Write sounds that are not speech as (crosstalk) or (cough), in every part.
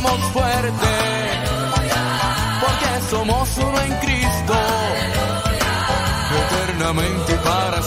cantemos fuerte, porque somos uno en Cristo. Eternamente para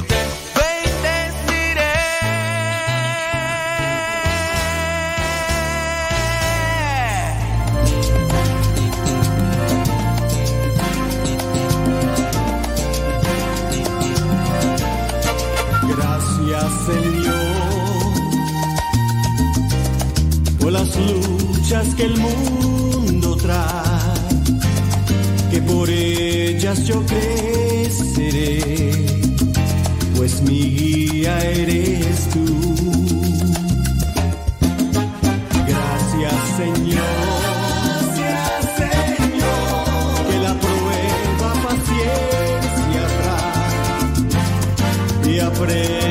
te bendeciré. Gracias Señor por las luchas que el mundo trae, que por ellas yo creceré, pues mi guía eres tú. Gracias Señor. Señor. Que la prueba paciencia trae y aprendo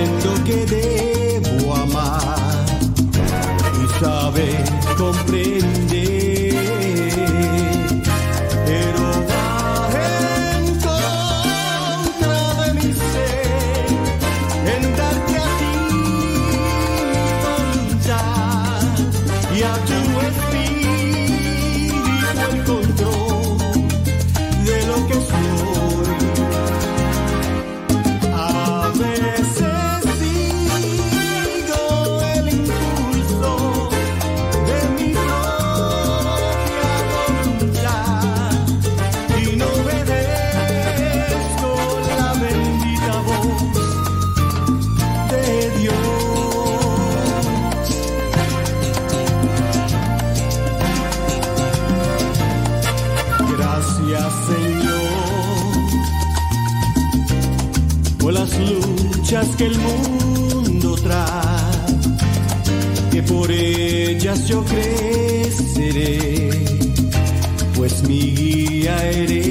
que el mundo trae, que por ellas yo creceré, pues mi guía eres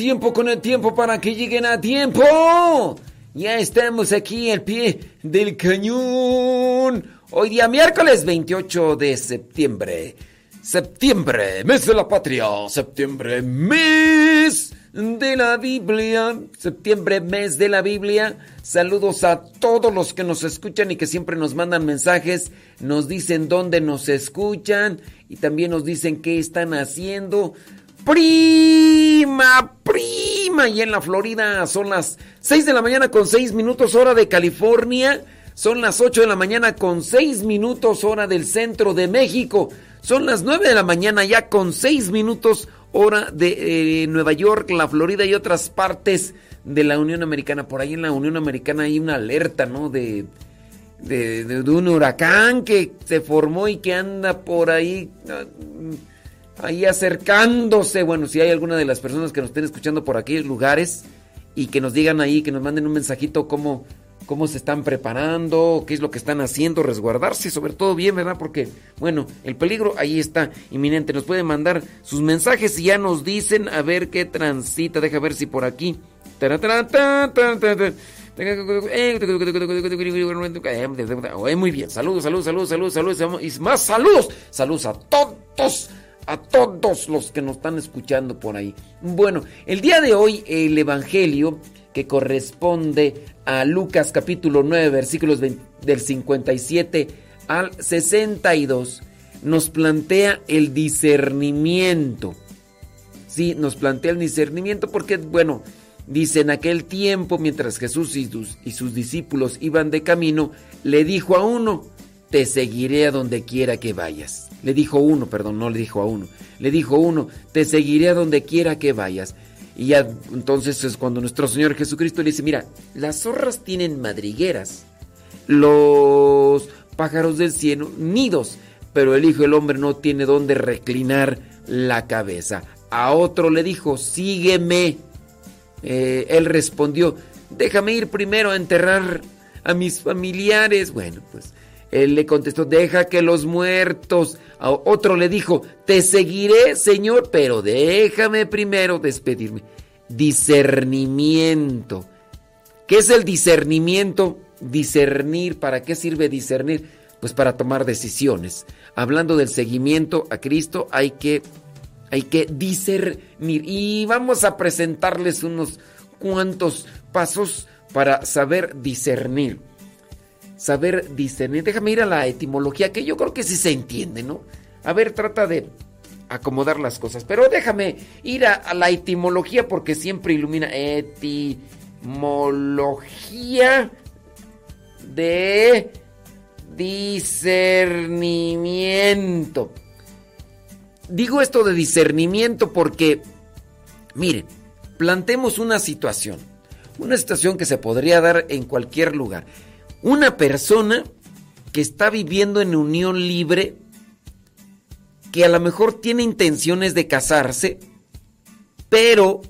Tiempo con el tiempo para que lleguen a tiempo. Ya estamos aquí al pie del cañón. Hoy día miércoles 28 de septiembre. Septiembre, mes de la patria. Septiembre, mes de la Biblia. Septiembre, mes de la Biblia. Saludos a todos los que nos escuchan y que siempre nos mandan mensajes. Nos dicen dónde nos escuchan y también nos dicen qué están haciendo prima, prima. Y en la Florida son las 6 de la mañana con 6 minutos hora de California. Son las 8 de la mañana con 6 minutos hora del centro de México. Son las 9 de la mañana ya con 6 minutos hora de eh, Nueva York, la Florida y otras partes de la Unión Americana. Por ahí en la Unión Americana hay una alerta, ¿no? De, de, de un huracán que se formó y que anda por ahí ahí acercándose. Bueno, si hay alguna de las personas que nos estén escuchando por aquellos lugares y que nos digan ahí, que nos manden un mensajito cómo, cómo se están preparando, qué es lo que están haciendo, resguardarse, sobre todo bien, ¿verdad? Porque, bueno, el peligro ahí está inminente. Nos pueden mandar sus mensajes y ya nos dicen a ver qué transita. Deja ver si por aquí. Muy bien, saludos, saludos, saludos, saludos, saludos. Y más saludos, saludos a todos a todos los que nos están escuchando por ahí. Bueno, el día de hoy el Evangelio que corresponde a Lucas capítulo 9 versículos del 57 al 62 nos plantea el discernimiento. Sí, nos plantea el discernimiento porque, bueno, Dice, en aquel tiempo, mientras Jesús y sus discípulos iban de camino, le dijo a uno, te seguiré a donde quiera que vayas. Le dijo uno, perdón, no le dijo a uno. Le dijo uno, te seguiré a donde quiera que vayas. Y ya entonces es cuando nuestro Señor Jesucristo le dice, mira, las zorras tienen madrigueras, los pájaros del cielo nidos, pero el Hijo del Hombre no tiene donde reclinar la cabeza. A otro le dijo, sígueme. Eh, él respondió, déjame ir primero a enterrar a mis familiares. Bueno, pues él le contestó, deja que los muertos. A otro le dijo, te seguiré, Señor, pero déjame primero despedirme. Discernimiento. ¿Qué es el discernimiento? Discernir. ¿Para qué sirve discernir? Pues para tomar decisiones. Hablando del seguimiento a Cristo, hay que, hay que discernir. Y vamos a presentarles unos cuantos pasos para saber discernir saber discernir. Déjame ir a la etimología, que yo creo que sí se entiende, ¿no? A ver, trata de acomodar las cosas. Pero déjame ir a, la etimología porque siempre ilumina. Etimología de discernimiento. Digo esto de discernimiento porque, miren, plantemos una situación. Una situación que se podría dar en cualquier lugar. Una persona que está viviendo en unión libre, que a lo mejor tiene intenciones de casarse, pero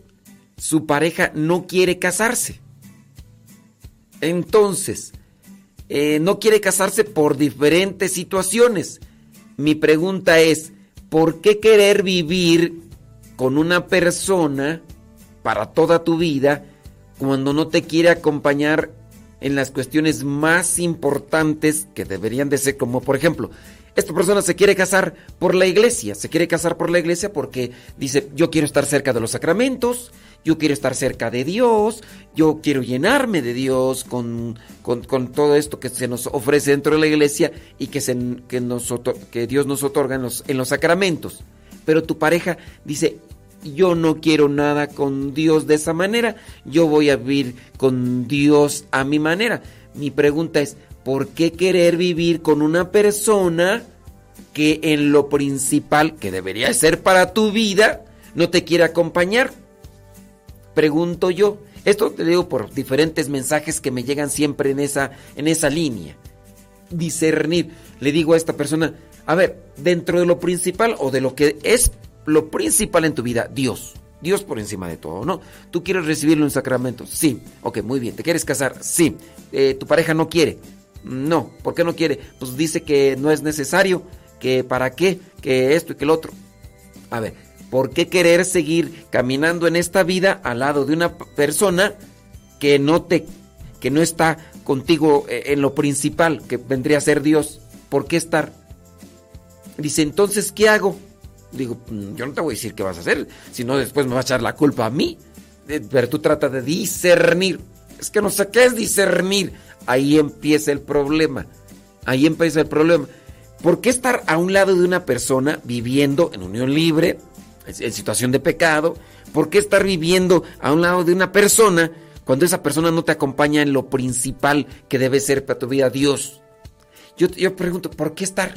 su pareja no quiere casarse. Entonces, eh, no quiere casarse por diferentes situaciones. Mi pregunta es, ¿por qué querer vivir con una persona para toda tu vida cuando no te quiere acompañar en las cuestiones más importantes que deberían de ser, como por ejemplo, esta persona se quiere casar por la iglesia, se quiere casar por la iglesia porque dice, yo quiero estar cerca de los sacramentos, yo quiero estar cerca de Dios, yo quiero llenarme de Dios con, con, todo esto que se nos ofrece dentro de la iglesia y que, se, que, que Dios nos otorga en los sacramentos. Pero tu pareja dice, yo no quiero nada con Dios de esa manera, yo voy a vivir con Dios a mi manera. Mi pregunta es, ¿por qué querer vivir con una persona que en lo principal, que debería ser para tu vida, no te quiere acompañar? Pregunto yo. Esto te digo por diferentes mensajes que me llegan siempre en esa, en esa línea. Discernir. Le digo a esta persona, a ver, dentro de lo principal o de lo que es lo principal en tu vida, Dios. Dios por encima de todo, ¿no? ¿Tú quieres recibirlo en sacramento? Sí. Ok, muy bien. ¿Te quieres casar? Sí. Eh, ¿Tu pareja no quiere? No. ¿Por qué no quiere? Pues dice que no es necesario, que para qué, que esto y que el otro. A ver, ¿por qué querer seguir caminando en esta vida al lado de una persona que no te, que no está contigo eh, en lo principal, que vendría a ser Dios? ¿Por qué estar? Dice, entonces, ¿qué hago? Digo, yo no te voy a decir qué vas a hacer, si no después me va a echar la culpa a mí. Eh, pero tú trata de discernir. Es que no sé qué es discernir. Ahí empieza el problema. Ahí empieza el problema. ¿Por qué estar a un lado de una persona viviendo en unión libre, en situación de pecado? ¿Por qué estar viviendo a un lado de una persona cuando esa persona no te acompaña en lo principal que debe ser para tu vida, Dios? Yo, yo pregunto, ¿por qué estar?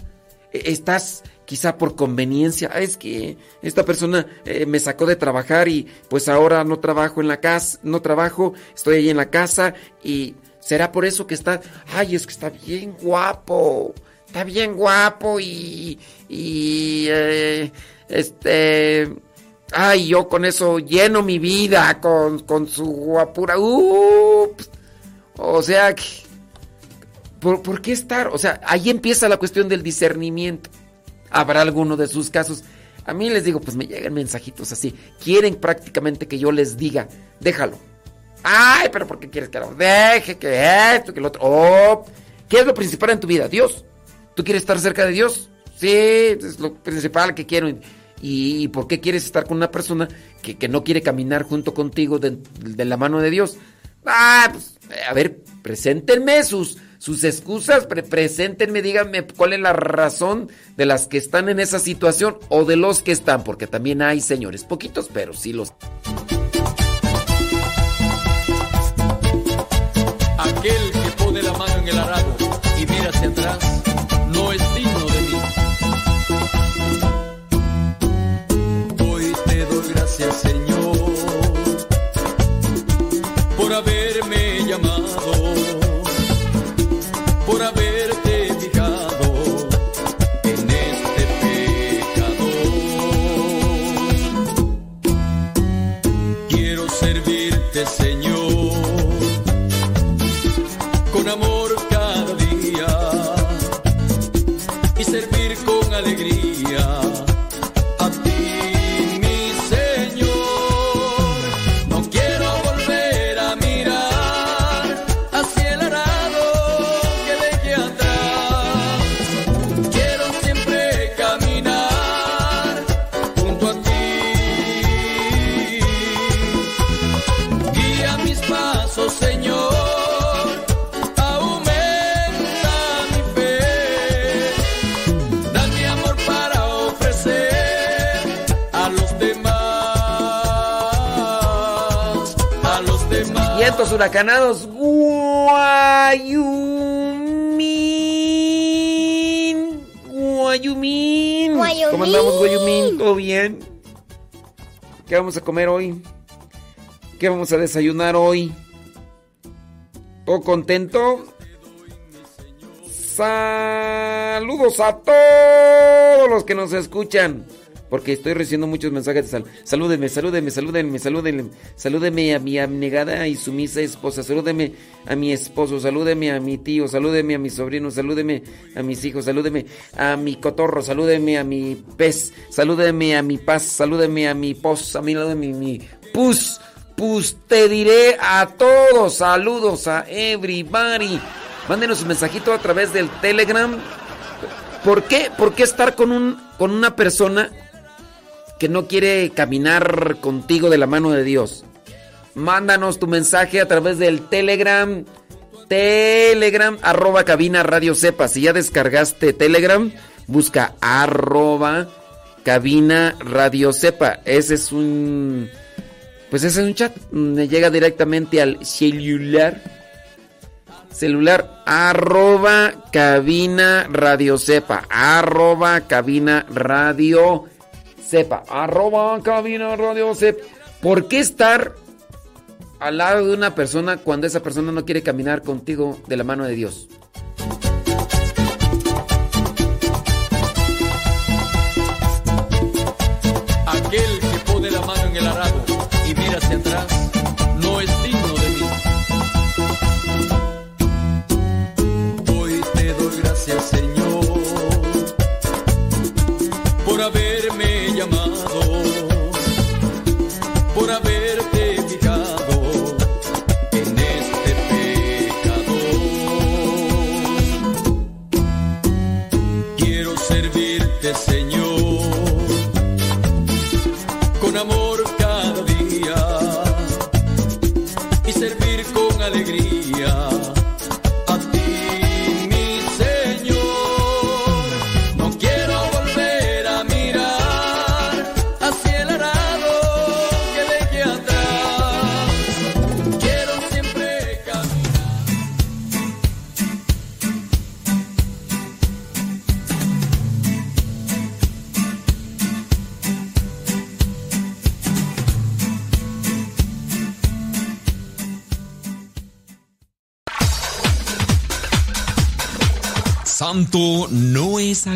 E, ¿Estás quizá por conveniencia, ah, es que esta persona eh, me sacó de trabajar y pues ahora no trabajo en la casa, no trabajo, estoy ahí en la casa y será por eso que está, ay, es que está bien guapo, está bien guapo y, y eh, este, ay, yo con eso lleno mi vida con, con su guapura, ups, o sea, ¿por, ¿por qué estar? O sea, ahí empieza la cuestión del discernimiento habrá alguno de sus casos. A mí les digo, pues me llegan mensajitos así. Quieren prácticamente que yo les diga, déjalo. Ay, pero ¿por qué quieres que lo deje? Que esto, que lo otro. Oh, ¿qué es lo principal en tu vida? Dios. ¿Tú quieres estar cerca de Dios? Sí, es lo principal que quiero. ¿Y, por qué quieres estar con una persona que, no quiere caminar junto contigo de, de la mano de Dios? Ah, pues, a ver, preséntenme sus, sus excusas, preséntenme, díganme cuál es la razón de las que están en esa situación o de los que están, porque también hay señores, poquitos, pero sí los. Huracanados. Guayumín. Guayumín. Guayumín. ¿Cómo andamos, Guayumín? ¿Todo bien? ¿Qué vamos a comer hoy? ¿Qué vamos a desayunar hoy? ¿Todo contento? Saludos a todos los que nos escuchan. Porque estoy recibiendo muchos mensajes de sal. Salúdenme, salúdenme, salúdenme, salúdenme. Salúdenme a mi abnegada y sumisa esposa. Salúdenme a mi esposo. Salúdenme a mi tío. Salúdenme a mi sobrino. Salúdenme a mis hijos. Salúdenme a mi cotorro. Salúdenme a mi pez. Salúdenme a mi paz. Salúdenme a mi pos. A mi lado de mi, mi pus. Pus te diré a todos. Saludos a everybody. Mándenos un mensajito a través del Telegram. ¿Por qué? ¿Por qué estar con, un, con una persona que no quiere caminar contigo de la mano de Dios? Mándanos tu mensaje a través del Telegram. Telegram, arroba cabina radio sepa. Si ya descargaste Telegram, busca arroba cabina radio sepa. Ese es un... Pues ese es un chat. Me llega directamente al celular celular arroba cabina radio sepa arroba cabina radio sepa arroba cabina radio ¿por qué estar al lado de una persona cuando esa persona no quiere caminar contigo de la mano de Dios?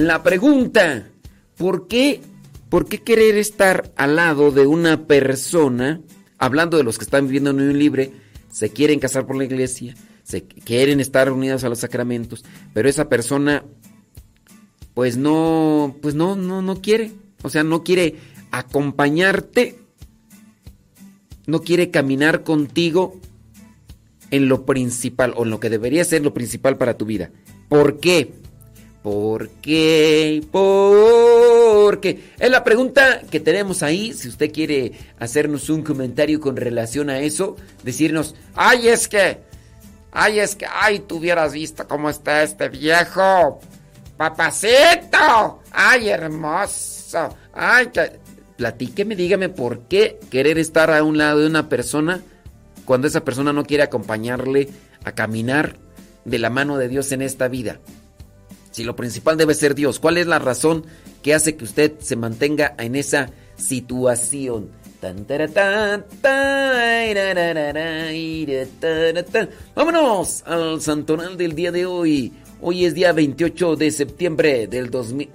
La pregunta, ¿por qué, ¿por qué querer estar al lado de una persona, hablando de los que están viviendo en unión libre, se quieren casar por la iglesia, se quieren estar unidos a los sacramentos, pero esa persona pues no, pues no, no, no quiere, o sea, no quiere acompañarte, no quiere caminar contigo en lo principal o en lo que debería ser lo principal para tu vida. ¿Por qué? ¿Por qué? ¿Por porque es la pregunta que tenemos ahí. Si usted quiere hacernos un comentario con relación a eso, decirnos, ay, es que, ay, es que, ay, tú hubieras visto cómo está este viejo. Papacito, ay, hermoso, ay, que... platíqueme, dígame por qué querer estar a un lado de una persona cuando esa persona no quiere acompañarle a caminar de la mano de Dios en esta vida. Si lo principal debe ser Dios, ¿cuál es la razón que hace que usted se mantenga en esa situación? Vámonos al santonal del día de hoy. Hoy es día 28 de septiembre del 2000.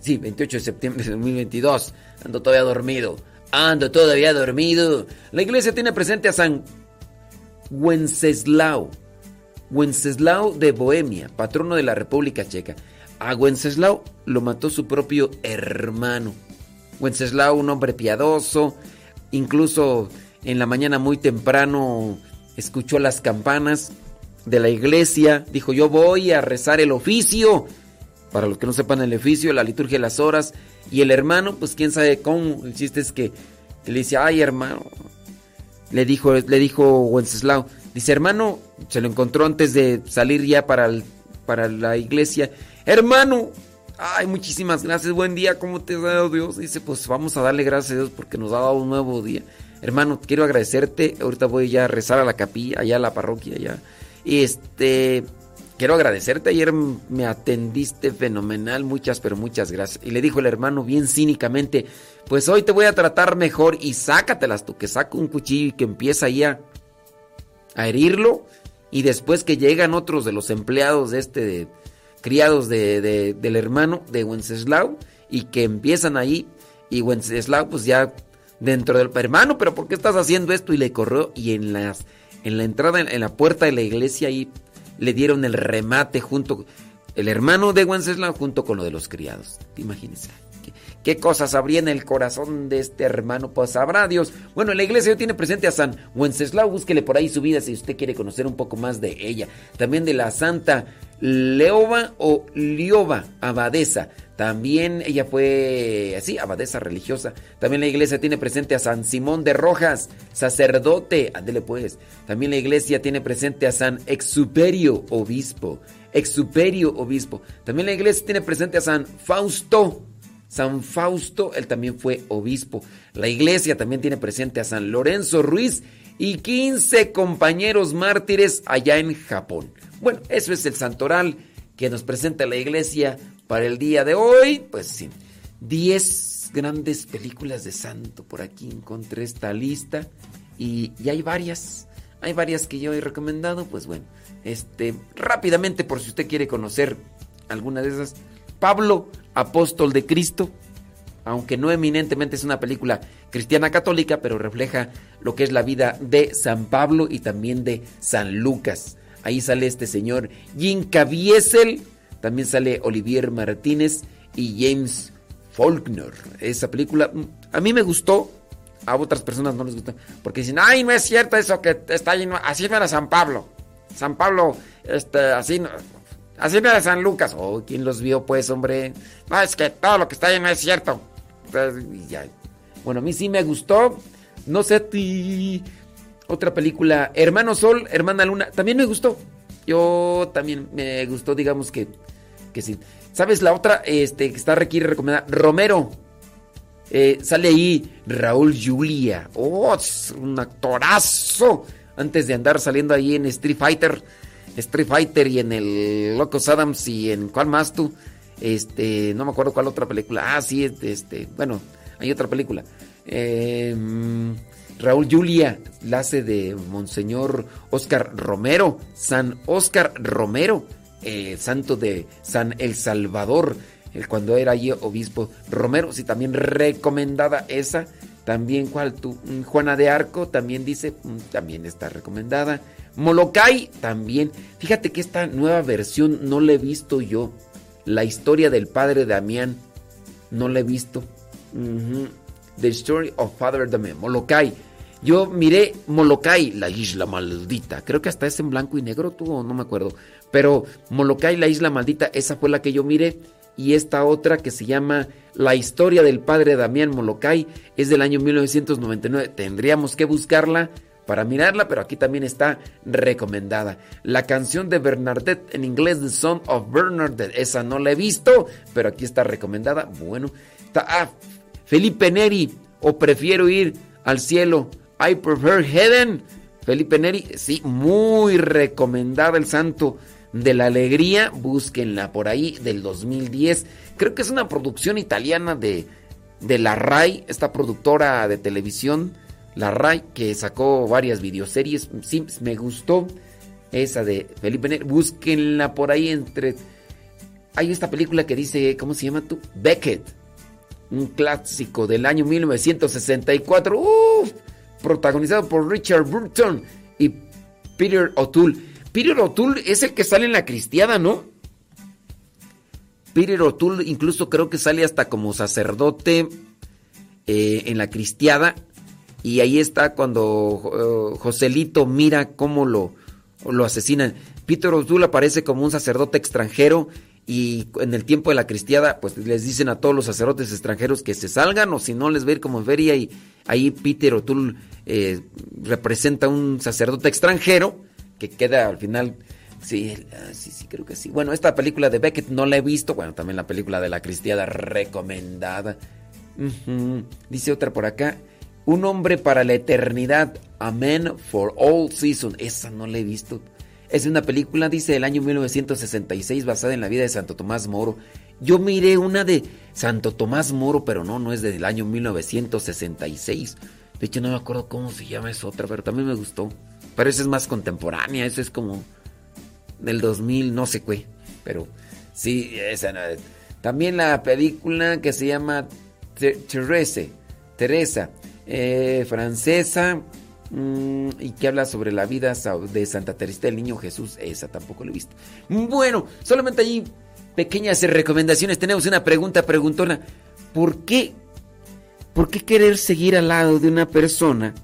Sí, 28 de septiembre del 2022. Ando todavía dormido. Ando todavía dormido. La iglesia tiene presente a San Wenceslao. Wenceslao de Bohemia, patrono de la República Checa. A Wenceslao lo mató su propio hermano. Wenceslao, un hombre piadoso, incluso en la mañana muy temprano escuchó las campanas de la iglesia, dijo yo voy a rezar el oficio. Para los que no sepan el oficio, la liturgia de las horas. Y el hermano, pues quién sabe cómo. El es que le dice, ay hermano. Le dijo, le dijo Wenceslao, dice hermano, se lo encontró antes de salir ya para, para la iglesia. Hermano, ay, muchísimas gracias, buen día, ¿cómo te ha dado Dios? Dice, pues vamos a darle gracias a Dios porque nos ha dado un nuevo día. Hermano, quiero agradecerte, ahorita voy ya a rezar a la capilla, allá a la parroquia, allá. Este, quiero agradecerte, ayer me atendiste fenomenal, muchas, pero muchas gracias. Y le dijo el hermano bien cínicamente, pues hoy te voy a tratar mejor y sácatelas tú, que saca un cuchillo y que empieza ahí a, herirlo. Y después que llegan otros de los empleados de este, de, criados de, de, del hermano de Wenceslao, y que empiezan ahí, y Wenceslao pues ya dentro del hermano, pero ¿por qué estás haciendo esto? Y le corrió y en las en la entrada, en la puerta de la iglesia, ahí le dieron el remate junto, el hermano de Wenceslao junto con lo de los criados. Imagínense. ¿Qué, ¿Qué, cosas habría en el corazón de este hermano? Pues sabrá Dios. Bueno, la iglesia hoy tiene presente a San Wenceslao. Búsquele por ahí su vida si usted quiere conocer un poco más de ella. También de la Santa Leoba o Lioba, abadesa. También ella fue así, abadesa religiosa. También la iglesia tiene presente a San Simón de Rojas, sacerdote. Ándele pues. También la iglesia tiene presente a San Exuperio, obispo. Exuperio, obispo. También la iglesia tiene presente a San Fausto. San Fausto, él también fue obispo. La iglesia también tiene presente a San Lorenzo Ruiz y 15 compañeros mártires allá en Japón. Bueno, eso es el santoral que nos presenta la iglesia para el día de hoy. Pues sí, 10 grandes películas de santo. Por aquí encontré esta lista y, hay varias. Hay varias que yo he recomendado. Pues bueno, este, rápidamente por si usted quiere conocer alguna de esas. Pablo, apóstol de Cristo. Aunque no eminentemente es una película cristiana católica, pero refleja lo que es la vida de San Pablo y también de San Lucas. Ahí sale este señor Jim Caviezel, también sale Olivier Martínez y James Faulkner. Esa película a mí me gustó, a otras personas no les gusta, porque dicen, ay, no es cierto eso que está ahí, así no era San Pablo. San Pablo, este, así no, así era San Lucas. Oh, ¿quién los vio pues, hombre? No, es que todo lo que está ahí no es cierto. Bueno, a mí sí me gustó. No sé ti. Otra película, Hermano Sol, Hermana Luna, también me gustó. Yo también me gustó, digamos que, que sí. ¿Sabes la otra? Este, que está requiere recomendada. Romero. Eh, sale ahí Raúl Julia. Oh, un actorazo. Antes de andar saliendo ahí en Street Fighter. Street Fighter y en el Locos Adams y en cuál más tú. Este, no me acuerdo cuál otra película. Ah, sí, este, bueno, hay otra película. Eh, Raúl Julia, la hace de Monseñor Oscar Romero, San Oscar Romero, eh, santo de San El Salvador, el, cuando era allí obispo Romero, sí, también recomendada esa. También, ¿cuál tú? Juana de Arco también dice, también está recomendada. Molokai también. Fíjate que esta nueva versión no la he visto yo. La historia del padre Damián no la he visto. The Story of Father Damián. Molokai. Yo miré Molokai, la isla maldita. Creo que hasta es en blanco y negro, tú no me acuerdo. Pero Molokai, la isla maldita, esa fue la que yo miré. y esta otra que se llama La historia del padre Damián Molokai es del año 1999. Tendríamos que buscarla para mirarla, pero aquí también está recomendada. La canción de Bernadette en inglés, The Son of Bernadette, esa no la he visto, pero aquí está recomendada. Bueno, está ah, Felipe Neri, o prefiero ir al cielo. I prefer heaven. Felipe Neri, sí, muy recomendada el santo de la alegría. Búsquenla por ahí del 2010. Creo que es una producción italiana de, de la RAI, esta productora de televisión la RAI, que sacó varias videoseries. Sí, me gustó esa de Felipe Neri. Búsquenla por ahí entre... Hay esta película que dice, ¿cómo se llama tú? Beckett. Un clásico del año 1964. Uf, protagonizado por Richard Burton y Peter O'Toole. Peter O'Toole es el que sale en la cristiada, ¿no? Peter O'Toole incluso creo que sale hasta como sacerdote eh, en la cristiada y ahí está cuando eh, Joselito mira cómo lo, lo asesinan. Peter O'Toole aparece como un sacerdote extranjero y en el tiempo de la cristiada pues les dicen a todos los sacerdotes extranjeros que se salgan o si no les va a ir como feria y ahí Peter O'Toole eh, representa un sacerdote extranjero que queda al final Sí, ah, sí, sí, creo que sí. Bueno, esta película de Beckett no la he visto. Bueno, también la película de la cristiada recomendada. Dice otra por acá. Un hombre para la eternidad. Amen for all season. Esa no la he visto. Es una película, dice, del año 1966, basada en la vida de Santo Tomás Moro. Yo miré una de Santo Tomás Moro, pero no, no es del año 1966. De hecho, no me acuerdo cómo se llama esa otra, pero también me gustó. Pero esa es más contemporánea, esa es como del 2000, no sé qué. Pero sí, esa no. También la película que se llama Teresa, Teresa eh, francesa mm, y que habla sobre la vida de Santa Teresa del Niño Jesús. Esa tampoco lo he visto. Bueno, solamente ahí pequeñas recomendaciones. Tenemos una pregunta preguntona. ¿Por qué? ¿Por qué querer seguir al lado de una persona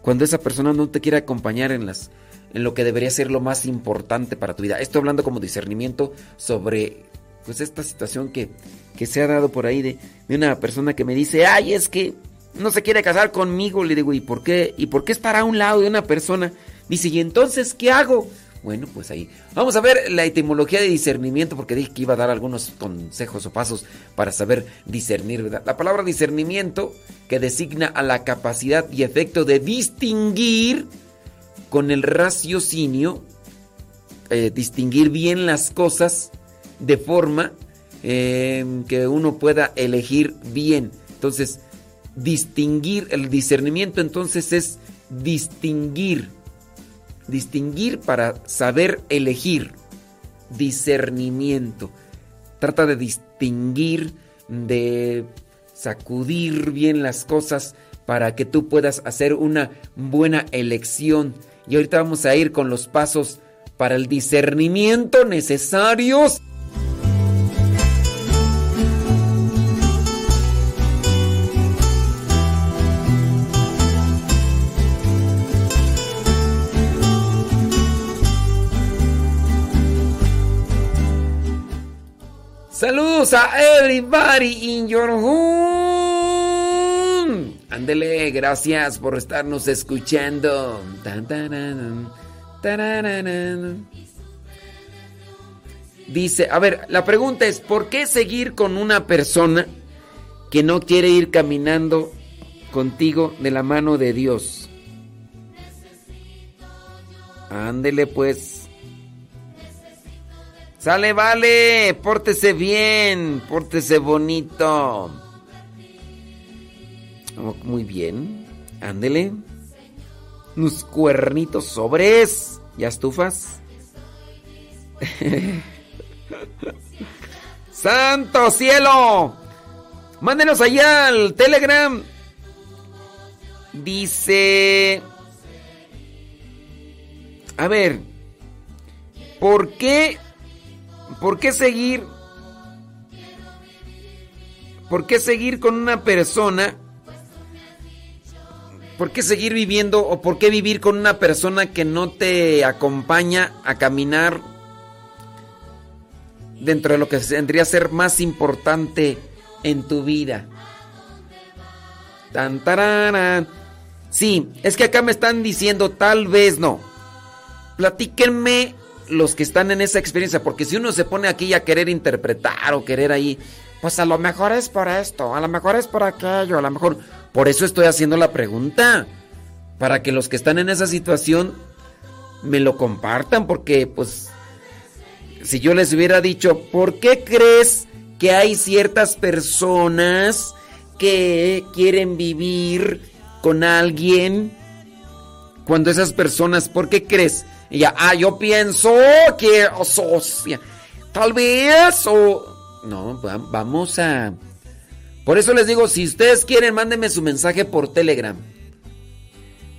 cuando esa persona no te quiere acompañar en las en lo que debería ser lo más importante para tu vida? Estoy hablando como discernimiento sobre pues esta situación que, que se ha dado por ahí de, de una persona que me dice, ay, es que no se quiere casar conmigo. Le digo, ¿y por qué? ¿Y por qué estar a un lado de una persona? Dice, ¿y entonces qué hago? Bueno, pues ahí. Vamos a ver la etimología de discernimiento, porque dije que iba a dar algunos consejos o pasos para saber discernir, ¿verdad? La palabra discernimiento, que designa a la capacidad y efecto de distinguir con el raciocinio, eh, distinguir bien las cosas de forma eh, que uno pueda elegir bien. Entonces, distinguir, el discernimiento entonces es distinguir, distinguir para saber elegir, discernimiento. Trata de distinguir, de sacudir bien las cosas para que tú puedas hacer una buena elección. Y ahorita vamos a ir con los pasos para el discernimiento necesarios Saludos a everybody in your home. Ándele, gracias por estarnos escuchando. Dice, a ver, la pregunta es, ¿por qué seguir con una persona que no quiere ir caminando contigo de la mano de Dios? Ándele pues. Sale, vale, pórtese bien, pórtese bonito. Oh, muy bien, ándele. Unos cuernitos sobres. ¿Ya estufas? (laughs) ¡Santo cielo! Mándenos allá al Telegram. Dice... A ver, ¿por qué ¿Por qué seguir? ¿Por qué seguir con una persona? ¿Por qué seguir viviendo o por qué vivir con una persona que no te acompaña a caminar dentro de lo que tendría a ser más importante en tu vida. Tan, tararán. Sí, es que acá me están diciendo tal vez no. Platíquenme los que están en esa experiencia, porque si uno se pone aquí a querer interpretar o querer ahí, pues a lo mejor es por esto, a lo mejor es por aquello, a lo mejor... Por eso estoy haciendo la pregunta, para que los que están en esa situación me lo compartan, porque pues si yo les hubiera dicho, ¿por qué crees que hay ciertas personas que quieren vivir con alguien cuando esas personas, ¿por qué crees? Y ya, ah, yo pienso que asocia. Tal vez o no, va- vamos a Por eso les digo, si ustedes quieren, mándenme su mensaje por Telegram.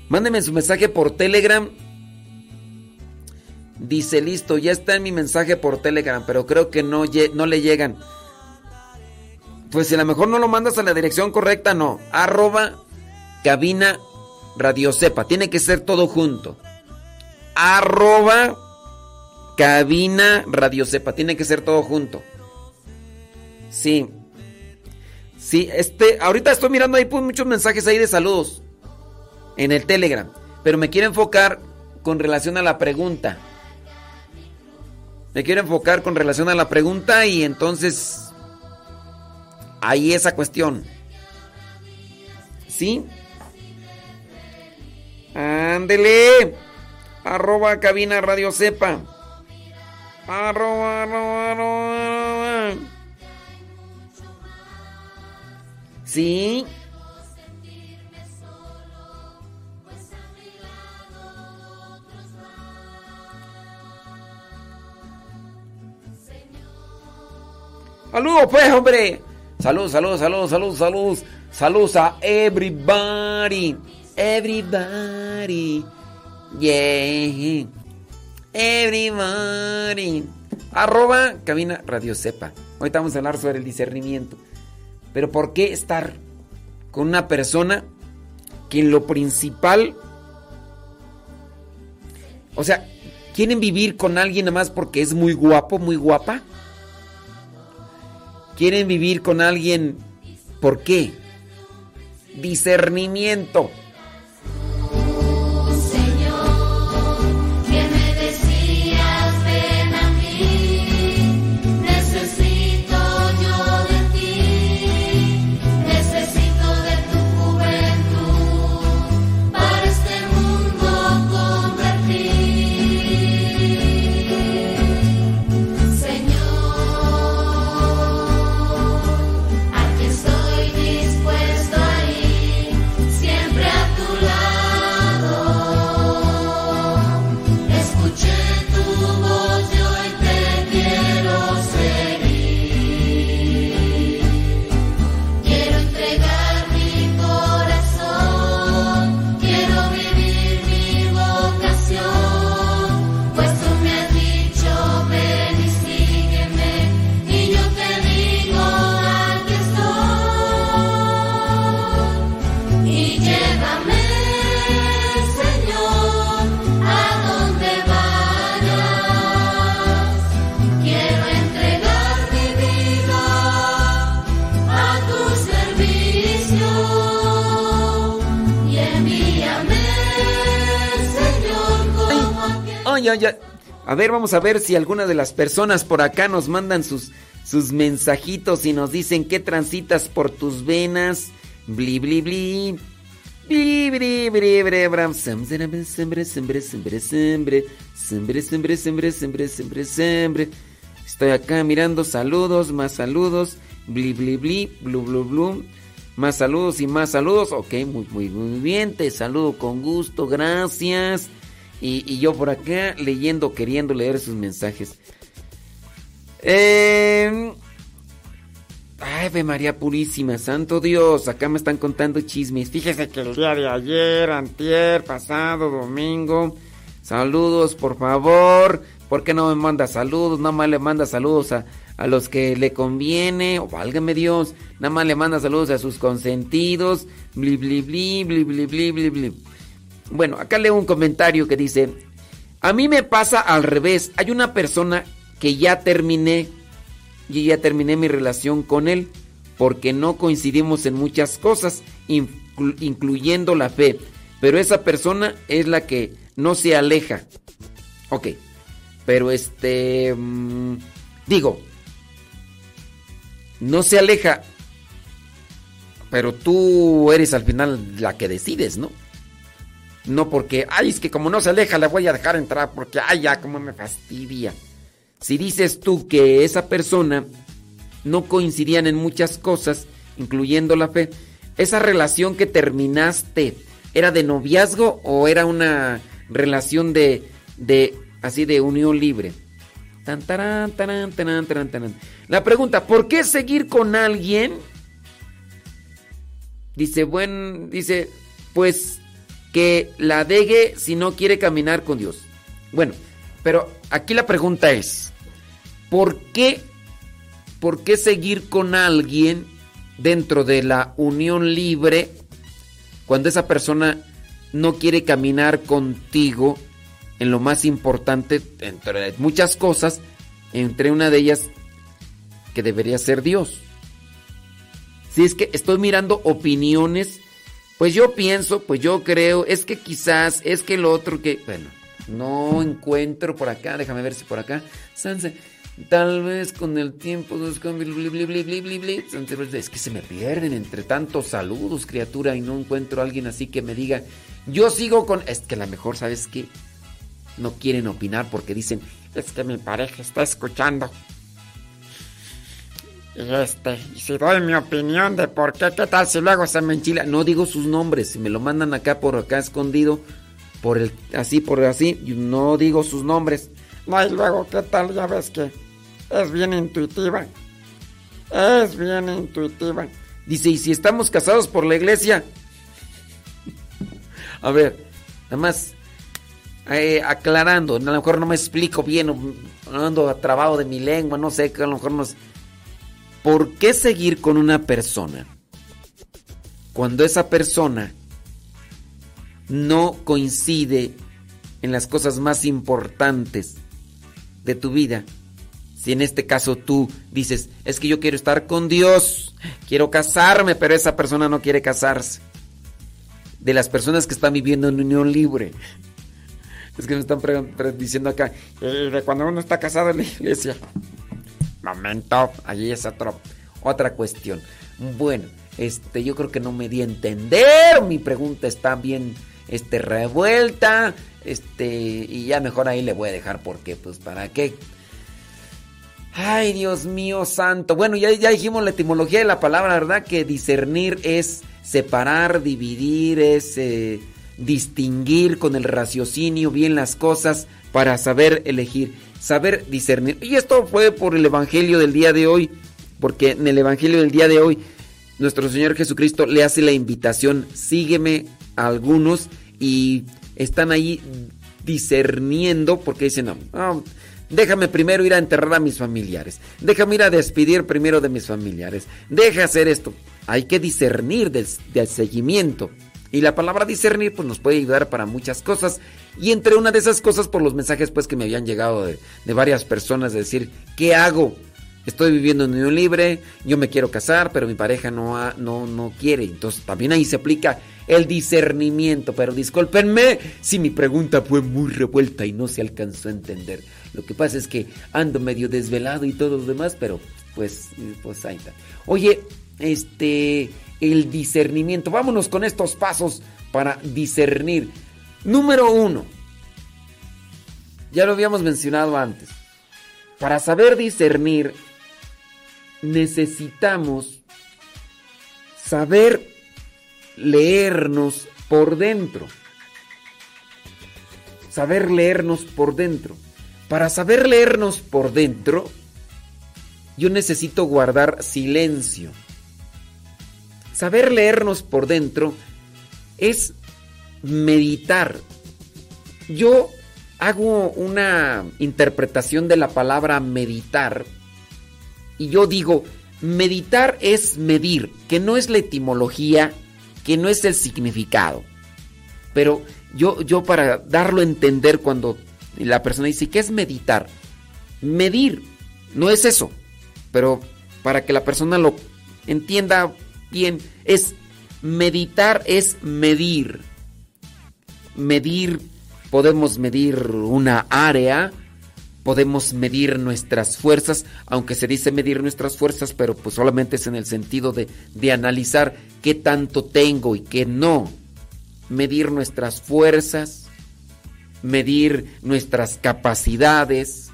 Mándenme su mensaje por Telegram. Dice, listo, ya está en mi mensaje por Telegram, pero creo que no, no le llegan. Pues si a lo mejor no lo mandas a la dirección correcta, no. Arroba cabina radio sepa. Tiene que ser todo junto. Arroba cabina radio sepa. Tiene que ser todo junto. Sí. Sí, este, ahorita estoy mirando ahí pues, muchos mensajes ahí de saludos en el Telegram, pero me quiero enfocar con relación a la pregunta. Me quiero enfocar con relación a la pregunta y entonces ahí esa cuestión. ¿Sí? Ándele. Arroba cabina radio sepa. Arroba, arroba, arroba, arroba. Sí. Saludos pues, hombre. Saludos, saludos, saludos, saludos, saludos. Saludos a everybody. Everybody. Yeah. Everybody. Arroba cabina radio sepa. Ahorita vamos a hablar sobre el discernimiento. Pero ¿por qué estar con una persona que en lo principal... O sea, ¿quieren vivir con alguien nada más porque es muy guapo, muy guapa? ¿Quieren vivir con alguien por qué? Discernimiento. Ay. A ver, vamos a ver si alguna de las personas por acá nos mandan sus, sus mensajitos y nos dicen que transitas por tus venas. Bli, bli, bli. Bli, bli, bli, bli, bram. Sembre, sembre, sembre, sembre, sembre. Sembre, sembre, sembre, sembre, sembre, sembre. Estoy acá mirando saludos, más saludos. Bli, bli, bli, blu, blu, blu. Más saludos y más saludos. Ok, muy, muy, muy bien. Te saludo con gusto. Gracias. Y, yo por acá leyendo, queriendo leer sus mensajes. Eh, Ave María Purísima, Santo Dios, acá me están contando chismes. Fíjese que el día de ayer, antier, pasado, domingo. Saludos, por favor. ¿Por qué no me manda saludos? Nada más le manda saludos a, a los que le conviene. O válgame Dios. Nada más le manda saludos a sus consentidos. Bli, bli, bli, bli, bli, bli, bli, bli. Bueno, acá leo un comentario que dice, a mí me pasa al revés, hay una persona que ya terminé y ya terminé mi relación con él porque no coincidimos en muchas cosas, inclu- incluyendo la fe. Pero esa persona es la que no se aleja. Ok. Pero este... mm, digo, no se aleja. Pero tú eres al final la que decides, ¿no? No porque, ay, es que como no se aleja, la voy a dejar entrar porque, ay, ya, como me fastidia. Si dices tú que esa persona no coincidían en muchas cosas, incluyendo la fe, esa relación que terminaste, ¿era de noviazgo o era una relación de, de así, de unión libre? Tan, tarán, tarán, tarán. La pregunta, ¿por qué seguir con alguien? Dice, buen, dice, pues que la deje si no quiere caminar con Dios. Bueno, pero aquí la pregunta es, ¿por qué, por qué seguir con alguien dentro de la unión libre cuando esa persona no quiere caminar contigo en lo más importante, entre muchas cosas, entre una de ellas que debería ser Dios? Si es que estoy mirando opiniones, pues yo pienso, pues yo creo, es que quizás, es que el otro que, bueno, no encuentro por acá, déjame ver si por acá, tal vez con el tiempo, Sanse, es que se me pierden entre tantos saludos, criatura, y no encuentro a alguien así que me diga, yo sigo con, es que a lo mejor, ¿sabes qué? No quieren opinar porque dicen, es que mi pareja está escuchando. Y este, y si doy mi opinión de por qué, qué tal si luego se me enchila. No digo sus nombres, si me lo mandan acá por acá escondido, por el, así, por así, no digo sus nombres. No, y luego, ¿qué tal? Ya ves que es bien intuitiva. Es bien intuitiva. Dice, ¿y si estamos casados por la iglesia? (laughs) A ver, nada más eh, aclarando, a lo mejor no me explico bien, ando trabado de mi lengua, no sé, que a lo mejor no es- ¿Por qué seguir con una persona cuando esa persona no coincide en las cosas más importantes de tu vida? Si en este caso tú dices, es que yo quiero estar con Dios, quiero casarme, pero esa persona no quiere casarse. De las personas que están viviendo en unión libre. Es que me están diciendo acá, "Eh, cuando uno está casado en la iglesia. Momento, allí es otro- otra cuestión. Bueno, este, yo creo que no me di a entender. Mi pregunta está bien este, revuelta. Este, y ya mejor ahí le voy a dejar porque, pues, ¿para qué? Ay, Dios mío santo. Bueno, ya, ya dijimos la etimología de la palabra, ¿verdad? Que discernir es separar, dividir, es eh, distinguir con el raciocinio bien las cosas para saber elegir, saber discernir. Y esto fue por el Evangelio del día de hoy, porque en el Evangelio del día de hoy nuestro Señor Jesucristo le hace la invitación, sígueme a algunos y están ahí discerniendo porque dicen, no, no, déjame primero ir a enterrar a mis familiares, déjame ir a despedir primero de mis familiares, deja hacer esto. Hay que discernir del, del seguimiento. Y la palabra discernir pues nos puede ayudar para muchas cosas. Y entre una de esas cosas por los mensajes pues que me habían llegado de, varias personas de decir, ¿qué hago? Estoy viviendo en unión libre, yo me quiero casar, pero mi pareja no, no, no quiere. Entonces también ahí se aplica el discernimiento. Pero discúlpenme si mi pregunta fue muy revuelta y no se alcanzó a entender. Lo que pasa es que ando medio desvelado y todo lo demás, pero pues, pues ahí está. Oye, este, el discernimiento. Vámonos con estos pasos para discernir. Número uno. Ya lo habíamos mencionado antes. Para saber discernir, necesitamos saber leernos por dentro. Saber leernos por dentro. Para saber leernos por dentro, yo necesito guardar silencio. Saber leernos por dentro es meditar. Yo hago una interpretación de la palabra meditar y yo digo, meditar es medir, que no es la etimología, que no es el significado. Pero yo, yo para darlo a entender cuando la persona dice, ¿qué es meditar? Medir, no es eso. pero para que la persona lo entienda bien, es meditar, es medir. Medir, podemos medir una área, podemos medir nuestras fuerzas, aunque se dice medir nuestras fuerzas, pero pues solamente es en el sentido de, de analizar qué tanto tengo y qué no. Medir nuestras fuerzas, medir nuestras capacidades,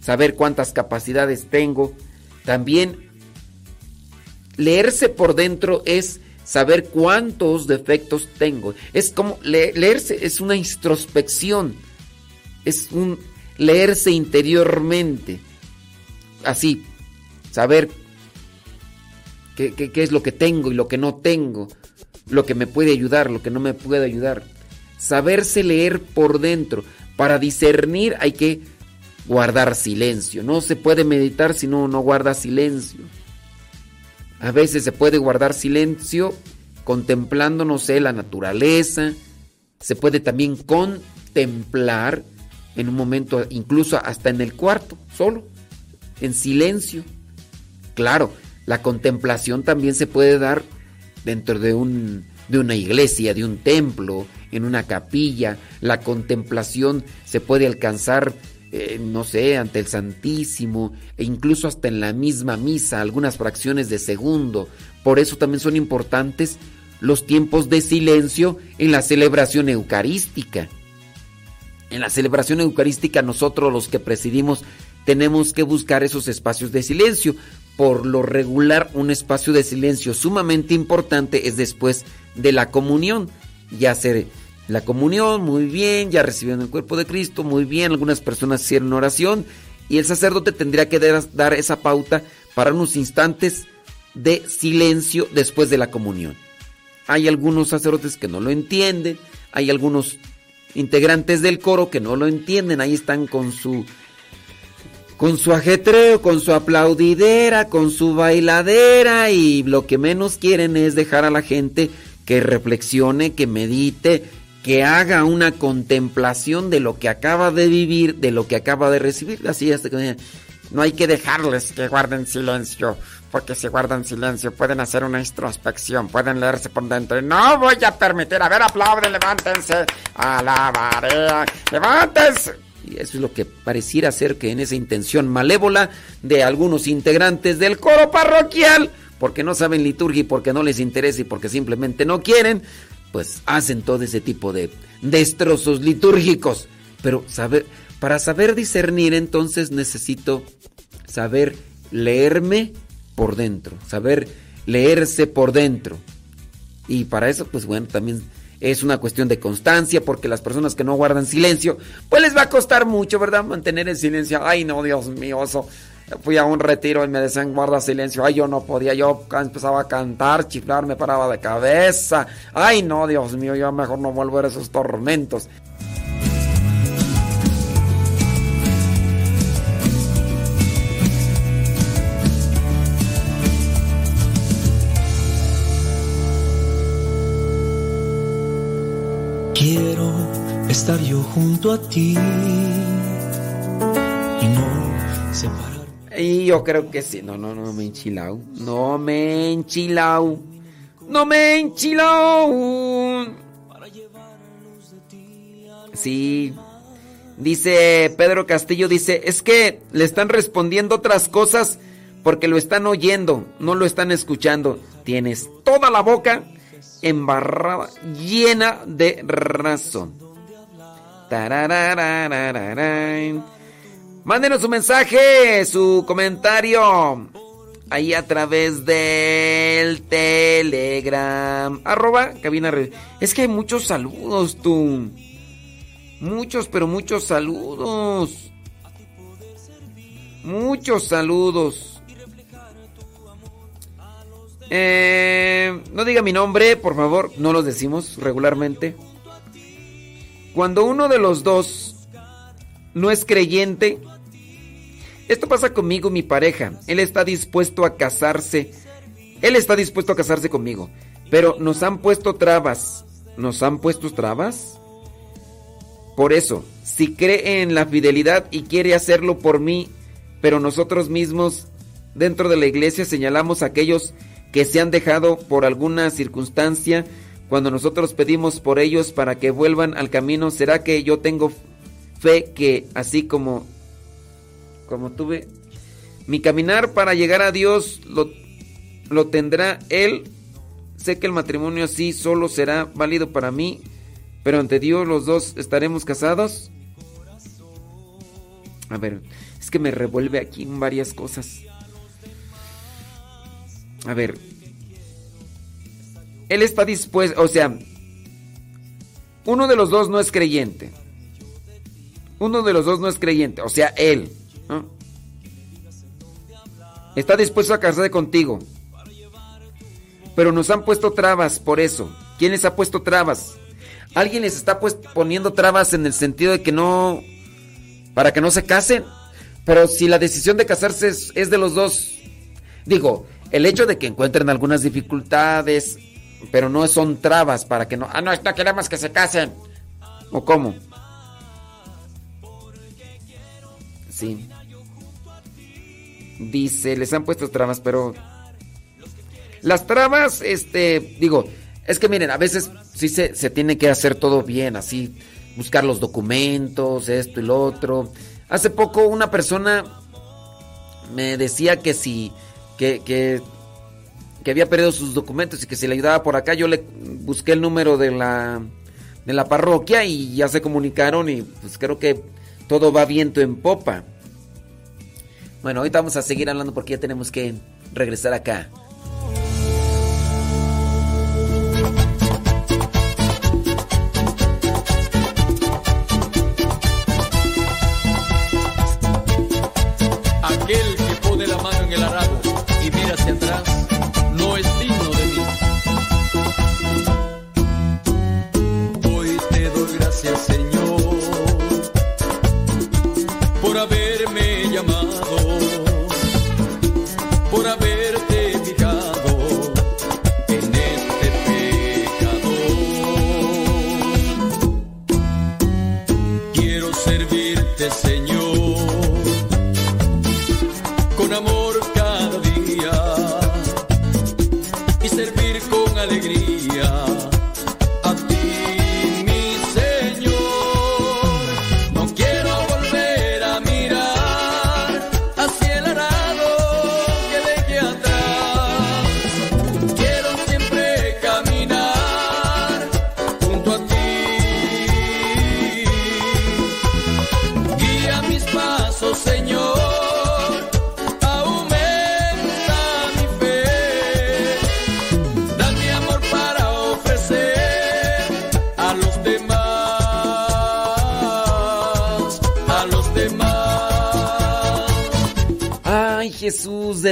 saber cuántas capacidades tengo. También leerse por dentro es saber cuántos defectos tengo. Es como le- leerse, es una introspección, es un leerse interiormente. Así, saber qué, qué- qué es lo que tengo y lo que no tengo, lo que me puede ayudar, lo que no me puede ayudar. Saberse leer por dentro. Para discernir hay que guardar silencio. No se puede meditar si no, no guarda silencio. A veces se puede guardar silencio contemplando, no sé, la naturaleza. Se puede también contemplar en un momento, incluso hasta en el cuarto, solo, en silencio. Claro, la contemplación también se puede dar dentro de, un, de una iglesia, de un templo, en una capilla. La contemplación se puede alcanzar, eh, no sé, ante el Santísimo, e incluso hasta en la misma misa, algunas fracciones de segundo. Por eso también son importantes los tiempos de silencio en la celebración eucarística. En la celebración eucarística nosotros los que presidimos tenemos que buscar esos espacios de silencio. Por lo regular un espacio de silencio sumamente importante es después de la comunión. Ya hacer la comunión, muy bien, ya recibieron el cuerpo de Cristo, muy bien, algunas personas hicieron oración y el sacerdote tendría que dar, esa pauta para unos instantes de silencio después de la comunión. Hay algunos sacerdotes que no lo entienden, hay algunos integrantes del coro que no lo entienden, ahí están con su con su ajetreo, con su aplaudidera, con su bailadera y lo que menos quieren es dejar a la gente que reflexione, que medite, que haga una contemplación de lo que acaba de vivir, de lo que acaba de recibir. Así es, no hay que dejarles que guarden silencio, porque si guardan silencio pueden hacer una introspección, pueden leerse por dentro. No voy a permitir, a ver, aplauden, levántense, alabaré, levántense. Y eso es lo que pareciera ser que en esa intención malévola de algunos integrantes del coro parroquial, porque no saben liturgia y porque no les interesa y porque simplemente no quieren, pues hacen todo ese tipo de destrozos litúrgicos. Pero saber, para saber discernir entonces necesito saber leerme por dentro, saber leerse por dentro. Y para eso, pues bueno, también es una cuestión de constancia, porque las personas que no guardan silencio, pues les va a costar mucho, ¿verdad? Mantener el silencio. Ay, no, Dios mío, eso. Fui a un retiro y me decían guarda silencio. Ay, yo no podía, yo empezaba a cantar, chiflar, me paraba de cabeza. Ay, no, Dios mío, yo mejor no vuelvo a esos tormentos. Quiero estar yo junto a ti y no separarme. Y yo creo que sí. No, no, no me enchilao. No me enchilao. No me enchilao. Sí. Dice Pedro Castillo, dice, es que le están respondiendo otras cosas porque lo están oyendo, no lo están escuchando. Tienes toda la boca embarrada, llena de razón. Mándenos su mensaje, su comentario. Ahí a través del Telegram. Arroba cabina. Es que hay muchos saludos, tú. Muchos, pero muchos saludos. Muchos saludos. Eh, no diga mi nombre, por favor. No los decimos regularmente. Cuando uno de los dos no es creyente, esto pasa conmigo, mi pareja. Él está dispuesto a casarse. Él está dispuesto a casarse conmigo. Pero nos han puesto trabas. ¿Nos han puesto trabas? Por eso, si cree en la fidelidad y quiere hacerlo por mí, pero nosotros mismos dentro de la iglesia señalamos a aquellos que se han dejado por alguna circunstancia cuando nosotros pedimos por ellos para que vuelvan al camino. ¿Será que yo tengo fe que así como como tuve mi caminar para llegar a Dios lo, lo tendrá él? Sé que el matrimonio así solo será válido para mí, pero ante Dios los dos estaremos casados. A ver, es que me revuelve aquí varias cosas. A ver. Él está dispuesto, o sea, uno de los dos no es creyente. Uno de los dos no es creyente, o sea, él. Está dispuesto a casarse contigo. Pero nos han puesto trabas por eso. ¿Quién les ha puesto trabas? Alguien les está pues, poniendo trabas en el sentido de que no... para que no se casen. Pero si la decisión de casarse es, es de los dos, digo, el hecho de que encuentren algunas dificultades, pero no son trabas para que no... Ah, no, no queremos que se casen. ¿O cómo? Sí. Dice, les han puesto trabas, pero... Las trabas, este, digo, es que miren, a veces sí se, se tiene que hacer todo bien, así, buscar los documentos, esto y lo otro. Hace poco una persona me decía que si, que, que, que había perdido sus documentos y que si le ayudaba por acá, yo le busqué el número de la, de la parroquia y ya se comunicaron y pues creo que todo va viento en popa. Bueno, ahorita vamos a seguir hablando porque ya tenemos que regresar acá.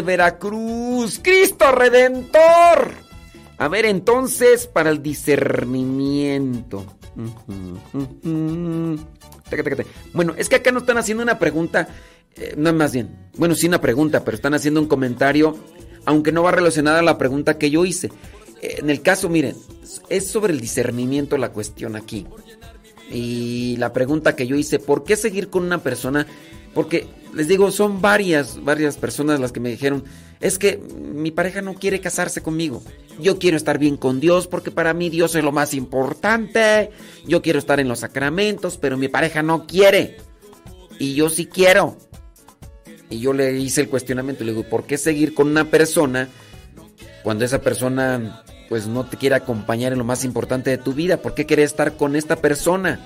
Veracruz, Cristo Redentor. A ver, entonces, para el discernimiento. Bueno, es que acá nos están haciendo una pregunta, eh, no más bien, bueno, sí una pregunta, pero están haciendo un comentario, aunque no va relacionada a la pregunta que yo hice. Eh, En el caso, miren, es sobre el discernimiento la cuestión aquí. Y la pregunta que yo hice, ¿por qué seguir con una persona? Porque les digo, son varias, varias personas las que me dijeron, es que mi pareja no quiere casarse conmigo. Yo quiero estar bien con Dios porque para mí Dios es lo más importante. Yo quiero estar en los sacramentos, pero mi pareja no quiere. Y yo sí quiero. Y yo le hice el cuestionamiento, le digo, ¿por qué seguir con una persona cuando esa persona pues no te quiere acompañar en lo más importante de tu vida? ¿Por qué quieres estar con esta persona?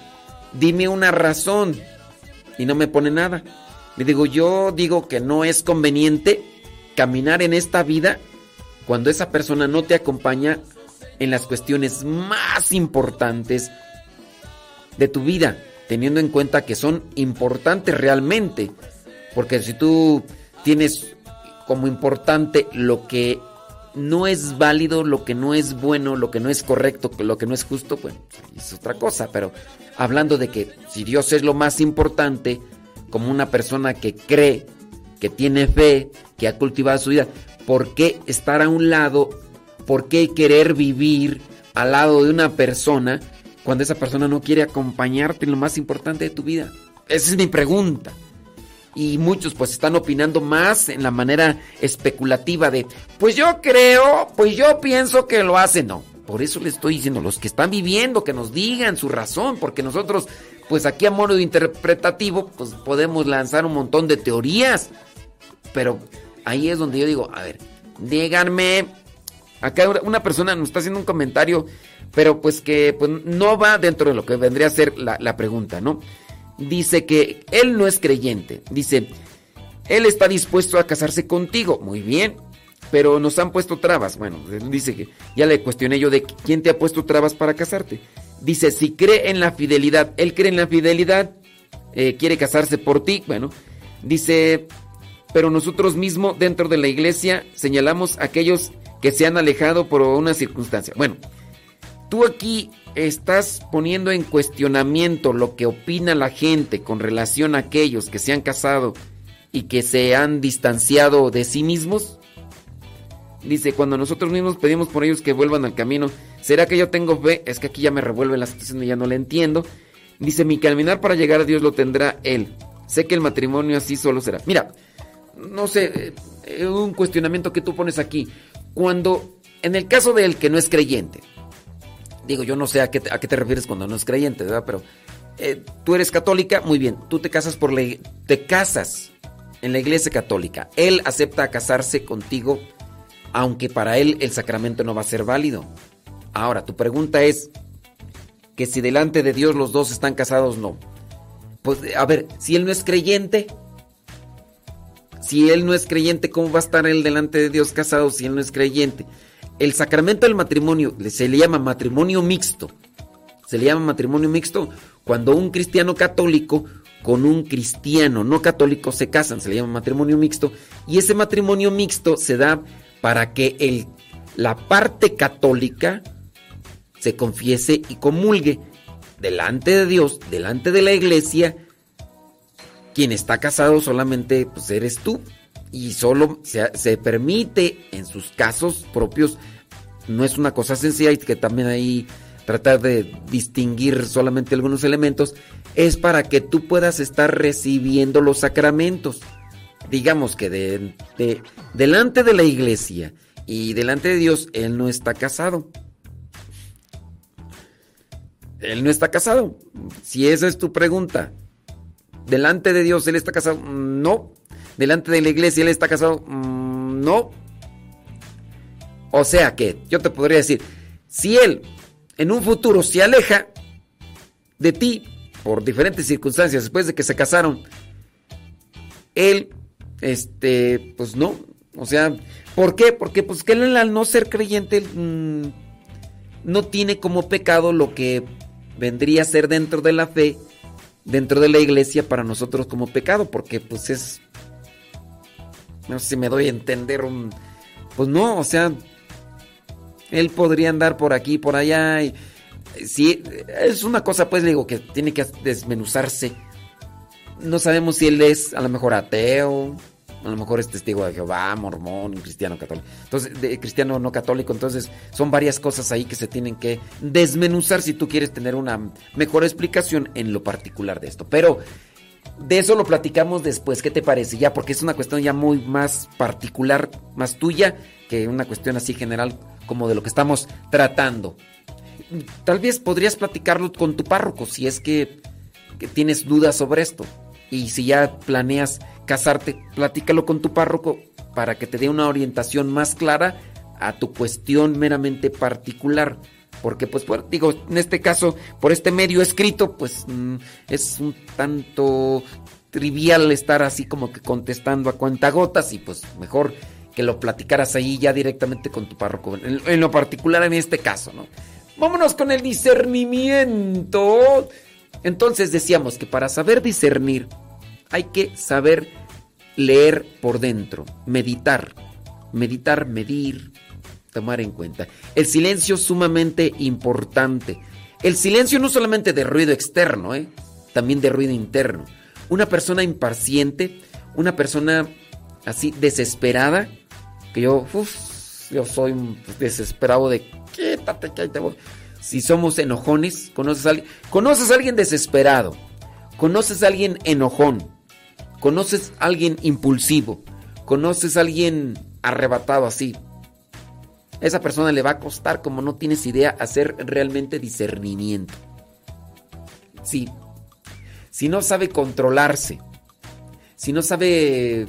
Dime una razón. Y no me pone nada. Le digo, yo digo que no es conveniente caminar en esta vida cuando esa persona no te acompaña en las cuestiones más importantes de tu vida, teniendo en cuenta que son importantes realmente. Porque si tú tienes como importante lo que no es válido, lo que no es bueno, lo que no es correcto, lo que no es justo, pues es otra cosa. Pero hablando de que si Dios es lo más importante, como una persona que cree, que tiene fe, que ha cultivado su vida, ¿por qué estar a un lado? ¿Por qué querer vivir al lado de una persona cuando esa persona no quiere acompañarte en lo más importante de tu vida? Esa es mi pregunta. Y muchos pues están opinando más en la manera especulativa de, pues yo creo, pues yo pienso que lo hacen. No, por eso les estoy diciendo, los que están viviendo, que nos digan su razón, porque nosotros, pues aquí a modo interpretativo, pues podemos lanzar un montón de teorías. Pero ahí es donde yo digo, a ver, díganme, acá una persona nos está haciendo un comentario, pero pues que pues, no va dentro de lo que vendría a ser la pregunta, ¿no? Dice que él no es creyente, dice, él está dispuesto a casarse contigo, muy bien, pero nos han puesto trabas. Bueno, dice que ya le cuestioné yo de quién te ha puesto trabas para casarte. Dice, si cree en la fidelidad, él cree en la fidelidad, eh, quiere casarse por ti. Bueno, dice, pero nosotros mismos dentro de la iglesia señalamos a aquellos que se han alejado por una circunstancia. Bueno, tú aquí estás poniendo en cuestionamiento lo que opina la gente con relación a aquellos que se han casado y que se han distanciado de sí mismos. Dice, cuando nosotros mismos pedimos por ellos que vuelvan al camino, ¿será que yo tengo fe? Es que aquí ya me revuelve la situación y ya no la entiendo. Dice, mi caminar para llegar a Dios lo tendrá Él. Sé que el matrimonio así solo será. Mira, no sé, eh, un cuestionamiento que tú pones aquí. Cuando, en el caso del que no es creyente, digo, yo no sé a qué, a qué te refieres cuando no es creyente, ¿verdad? Pero eh, tú eres católica, muy bien, tú te casas por la, te casas en la iglesia católica. Él acepta casarse contigo aunque para él el sacramento no va a ser válido. Ahora, tu pregunta es que si delante de Dios los dos están casados, no. Pues, a ver, si él no es creyente, si él no es creyente, ¿cómo va a estar él delante de Dios casado si él no es creyente? El sacramento del matrimonio se le llama matrimonio mixto. Se le llama matrimonio mixto cuando un cristiano católico con un cristiano no católico se casan, se le llama matrimonio mixto, y ese matrimonio mixto se da para que el, la parte católica se confiese y comulgue delante de Dios, delante de la iglesia. Quien está casado solamente pues, eres tú y solo se, se permite en sus casos propios. No es una cosa sencilla y que también ahí tratar de distinguir solamente algunos elementos, es para que tú puedas estar recibiendo los sacramentos digamos que de, de, delante de la iglesia y delante de Dios, él no está casado. Él no está casado. Si esa es tu pregunta, delante de Dios, él está casado. No. Delante de la iglesia, él está casado. No. O sea que, yo te podría decir, si él en un futuro se aleja de ti por diferentes circunstancias después de que se casaron, él este, pues no. O sea, ¿por qué? Porque pues que él al no ser creyente mmm, no tiene como pecado lo que vendría a ser dentro de la fe, dentro de la iglesia para nosotros como pecado, porque pues es no sé si me doy a entender un pues no, o sea, él podría andar por aquí, por allá y si es una cosa pues le digo que tiene que desmenuzarse no sabemos si él es a lo mejor ateo, a lo mejor es testigo de Jehová, mormón, cristiano católico. Entonces, de, cristiano no católico, entonces son varias cosas ahí que se tienen que desmenuzar si tú quieres tener una mejor explicación en lo particular de esto. Pero de eso lo platicamos después, ¿qué te parece? Ya, porque es una cuestión ya muy más particular, más tuya, que una cuestión así general como de lo que estamos tratando. Tal vez podrías platicarlo con tu párroco si es que, que tienes dudas sobre esto. Y si ya planeas casarte, platícalo con tu párroco para que te dé una orientación más clara a tu cuestión meramente particular. Porque, pues, digo, en este caso, por este medio escrito, pues mm, es un tanto trivial estar así como que contestando a cuentagotas y pues mejor que lo platicaras ahí ya directamente con tu párroco, en lo particular en este caso, ¿no? Vámonos con el discernimiento. Entonces decíamos que para saber discernir hay que saber leer por dentro, meditar, meditar, medir, tomar en cuenta. El silencio es sumamente importante. El silencio no solamente de ruido externo, ¿eh? también de ruido interno. Una persona impaciente, una persona así desesperada, que yo, uf, yo soy desesperado de quítate, que te voy. Si somos enojones, conoces a alguien, conoces a alguien desesperado, conoces a alguien enojón, conoces a alguien impulsivo, conoces a alguien arrebatado así, esa persona le va a costar, como no tienes idea, hacer realmente discernimiento. Sí. Si no sabe controlarse, si no sabe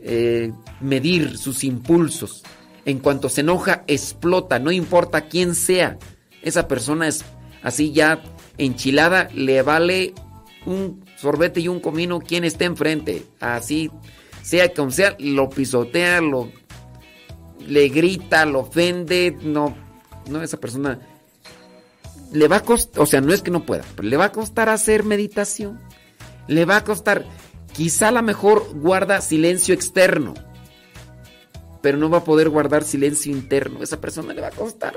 eh, medir sus impulsos, en cuanto se enoja, explota, no importa quién sea. Esa persona es así ya enchilada, le vale un sorbete y un comino quien esté enfrente. Así, sea como sea, lo pisotea, lo le grita, lo ofende, no, no, esa persona le va a costar, o sea, no es que no pueda, pero le va a costar hacer meditación, le va a costar, quizá a lo mejor guarda silencio externo, pero no va a poder guardar silencio interno, esa persona le va a costar.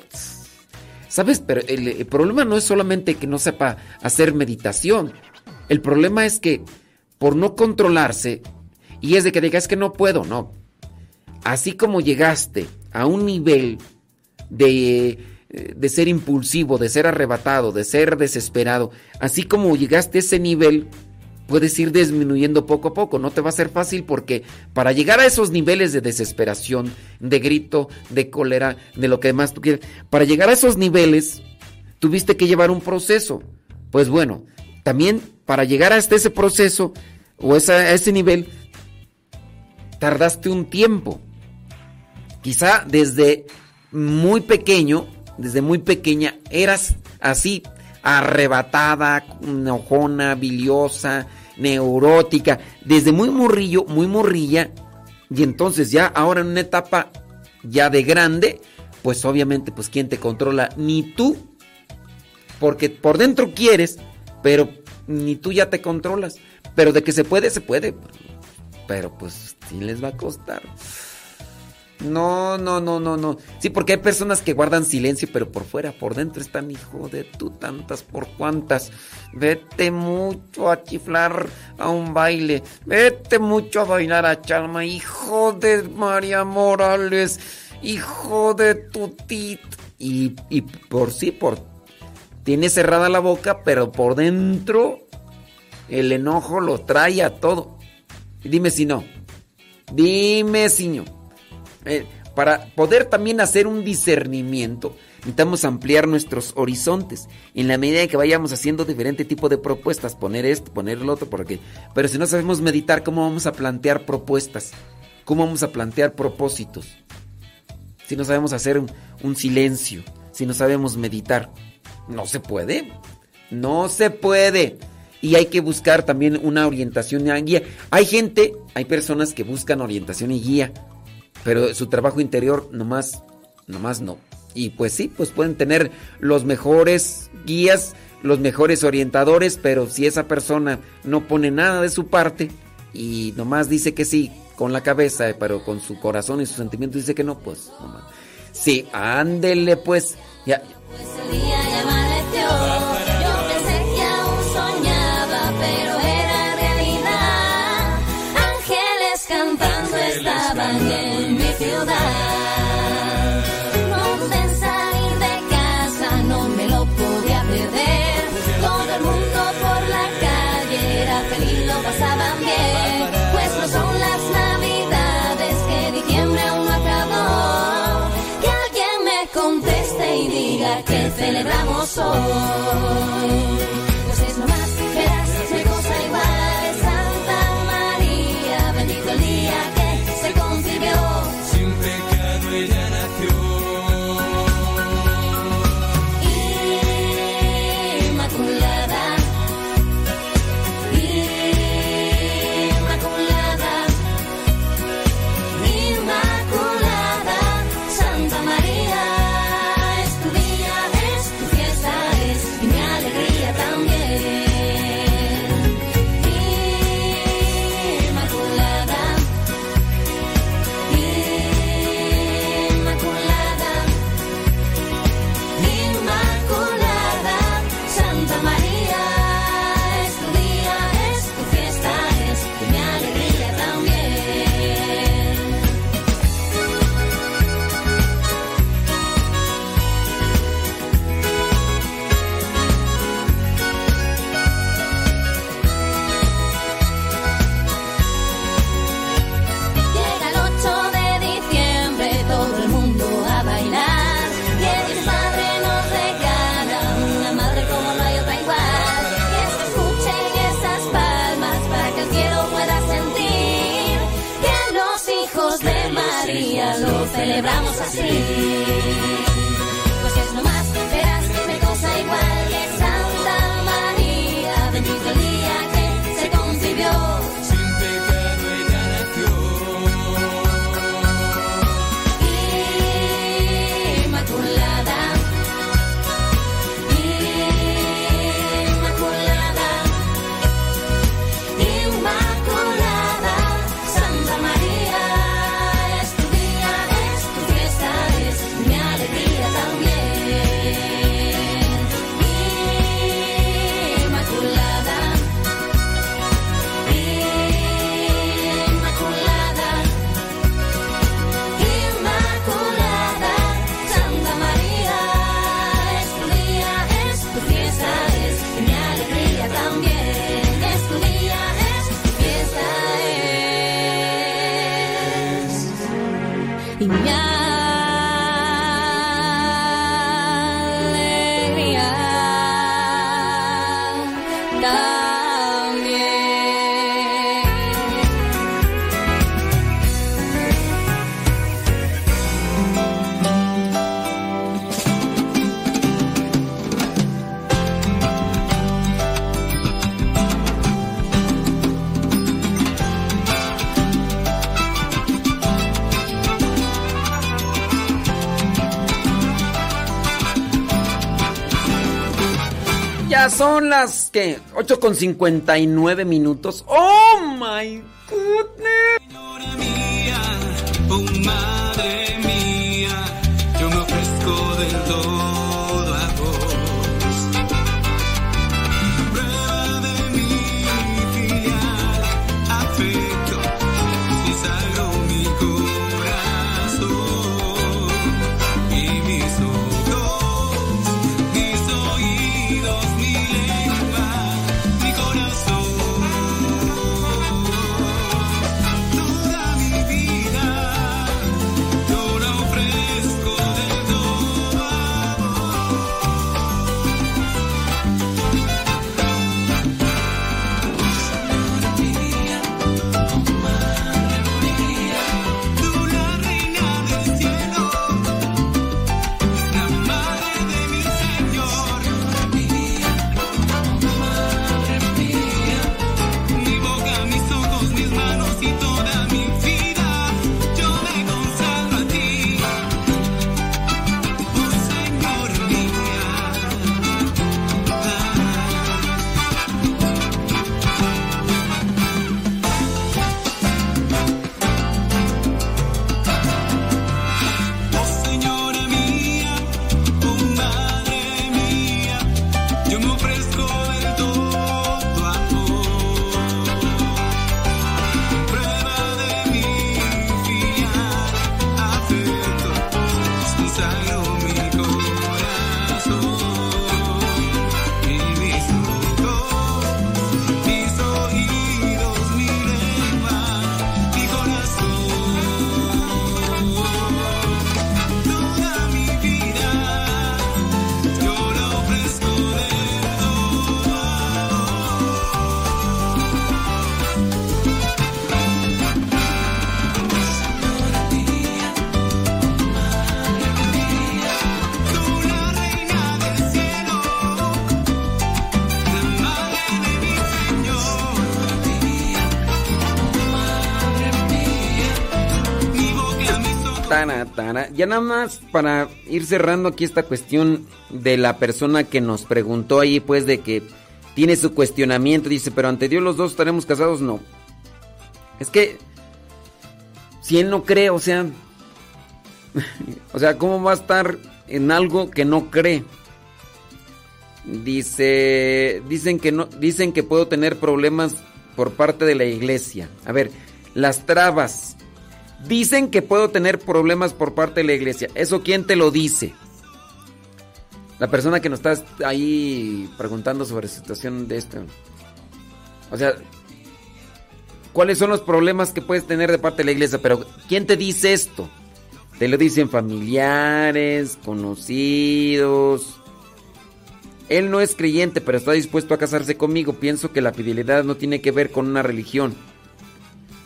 ¿Sabes? Pero el, el problema no es solamente que no sepa hacer meditación, el problema es que por no controlarse, y es de que diga, es que no puedo, no, así como llegaste a un nivel de, de, ser impulsivo, de ser arrebatado, de ser desesperado, así como llegaste a ese nivel, puedes ir disminuyendo poco a poco. No te va a ser fácil porque para llegar a esos niveles de desesperación, de grito, de cólera, de lo que más tú quieras, para llegar a esos niveles, tuviste que llevar un proceso. Pues bueno, también para llegar hasta ese proceso o a ese nivel, tardaste un tiempo. Quizá desde muy pequeño, desde muy pequeña, eras así, arrebatada, enojona, biliosa, neurótica, desde muy morrillo, muy morrilla, y entonces ya ahora en una etapa ya de grande, pues obviamente, pues quién te controla, ni tú, porque por dentro quieres, pero ni tú ya te controlas, pero de que se puede, se puede, pero pues sí les va a costar. No, no, no, no, no. Sí, porque hay personas que guardan silencio, pero por fuera, por dentro están, hijo de tú, tantas por cuantas. Vete mucho a chiflar a un baile. Vete mucho a bailar a Chalma, hijo de María Morales. Hijo de tu tit. Y, y por sí, por. Tiene cerrada la boca, pero por dentro el enojo lo trae a todo. Dime si no. Dime si no. Eh, para poder también hacer un discernimiento, necesitamos ampliar nuestros horizontes. En la medida en que vayamos haciendo diferente tipo de propuestas, poner esto, poner lo otro, porque. Pero si no sabemos meditar, ¿cómo vamos a plantear propuestas? ¿Cómo vamos a plantear propósitos? Si no sabemos hacer un, un silencio, si no sabemos meditar, no se puede. No se puede. Y hay que buscar también una orientación y guía. Hay gente, hay personas que buscan orientación y guía pero su trabajo interior nomás, nomás no. Y pues sí, pues pueden tener los mejores guías, los mejores orientadores, pero si esa persona no pone nada de su parte y nomás dice que sí con la cabeza, pero con su corazón y sus sentimientos dice que no, pues nomás. Sí, ándele pues. Ya. Cantando estaban No de salir de casa, no me lo podía perder. Todo el mundo por la calle era feliz, lo pasaban bien. Pues no son las navidades que diciembre aún no acabó. Que alguien me conteste y diga que celebramos hoy. Que 8 con 59 minutos. Ya nada más para ir cerrando aquí esta cuestión de la persona que nos preguntó ahí, pues de que tiene su cuestionamiento. Dice, pero ante Dios los dos estaremos casados. No. Es que si él no cree, o sea, (laughs) o sea, ¿cómo va a estar en algo que no cree? Dice, dicen que no, dicen que puedo tener problemas por parte de la iglesia. A ver, las trabas. Dicen que puedo tener problemas por parte de la iglesia. ¿Eso quién te lo dice? La persona que nos está ahí preguntando sobre situación de esto. O sea, ¿cuáles son los problemas que puedes tener de parte de la iglesia? Pero ¿quién te dice esto? Te lo dicen familiares, conocidos. Él no es creyente, pero está dispuesto a casarse conmigo. Pienso que la fidelidad no tiene que ver con una religión.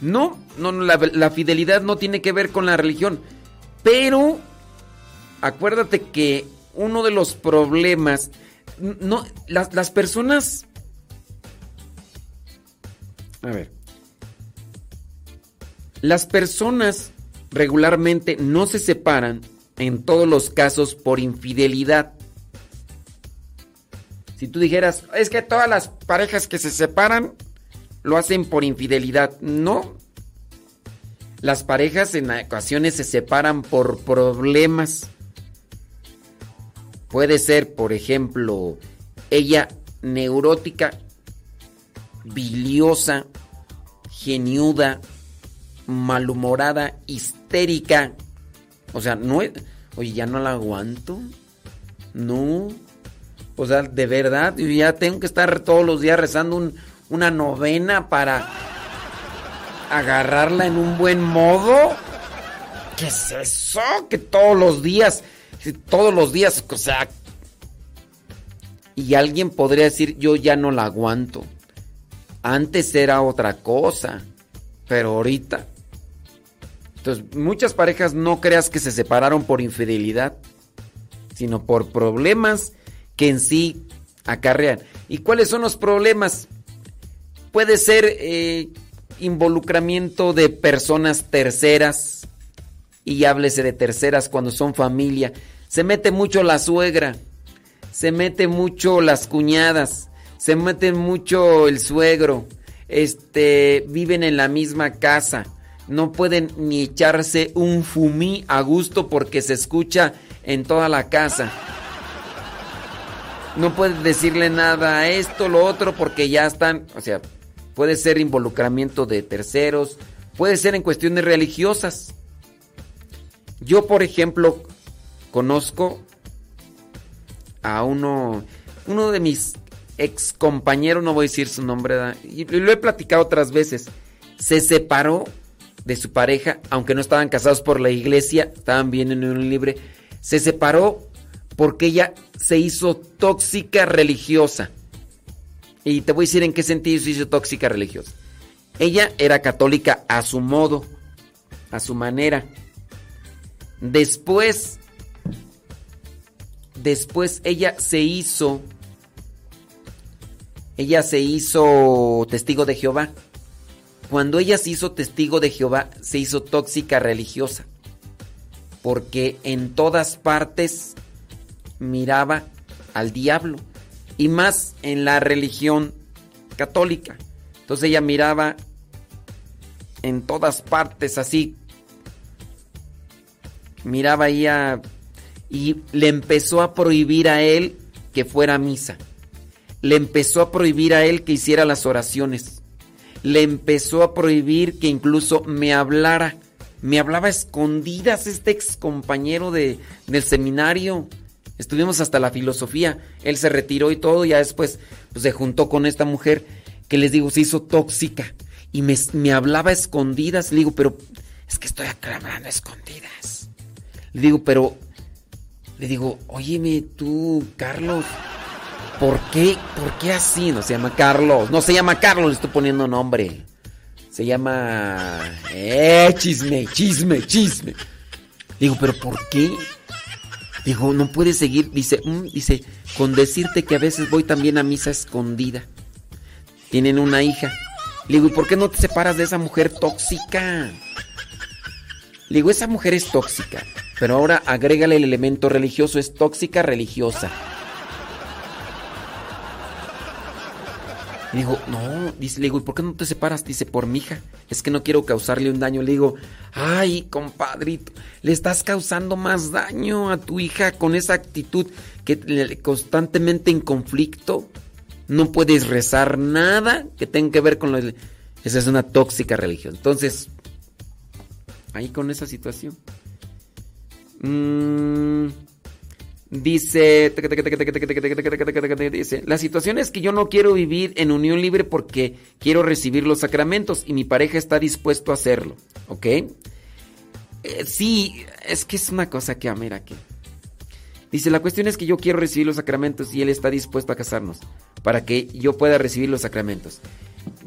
No, no, no, la, la fidelidad no tiene que ver con la religión. Pero acuérdate que uno de los problemas, no, las, las personas... A ver. Las personas regularmente no se separan en todos los casos por infidelidad. Si tú dijeras, es que todas las parejas que se separan lo hacen por infidelidad. No. Las parejas en ocasiones se separan por problemas. Puede ser, por ejemplo, ella neurótica, biliosa, geniuda, malhumorada, histérica. O sea, no es... Oye, ya no la aguanto. No. O sea, de verdad, yo ya tengo que estar todos los días rezando un- una novena para agarrarla en un buen modo. ¿Qué es eso? Que todos los días, todos los días, o sea... Y alguien podría decir, yo ya no la aguanto. Antes era otra cosa, pero ahorita... Entonces, muchas parejas no creas que se separaron por infidelidad, sino por problemas que en sí acarrean. ¿Y cuáles son los problemas? Puede ser eh, involucramiento de personas terceras, y háblese de terceras cuando son familia. Se mete mucho la suegra, se mete mucho las cuñadas, se mete mucho el suegro, este, viven en la misma casa, no pueden ni echarse un fumí a gusto porque se escucha en toda la casa. No pueden decirle nada a esto, lo otro, porque ya están, o sea, puede ser involucramiento de terceros, puede ser en cuestiones religiosas. Yo, por ejemplo, conozco a uno, uno de mis ex compañeros, no voy a decir su nombre, y lo he platicado otras veces, se separó de su pareja, aunque no estaban casados por la iglesia, estaban bien en un libre, se separó porque ella se hizo tóxica religiosa. Y te voy a decir en qué sentido se hizo tóxica religiosa. Ella era católica a su modo, a su manera. Después, después ella se hizo, ella se hizo testigo de Jehová. Cuando ella se hizo testigo de Jehová, se hizo tóxica religiosa. Porque en todas partes miraba al diablo. Y más en la religión católica. Entonces ella miraba en todas partes así. Miraba ahí a... Y le empezó a prohibir a él que fuera a misa. Le empezó a prohibir a él que hiciera las oraciones. Le empezó a prohibir que incluso me hablara. Me hablaba a escondidas este ex compañero de, del seminario. Estuvimos hasta la filosofía. Él se retiró y todo. Ya después pues, se juntó con esta mujer que les digo se hizo tóxica. Y me, me hablaba a escondidas. Le digo, pero es que estoy acá hablando a escondidas. Le digo, pero. Le digo, óyeme tú, Carlos. ¿Por qué? ¿Por qué así? No se llama Carlos. No se llama Carlos, le estoy poniendo nombre. Se llama. Eh, chisme, chisme, chisme. Digo, pero ¿por qué? Digo, no puede seguir. Dice, mm, dice, con decirte que a veces voy también a misa escondida. Tienen una hija. Le digo, ¿y por qué no te separas de esa mujer tóxica? Le digo, esa mujer es tóxica. Pero ahora agrégale el elemento religioso, es tóxica religiosa. Le digo, no, dice, le digo, ¿y por qué no te separas? Dice, por mi hija. Es que no quiero causarle un daño. Le digo, ay, compadrito, le estás causando más daño a tu hija con esa actitud que constantemente en conflicto. No puedes rezar nada que tenga que ver con lo... Esa es una tóxica religión. Entonces, ahí con esa situación. Mm, dice, dice, la situación es que yo no quiero vivir en unión libre porque quiero recibir los sacramentos y mi pareja está dispuesto a hacerlo, ¿ok? Eh, sí, es que es una cosa que, ah, mira aquí. Dice, la cuestión es que yo quiero recibir los sacramentos y él está dispuesto a casarnos para que yo pueda recibir los sacramentos.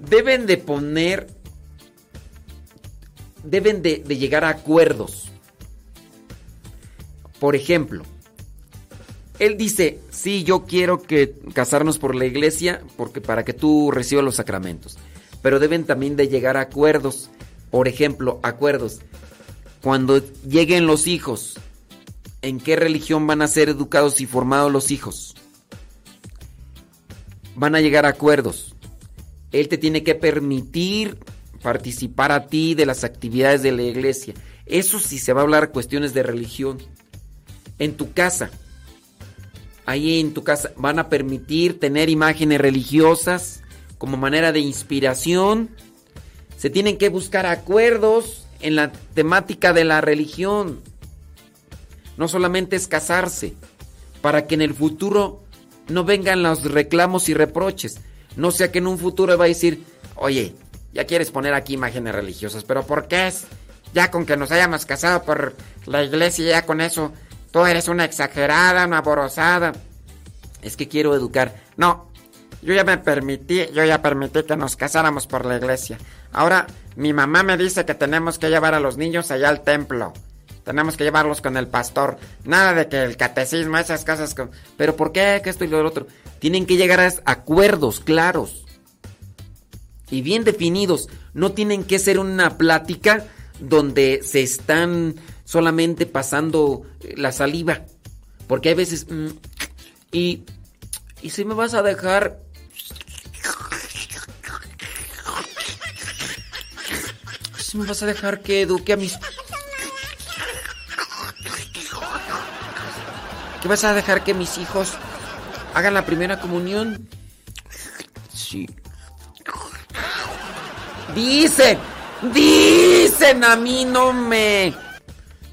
Deben de poner, deben de, de llegar a acuerdos Por ejemplo, él dice, sí, yo quiero que casarnos por la iglesia porque para que tú recibas los sacramentos. Pero deben también de llegar a acuerdos. Por ejemplo, acuerdos. Cuando lleguen los hijos, ¿en qué religión van a ser educados y formados los hijos? Van a llegar a acuerdos. Él te tiene que permitir participar a ti de las actividades de la iglesia. Eso sí se va a hablar cuestiones de religión. En tu casa, ahí en tu casa, van a permitir tener imágenes religiosas como manera de inspiración. Se tienen que buscar acuerdos en la temática de la religión. No solamente es casarse, para que en el futuro no vengan los reclamos y reproches. No sea que en un futuro va a decir, oye, ya quieres poner aquí imágenes religiosas, pero ¿por qué es? Ya con que nos hayamos casado por la iglesia, ya con eso, tú eres una exagerada, una borosada. Es que quiero educar. No, yo ya me permití, yo ya permití que nos casáramos por la iglesia. Ahora mi mamá me dice que tenemos que llevar a los niños allá al templo. Tenemos que llevarlos con el pastor. Nada de que el catecismo, esas cosas. Pero ¿por qué? Que esto y lo otro. Tienen que llegar a acuerdos claros y bien definidos. No tienen que ser una plática donde se están solamente pasando la saliva. Porque hay veces... mm, y, y si me vas a dejar... Si me vas a dejar que eduque a mis... ¿Que vas a dejar que mis hijos hagan la primera comunión? Sí. Dicen, dicen a mí no me...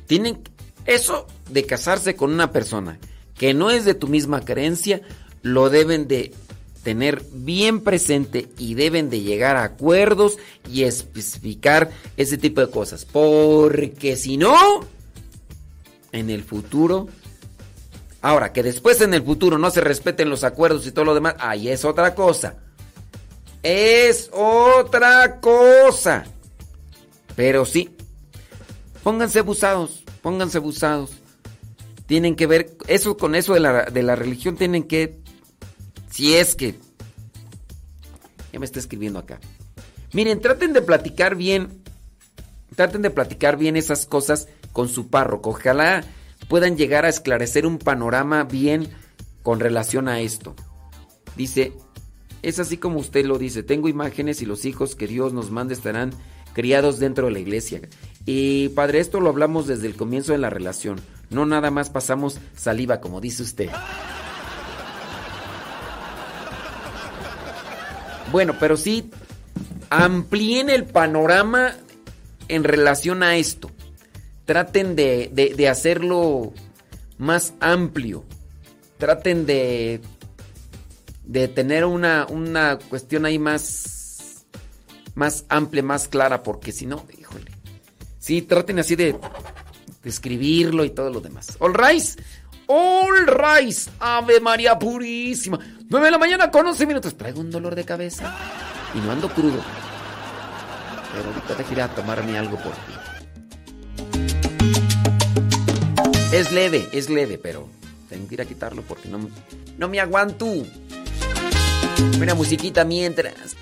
Tienen eso de casarse con una persona que no es de tu misma creencia, lo deben de tener bien presente y deben de llegar a acuerdos y especificar ese tipo de cosas. Porque si no, en el futuro... Ahora, que después en el futuro no se respeten los acuerdos y todo lo demás, ahí es otra cosa. Es otra cosa. Pero sí, pónganse abusados, pónganse abusados. Tienen que ver, eso con eso de la, de la religión, tienen que, si es que, ya me está escribiendo acá. Miren, traten de platicar bien, traten de platicar bien esas cosas con su párroco. Ojalá puedan llegar a esclarecer un panorama bien con relación a esto. Dice, es así como usted lo dice, tengo imágenes y los hijos que Dios nos manda estarán criados dentro de la iglesia. Y padre, esto lo hablamos desde el comienzo de la relación. No nada más pasamos saliva, como dice usted. Bueno, pero sí amplíen el panorama en relación a esto. Traten de, de- hacerlo más amplio. Traten de, de tener una, una cuestión ahí más, más amplia, más clara, porque si no. Sí, traten así de, de escribirlo y todo lo demás. All rise. All rise. Ave María Purísima. 9 de la mañana con 11 minutos. Traigo un dolor de cabeza y no ando crudo. Pero ahorita te iré a tomarme algo por ti. Es leve, es leve, pero tengo que ir a quitarlo porque no, no me aguanto. Una musiquita mientras.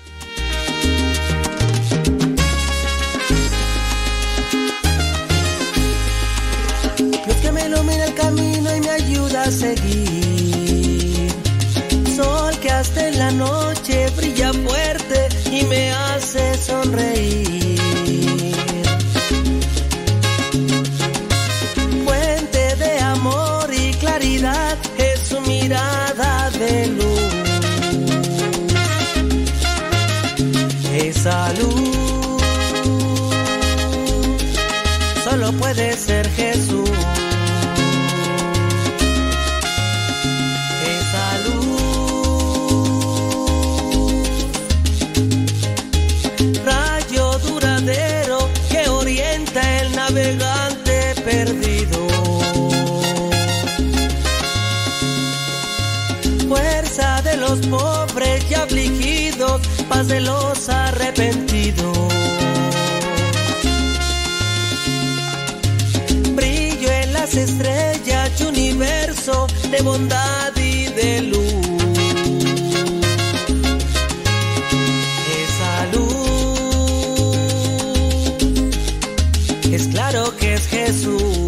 Dios que me ilumina el camino y me ayuda a seguir. Sol que hasta en la noche brilla fuerte y me hace sonreír. Fuente de amor y claridad es su mirada de luz. Esa luz solo puede ser Jesús. De los arrepentidos. Brillo en las estrellas universo de bondad y de luz. Esa luz es claro que es Jesús.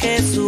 Jesús.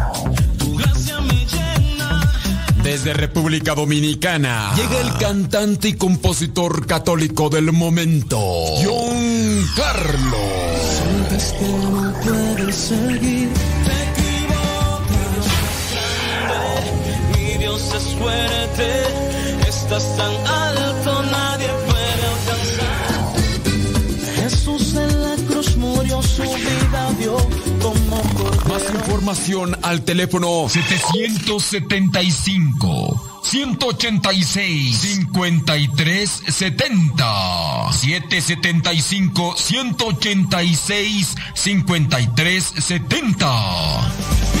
Desde República Dominicana llega el cantante y compositor católico del momento, John Carlos. Información al teléfono 775 186 53 70 775 186 53 70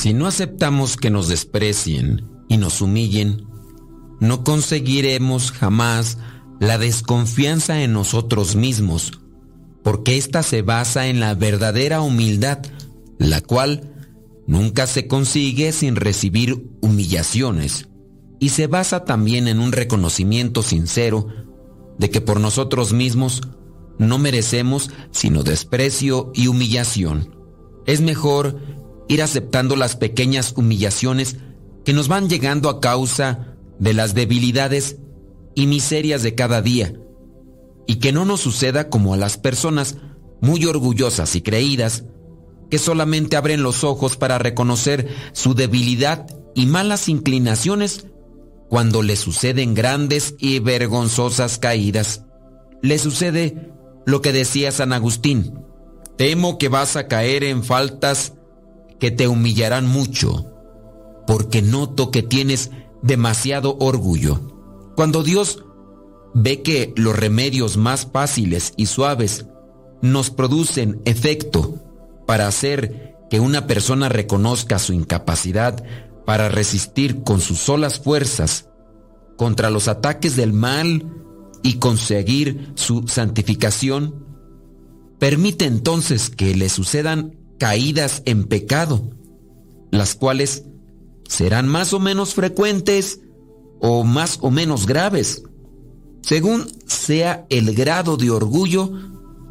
Si no aceptamos que nos desprecien y nos humillen, no conseguiremos jamás la desconfianza en nosotros mismos, porque ésta se basa en la verdadera humildad, la cual nunca se consigue sin recibir humillaciones, y se basa también en un reconocimiento sincero de que por nosotros mismos no merecemos sino desprecio y humillación. Es mejor ir aceptando las pequeñas humillaciones que nos van llegando a causa de las debilidades y miserias de cada día, y que no nos suceda como a las personas muy orgullosas y creídas, que solamente abren los ojos para reconocer su debilidad y malas inclinaciones cuando le suceden grandes y vergonzosas caídas. Le sucede lo que decía San Agustín, temo que vas a caer en faltas que te humillarán mucho, porque noto que tienes demasiado orgullo. Cuando Dios ve que los remedios más fáciles y suaves nos producen efecto para hacer que una persona reconozca su incapacidad para resistir con sus solas fuerzas contra los ataques del mal y conseguir su santificación, permite entonces que le sucedan caídas en pecado, las cuales serán más o menos frecuentes o más o menos graves, según sea el grado de orgullo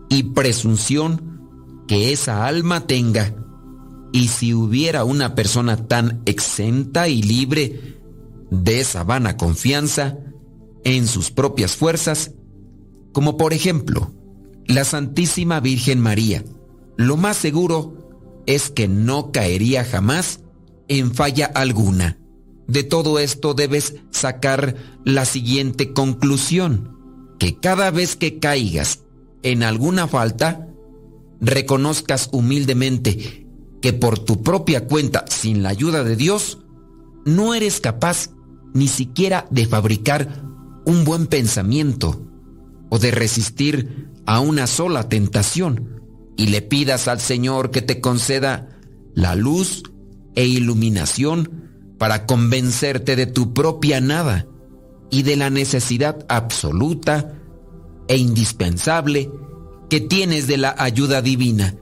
y presunción que esa alma tenga. Y si hubiera una persona tan exenta y libre de esa vana confianza en sus propias fuerzas, como por ejemplo la Santísima Virgen María, lo más seguro es que no caería jamás en falla alguna. De todo esto debes sacar la siguiente conclusión, que cada vez que caigas en alguna falta, reconozcas humildemente que por tu propia cuenta, sin la ayuda de Dios, no eres capaz ni siquiera de fabricar un buen pensamiento o de resistir a una sola tentación y le pidas al Señor que te conceda la luz e iluminación para convencerte de tu propia nada y de la necesidad absoluta e indispensable que tienes de la ayuda divina.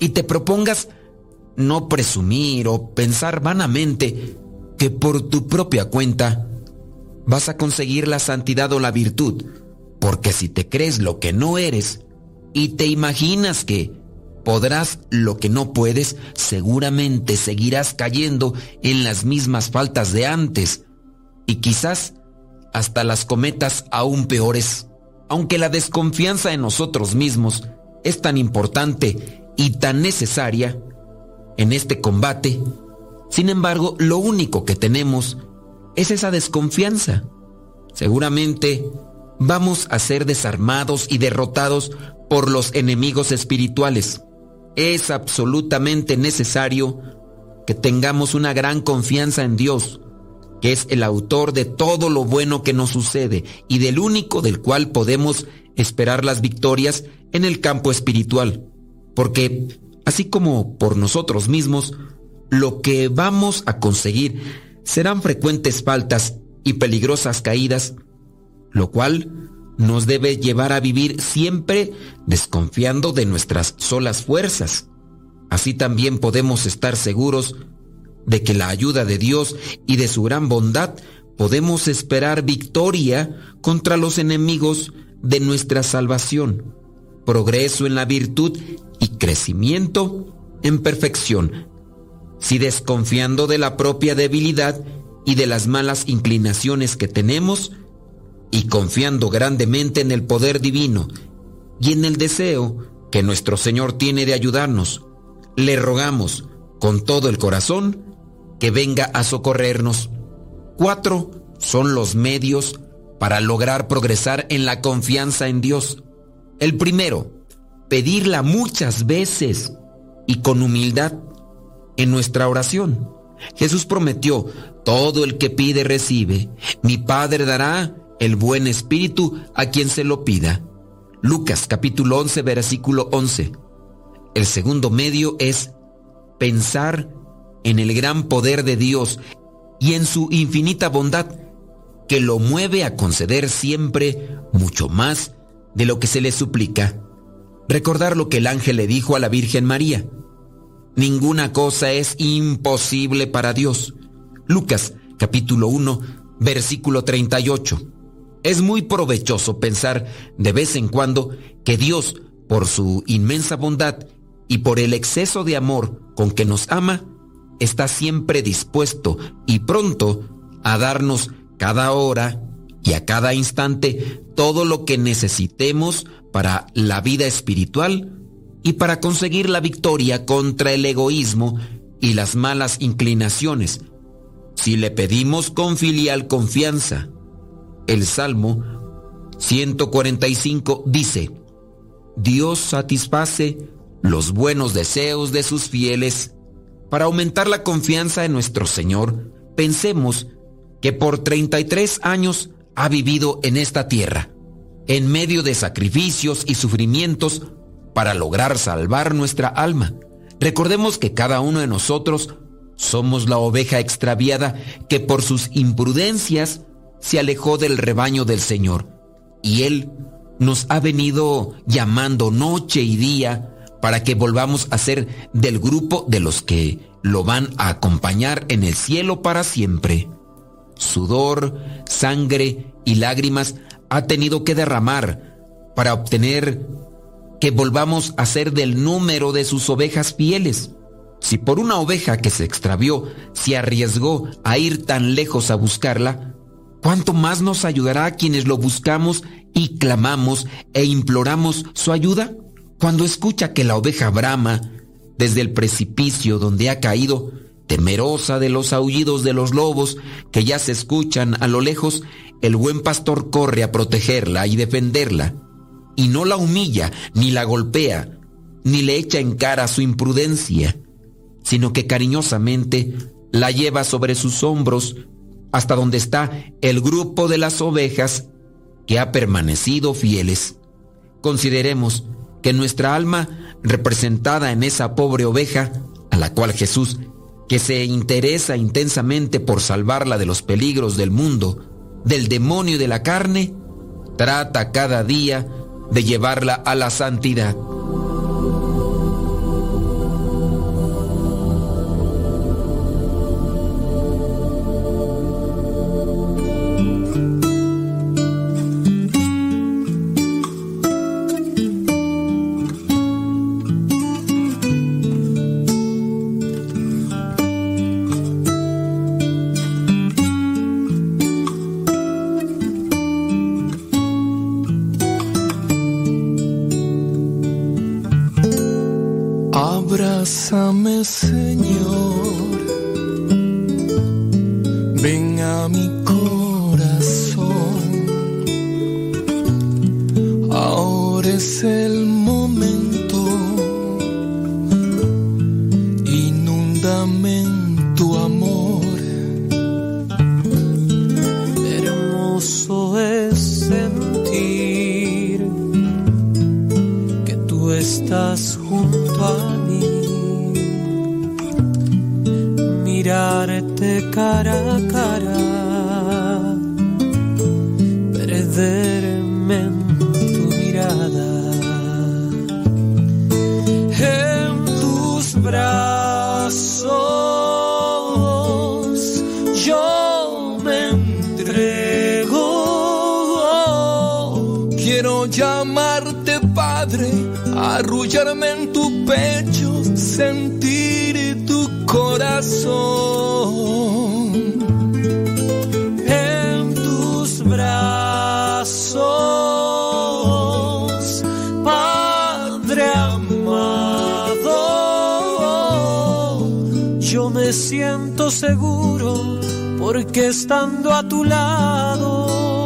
Y te propongas no presumir o pensar vanamente que por tu propia cuenta vas a conseguir la santidad o la virtud, porque si te crees lo que no eres y te imaginas que podrás lo que no puedes, seguramente seguirás cayendo en las mismas faltas de antes y quizás hasta las cometas aún peores. Aunque la desconfianza en nosotros mismos es tan importante y tan necesaria en este combate, sin embargo, lo único que tenemos es esa desconfianza. Seguramente vamos a ser desarmados y derrotados por los enemigos espirituales. Es absolutamente necesario que tengamos una gran confianza en Dios, que es el autor de todo lo bueno que nos sucede y del único del cual podemos esperar las victorias en el campo espiritual. Porque, así como por nosotros mismos, lo que vamos a conseguir serán frecuentes faltas y peligrosas caídas, lo cual nos debe llevar a vivir siempre desconfiando de nuestras solas fuerzas. Así también podemos estar seguros de que la ayuda de Dios y de su gran bondad podemos esperar victoria contra los enemigos de nuestra salvación, progreso en la virtud y crecimiento en perfección. Si desconfiando de la propia debilidad y de las malas inclinaciones que tenemos, y confiando grandemente en el poder divino y en el deseo que nuestro Señor tiene de ayudarnos, le rogamos con todo el corazón, que venga a socorrernos. Cuatro son los medios para lograr progresar en la confianza en Dios. El primero, pedirla muchas veces y con humildad en nuestra oración. Jesús prometió, todo el que pide recibe, mi Padre dará el buen espíritu a quien se lo pida. Lucas capítulo 11 versículo 11. El segundo medio es pensar en el gran poder de Dios y en su infinita bondad que lo mueve a conceder siempre mucho más de lo que se le suplica. Recordar lo que el ángel le dijo a la Virgen María. Ninguna cosa es imposible para Dios. Lucas capítulo 1 versículo 38. Es muy provechoso pensar de vez en cuando que Dios, por su inmensa bondad y por el exceso de amor con que nos ama, está siempre dispuesto y pronto a darnos cada hora y a cada instante todo lo que necesitemos para la vida espiritual y para conseguir la victoria contra el egoísmo y las malas inclinaciones, si le pedimos con filial confianza. El Salmo 145 dice, Dios satisface los buenos deseos de sus fieles. Para aumentar la confianza en nuestro Señor, pensemos que por 33 años ha vivido en esta tierra, en medio de sacrificios y sufrimientos para lograr salvar nuestra alma. Recordemos que cada uno de nosotros somos la oveja extraviada que por sus imprudencias se alejó del rebaño del Señor. Y Él nos ha venido llamando noche y día para que volvamos a ser del grupo de los que lo van a acompañar en el cielo para siempre sudor, sangre y lágrimas ha tenido que derramar para obtener que volvamos a ser del número de sus ovejas fieles. Si por una oveja que se extravió se arriesgó a ir tan lejos a buscarla, ¿cuánto más nos ayudará a quienes lo buscamos y clamamos e imploramos su ayuda? Cuando escucha que la oveja brama desde el precipicio donde ha caído, Temerosa de los aullidos de los lobos que ya se escuchan a lo lejos, el buen pastor corre a protegerla y defenderla. Y no la humilla, ni la golpea, ni le echa en cara su imprudencia, sino que cariñosamente la lleva sobre sus hombros hasta donde está el grupo de las ovejas que ha permanecido fieles. Consideremos que nuestra alma, representada en esa pobre oveja, a la cual Jesús que se interesa intensamente por salvarla de los peligros del mundo, del demonio y de la carne, trata cada día de llevarla a la santidad. Llamarte Padre, arrullarme en tu pecho, sentir tu corazón. En tus brazos, Padre amado, me siento seguro porque estando a tu lado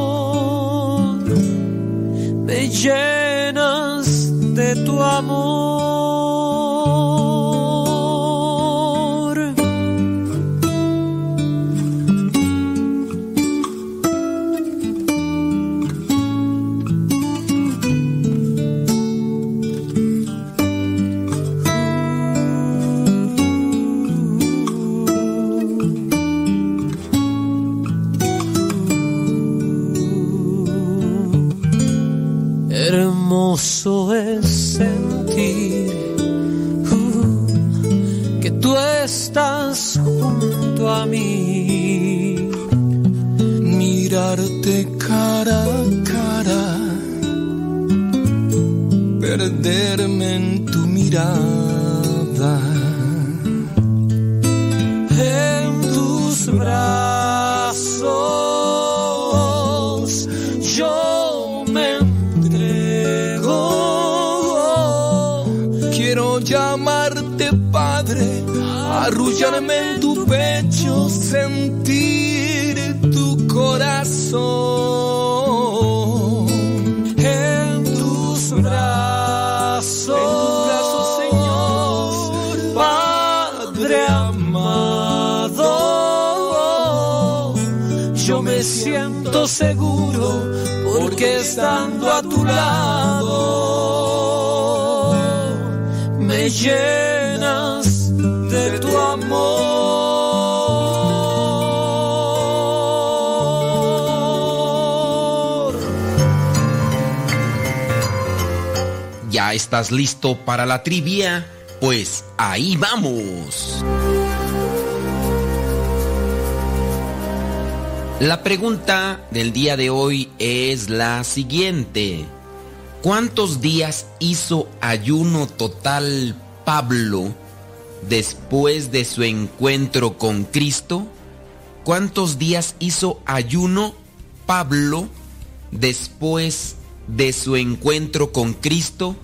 llenas de tu amor. Hermoso es sentir uh, que tú estás junto a mí. Mirarte cara a cara, perderme en tu mirada. En tu pecho, sentir tu corazón. En tus brazos, Señor, Padre amado, yo me siento seguro porque estando a tu lado me llenas ¿Ya estás listo para la trivia? Pues ahí vamos. La pregunta del día de hoy es la siguiente. ¿Cuántos días hizo ayuno total Pablo después de su encuentro con Cristo? ¿Cuántos días hizo ayuno Pablo después de su encuentro con Cristo?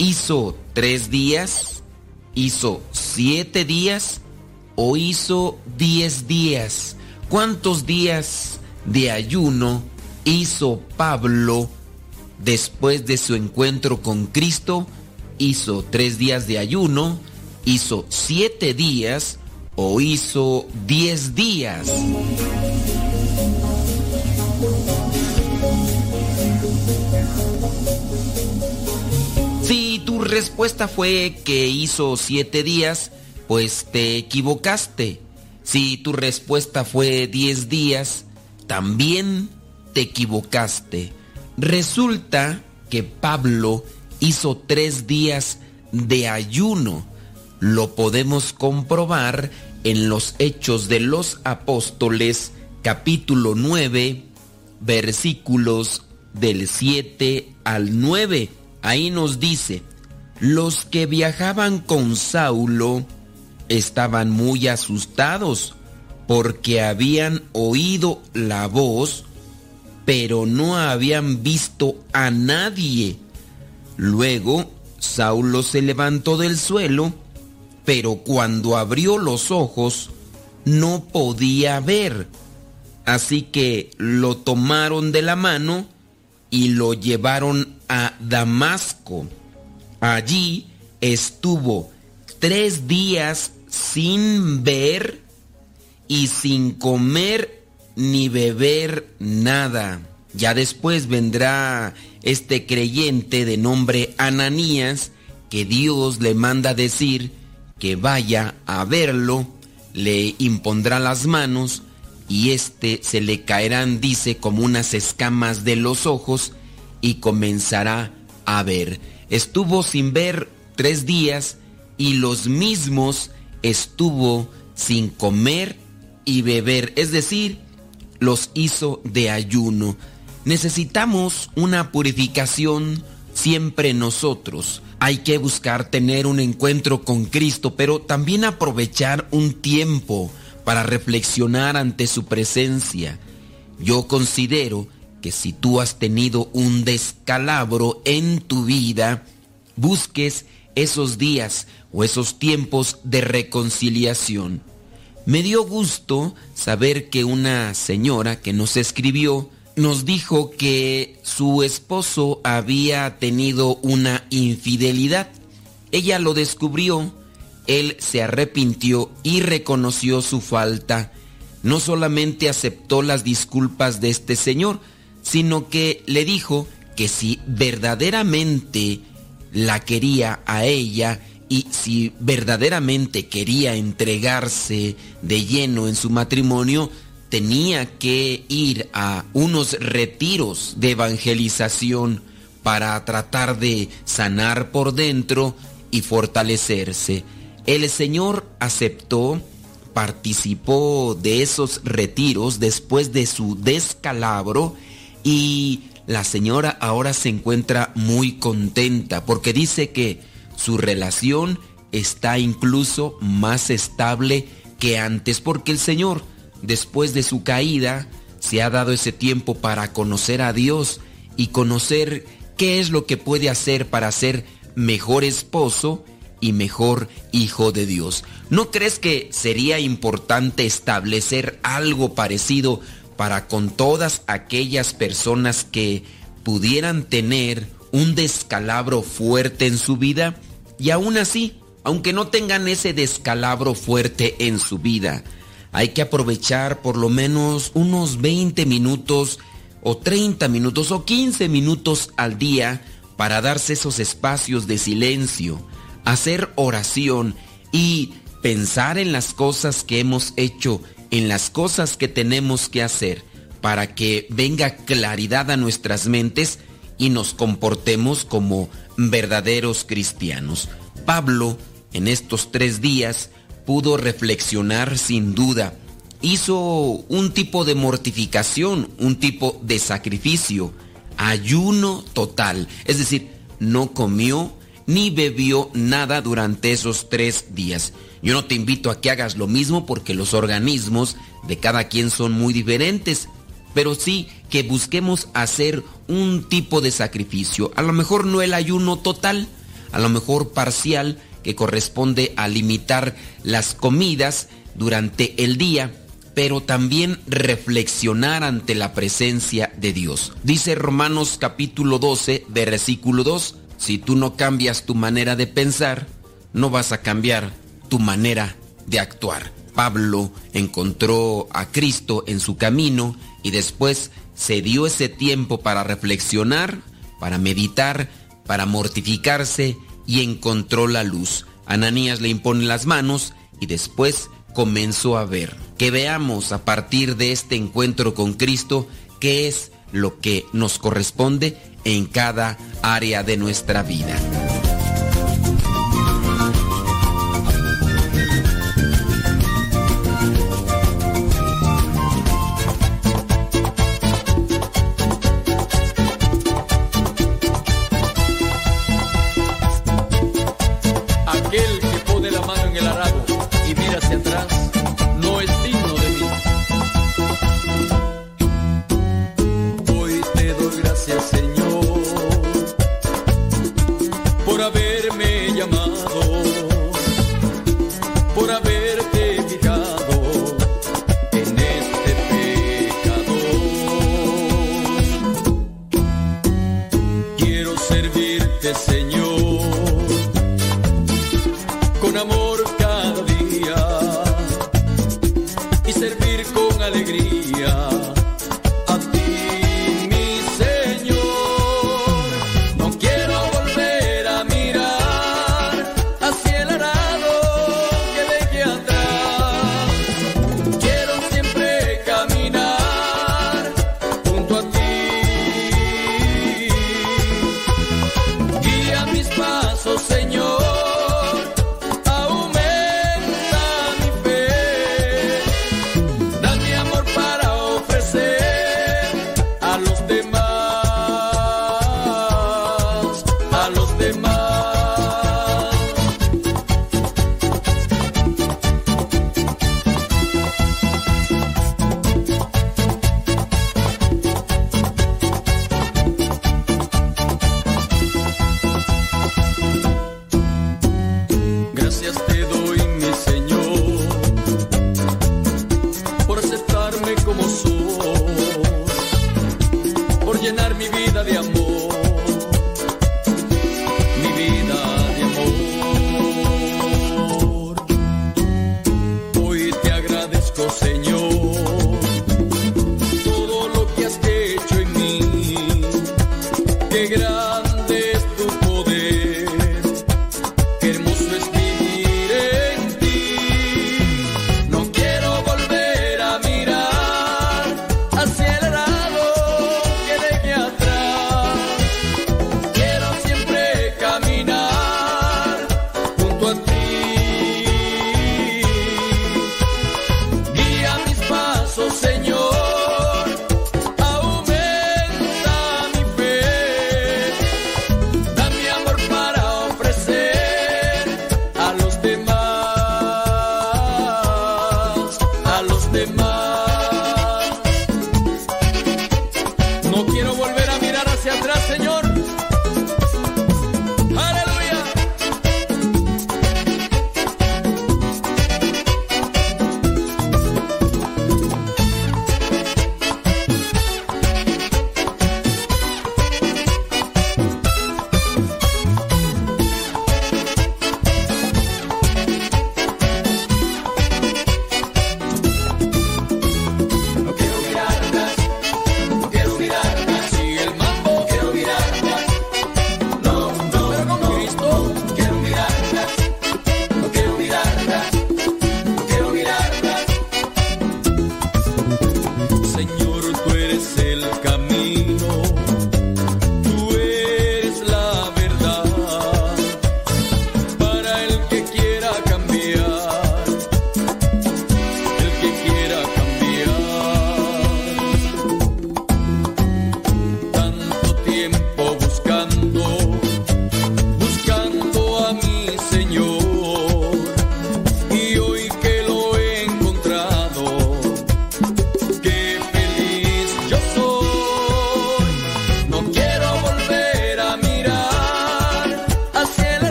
¿Hizo tres días? ¿Hizo siete días? ¿O hizo diez días? ¿Cuántos días de ayuno hizo Pablo después de su encuentro con Cristo? ¿Hizo tres días de ayuno? ¿Hizo siete días? ¿O hizo diez días? Respuesta fue que hizo siete días, pues te equivocaste. Si tu respuesta fue 10 días, también te equivocaste. Resulta que Pablo hizo tres días de ayuno. Lo podemos comprobar en los Hechos de los Apóstoles, capítulo 9, versículos del 7 al 9. Ahí nos dice, los que viajaban con Saulo, estaban muy asustados porque habían oído la voz, pero no habían visto a nadie. Luego Saulo se levantó del suelo, pero cuando abrió los ojos no podía ver. Así que lo tomaron de la mano y lo llevaron a Damasco. Allí estuvo tres días sin ver y sin comer ni beber nada. Ya después vendrá este creyente de nombre Ananías que Dios le manda decir que vaya a verlo, le impondrá las manos y éste se le caerán, dice, como unas escamas de los ojos y comenzará a ver. Estuvo sin ver tres días y los mismos estuvo sin comer y beber, es decir, los hizo de ayuno. Necesitamos una purificación siempre nosotros. Hay que buscar tener un encuentro con Cristo, pero también aprovechar un tiempo para reflexionar ante su presencia. Yo considero que si tú has tenido un descalabro en tu vida, busques esos días o esos tiempos de reconciliación. Me dio gusto saber que una señora que nos escribió nos dijo que su esposo había tenido una infidelidad. Ella lo descubrió, él se arrepintió y reconoció su falta. No solamente aceptó las disculpas de este señor, sino que le dijo que si verdaderamente la quería a ella y si verdaderamente quería entregarse de lleno en su matrimonio, tenía que ir a unos retiros de evangelización para tratar de sanar por dentro y fortalecerse. El Señor aceptó, participó de esos retiros después de su descalabro y la señora ahora se encuentra muy contenta porque dice que su relación está incluso más estable que antes porque el Señor, después de su caída, se ha dado ese tiempo para conocer a Dios y conocer qué es lo que puede hacer para ser mejor esposo y mejor hijo de Dios. ¿No crees que sería importante establecer algo parecido para con todas aquellas personas que pudieran tener un descalabro fuerte en su vida? Y aún así, aunque no tengan ese descalabro fuerte en su vida, hay que aprovechar por lo menos unos 20 minutos o 30 minutos o 15 minutos al día para darse esos espacios de silencio, hacer oración y pensar en las cosas que hemos hecho, en las cosas que tenemos que hacer, para que venga claridad a nuestras mentes y nos comportemos como verdaderos cristianos. Pablo, en estos tres días, pudo reflexionar sin duda. Hizo un tipo de mortificación, un tipo de sacrificio, ayuno total. Es decir, no comió ni bebió nada durante esos tres días. Yo no te invito a que hagas lo mismo porque los organismos de cada quien son muy diferentes, pero sí que busquemos hacer un tipo de sacrificio. A lo mejor no el ayuno total, a lo mejor parcial, que corresponde a limitar las comidas durante el día, pero también reflexionar ante la presencia de Dios. Dice Romanos capítulo 12, versículo 2, si tú no cambias tu manera de pensar, no vas a cambiar tu manera de actuar. Pablo encontró a Cristo en su camino y después se dio ese tiempo para reflexionar, para meditar, para mortificarse y encontró la luz. Ananías le impone las manos y después comenzó a ver. Que veamos a partir de este encuentro con Cristo qué es lo que nos corresponde en cada área de nuestra vida.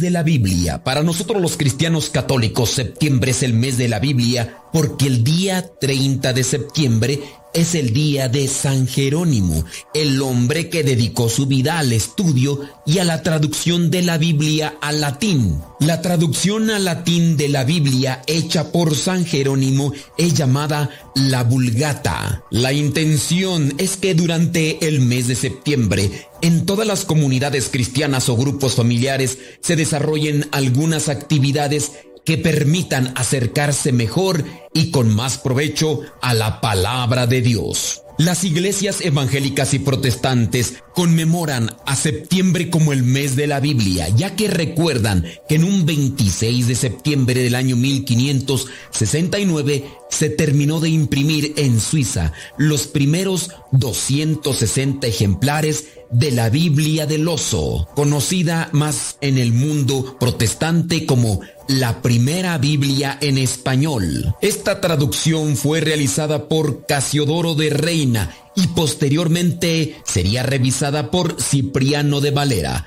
De la Biblia. Para nosotros los cristianos católicos, septiembre es el mes de la Biblia porque el día 30 de septiembre es el día de San Jerónimo, el hombre que dedicó su vida al estudio y a la traducción de la Biblia al latín. La traducción al latín de la Biblia hecha por San Jerónimo es llamada la Vulgata. La intención es que durante el mes de septiembre en todas las comunidades cristianas o grupos familiares se desarrollen algunas actividades que permitan acercarse mejor y con más provecho a la palabra de Dios. Las iglesias evangélicas y protestantes conmemoran a septiembre como el mes de la Biblia, ya que recuerdan que en un 26 de septiembre del año 1569 se terminó de imprimir en Suiza los primeros 260 ejemplares de la Biblia del Oso, conocida más en el mundo protestante como la primera Biblia en español. Esta traducción fue realizada por Casiodoro de Reina y posteriormente sería revisada por Cipriano de Valera.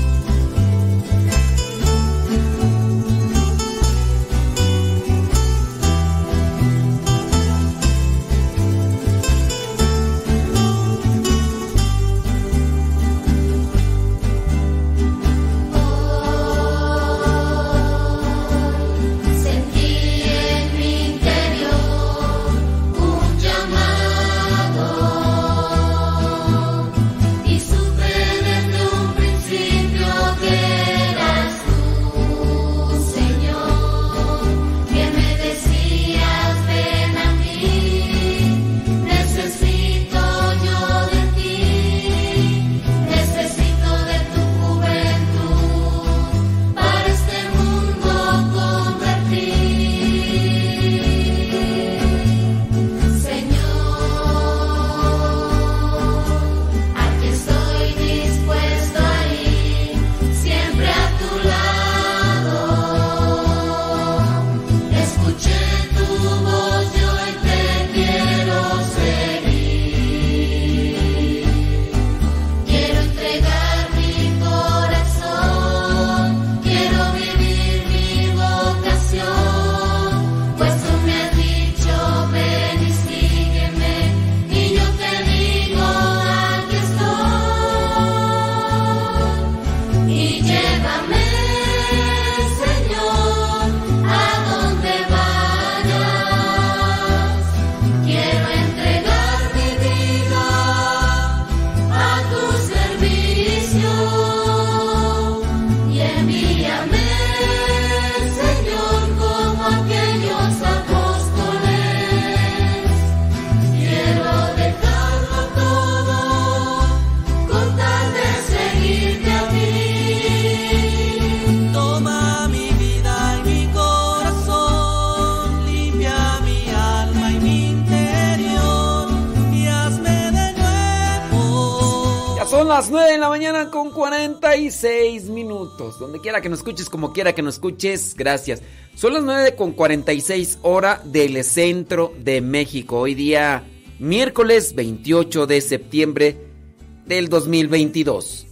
Donde quiera que nos escuches, como quiera que nos escuches, gracias. Son las 9 con 46 hora del centro de México. Hoy día, miércoles 28 de septiembre del 2022.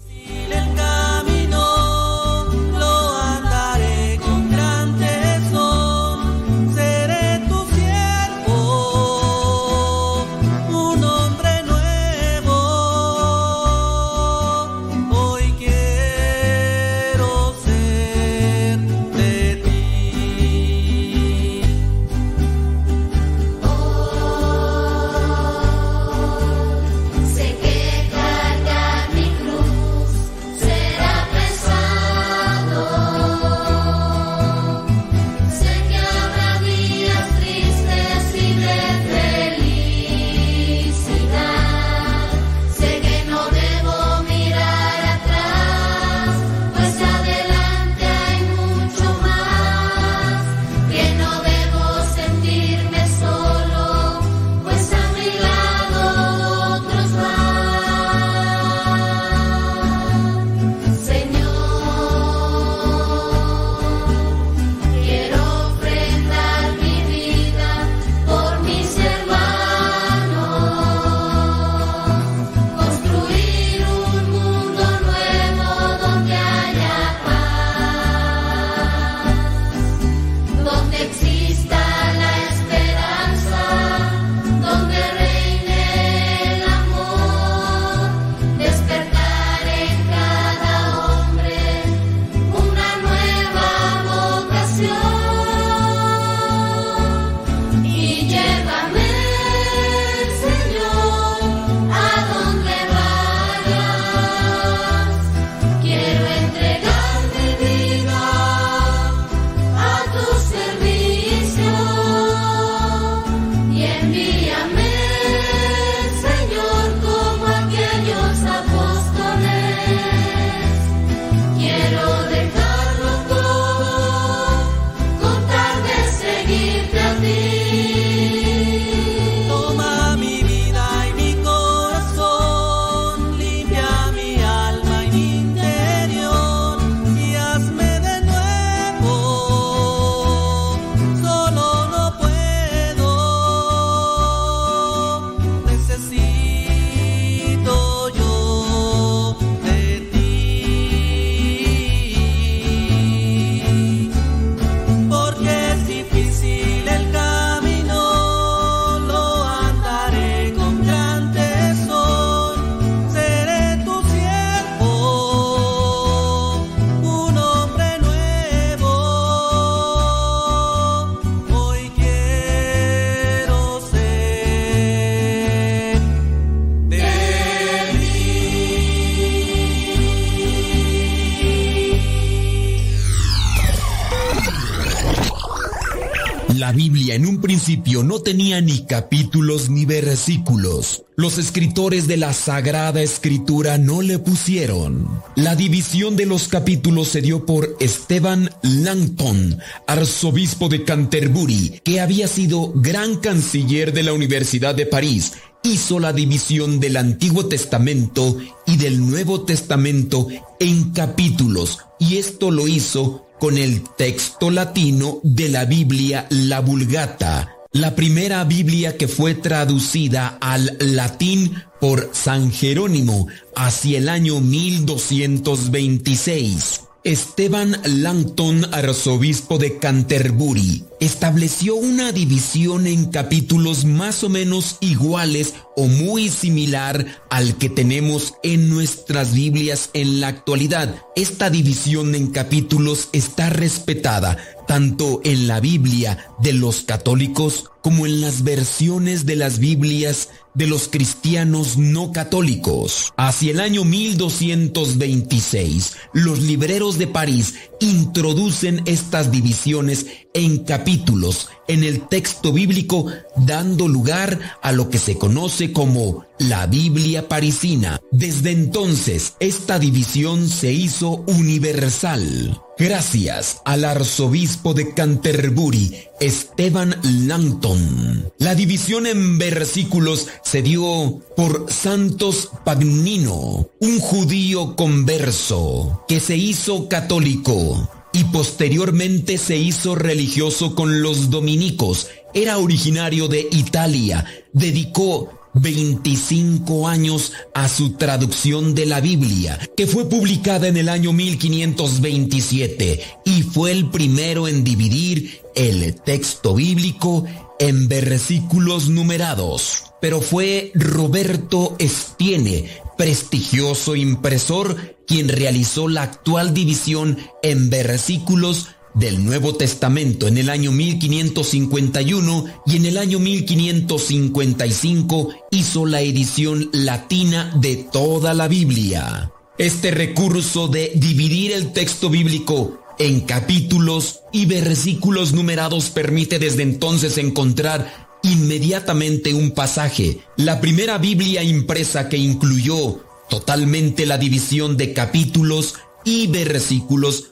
No tenía ni capítulos ni versículos. Los escritores de la Sagrada Escritura no le pusieron. La división de los capítulos se dio por Esteban Langton, arzobispo de Canterbury, que había sido gran canciller de la Universidad de París. Hizo la división del Antiguo Testamento y del Nuevo Testamento en capítulos, y esto lo hizo con el texto latino de la Biblia, la Vulgata, la primera Biblia que fue traducida al latín por San Jerónimo hacia el año 1226. Esteban Langton, arzobispo de Canterbury, estableció una división en capítulos más o menos iguales o muy similar al que tenemos en nuestras Biblias en la actualidad. Esta división en capítulos está respetada tanto en la Biblia de los católicos como en las versiones de las Biblias de los cristianos no católicos. Hacia el año 1226, los libreros de París introducen estas divisiones en capítulos en el texto bíblico, dando lugar a lo que se conoce como la Biblia parisina. Desde entonces, esta división se hizo universal. Gracias al arzobispo de Canterbury, Esteban Langton. La división en versículos se dio por Santos Pagnino, un judío converso que se hizo católico y posteriormente se hizo religioso con los dominicos. Era originario de Italia. Dedicó 25 años a su traducción de la Biblia, que fue publicada en el año 1527 y fue el primero en dividir el texto bíblico en versículos numerados. Pero fue Roberto Estiene, prestigioso impresor, quien realizó la actual división en versículos del Nuevo Testamento en el año 1551 y en el año 1555 hizo la edición latina de toda la Biblia. Este recurso de dividir el texto bíblico en capítulos y versículos numerados permite desde entonces encontrar inmediatamente un pasaje. La primera Biblia impresa que incluyó totalmente la división de capítulos y versículos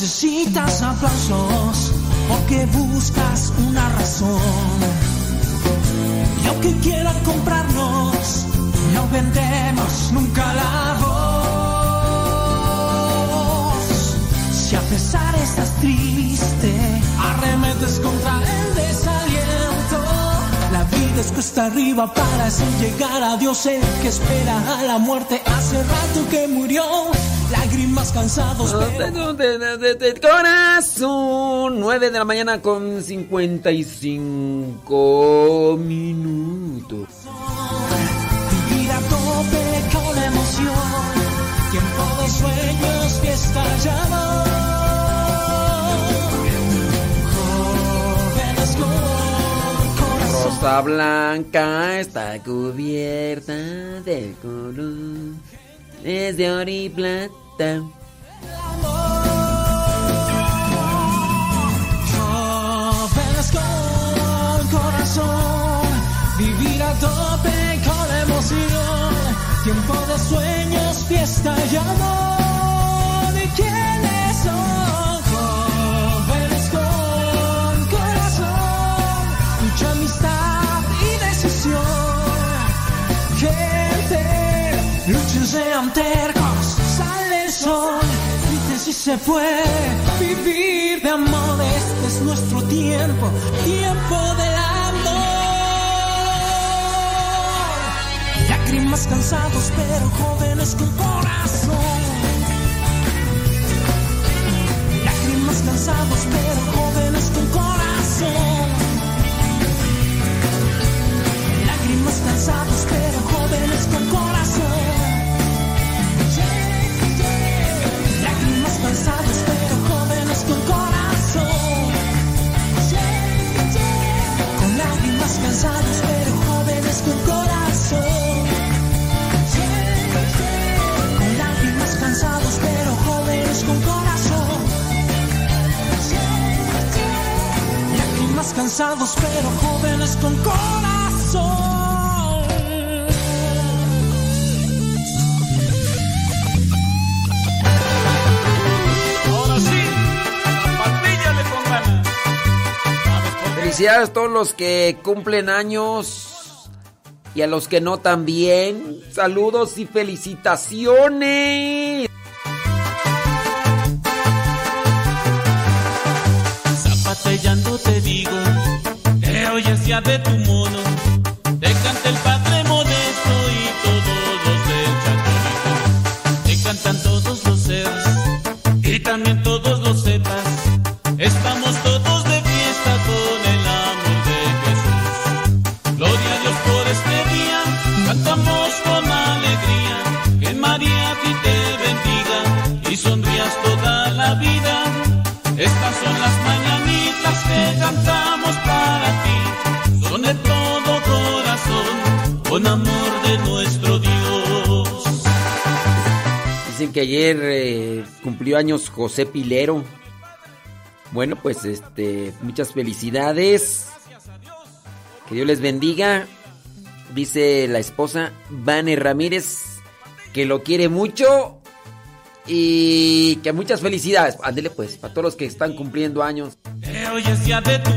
Necesitas aplausos porque buscas una razón. Y aunque quieran comprarnos, no vendemos nunca la voz. Si a pesar estás triste, arremetes contra el desaliento. La vida es cuesta arriba para así llegar a Dios, el que espera a la muerte hace rato que murió. Lágrimas cansados, pero Corazón, 9 de la mañana con 55 minutos. vivir a tope con emoción. Tiempo de sueños, fiesta. Jóvenes con. Rosa blanca está cubierta de color. Es de oro y plata. Corazón, vivir a tope con emoción, tiempo de sueños, fiesta y amor. Sean tercos. Sale el sol, dicen si se puede vivir de amor. Este es nuestro tiempo, tiempo del amor. Lágrimas cansados, pero jóvenes con corazón. Lágrimas cansados, pero jóvenes con corazón. Lágrimas cansados, pero jóvenes con corazón. Cansados, pero jóvenes con corazón. Felicidades a todos los que cumplen años y a los que no también. Saludos y felicitaciones. Zapatellando te digo, que oyes ya de tu mono, que ayer eh, cumplió años José Pilero. Bueno, pues este, muchas felicidades. Que Dios les bendiga. Dice la esposa Vane Ramírez que lo quiere mucho y que muchas felicidades. Ándele pues, para todos los que están cumpliendo años. Ya de tu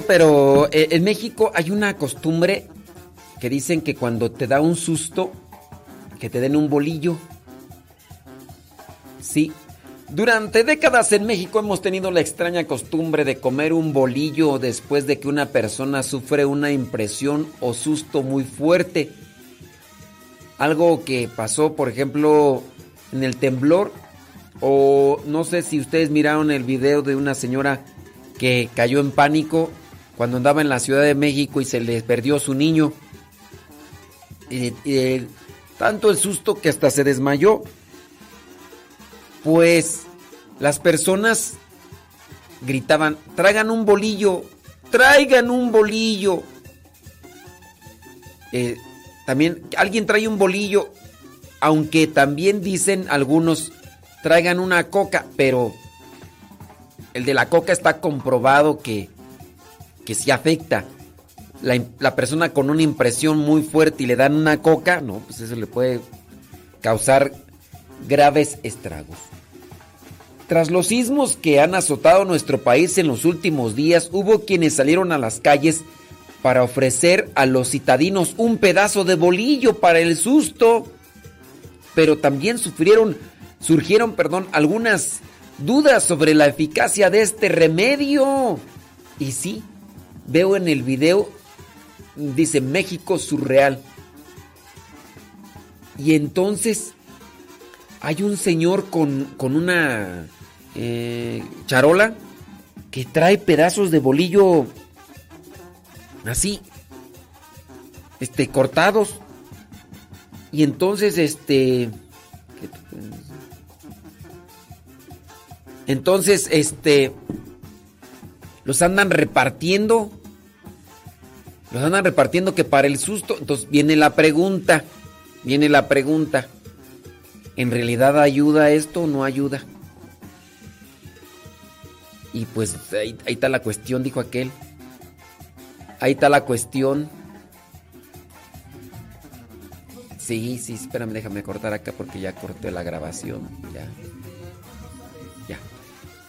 pero eh, en México hay una costumbre que dicen que cuando te da un susto, que te den un bolillo. Sí. Durante décadas en México hemos tenido la extraña costumbre de comer un bolillo después de que una persona sufre una impresión o susto muy fuerte. Algo que pasó, por ejemplo, en el temblor. O no sé si ustedes miraron el video de una señora que cayó en pánico cuando andaba en la Ciudad de México y se le perdió su niño. Tanto el susto que hasta se desmayó. Pues las personas gritaban, traigan un bolillo, traigan un bolillo. Eh, también alguien trae un bolillo, aunque también dicen algunos, traigan una coca, pero el de la coca está comprobado que que sí afecta. La, la persona con una impresión muy fuerte y le dan una coca, no, pues eso le puede causar graves estragos. Tras los sismos que han azotado nuestro país en los últimos días, hubo quienes salieron a las calles para ofrecer a los citadinos un pedazo de bolillo para el susto. Pero también sufrieron, surgieron, perdón, algunas dudas sobre la eficacia de este remedio. Y sí, veo en el video, dice México surreal. Y entonces hay un señor con, con una eh, charola que trae pedazos de bolillo así, este, cortados. Y entonces, este... Entonces, este... Los andan repartiendo. Los andan repartiendo que para el susto. Entonces viene la pregunta. Viene la pregunta. ¿En realidad ayuda esto o no ayuda? Y pues ahí, está la cuestión, dijo aquel. Ahí está la cuestión. Sí, sí, espérame, déjame cortar acá porque ya corté la grabación. Ya. Ya.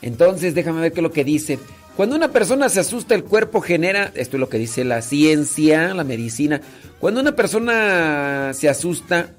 Entonces, déjame ver qué es lo que dice. Cuando una persona se asusta, el cuerpo genera, esto es lo que dice la ciencia, la medicina. Cuando una persona se asusta,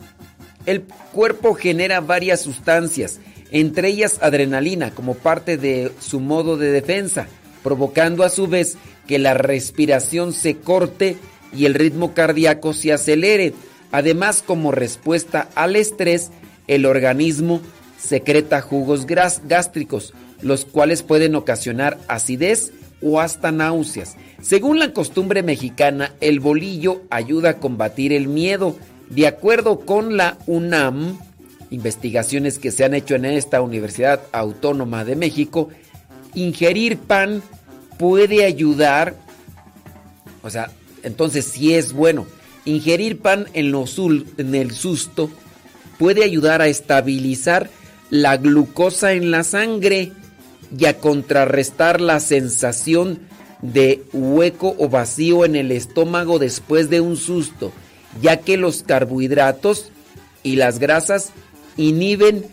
el cuerpo genera varias sustancias, entre ellas adrenalina, como parte de su modo de defensa, provocando a su vez que la respiración se corte y el ritmo cardíaco se acelere. Además, como respuesta al estrés, el organismo secreta jugos gástricos, los cuales pueden ocasionar acidez o hasta náuseas. Según la costumbre mexicana, el bolillo ayuda a combatir el miedo. De acuerdo con la UNAM, investigaciones que se han hecho en esta Universidad Autónoma de México, ingerir pan puede ayudar, o sea, entonces sí es bueno, ingerir pan en, lo en el susto puede ayudar a estabilizar la glucosa en la sangre y a contrarrestar la sensación de hueco o vacío en el estómago después de un susto, ya que los carbohidratos y las grasas inhiben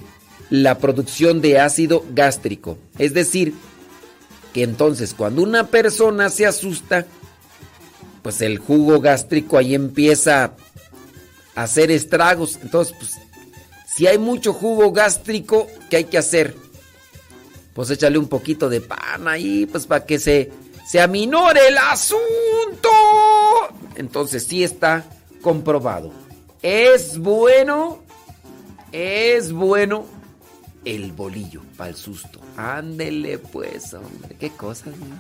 la producción de ácido gástrico. Es decir, que entonces cuando una persona se asusta, pues el jugo gástrico ahí empieza a hacer estragos. Entonces, pues, si hay mucho jugo gástrico, ¿qué hay que hacer? Pues échale un poquito de pan ahí, pues para que se, se aminore el asunto. Entonces sí está comprobado. Es bueno, es bueno el bolillo para el susto. Ándele pues, hombre, qué cosas, ¿no?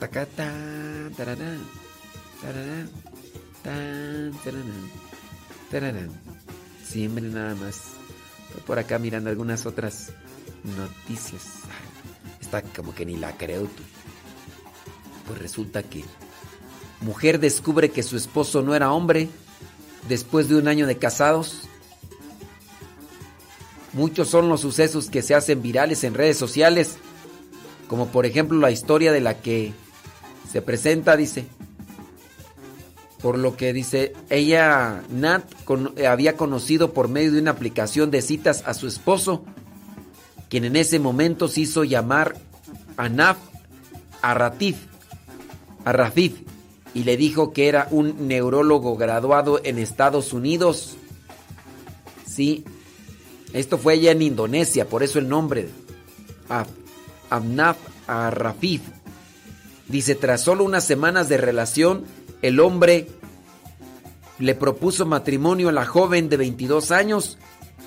Tacatán, tararán, tararán, tan, tararán. Siempre nada más. Estoy por acá mirando algunas otras noticias. Ay, Esta como que ni la creo tú. Pues resulta que mujer descubre que su esposo no era hombre después de un año de casados. Muchos son los sucesos que se hacen virales en redes sociales, como por ejemplo la historia de la que se presenta, dice. Por lo que dice, ella, Nat, había conocido por medio de una aplicación de citas a su esposo, quien en ese momento se hizo llamar Anaf Arratif, y le dijo que era un neurólogo graduado en Estados Unidos. Sí, esto fue allá en Indonesia, por eso el nombre. Af- Amnaf Arrafif. Dice, tras solo unas semanas de relación, el hombre le propuso matrimonio a la joven de 22 años.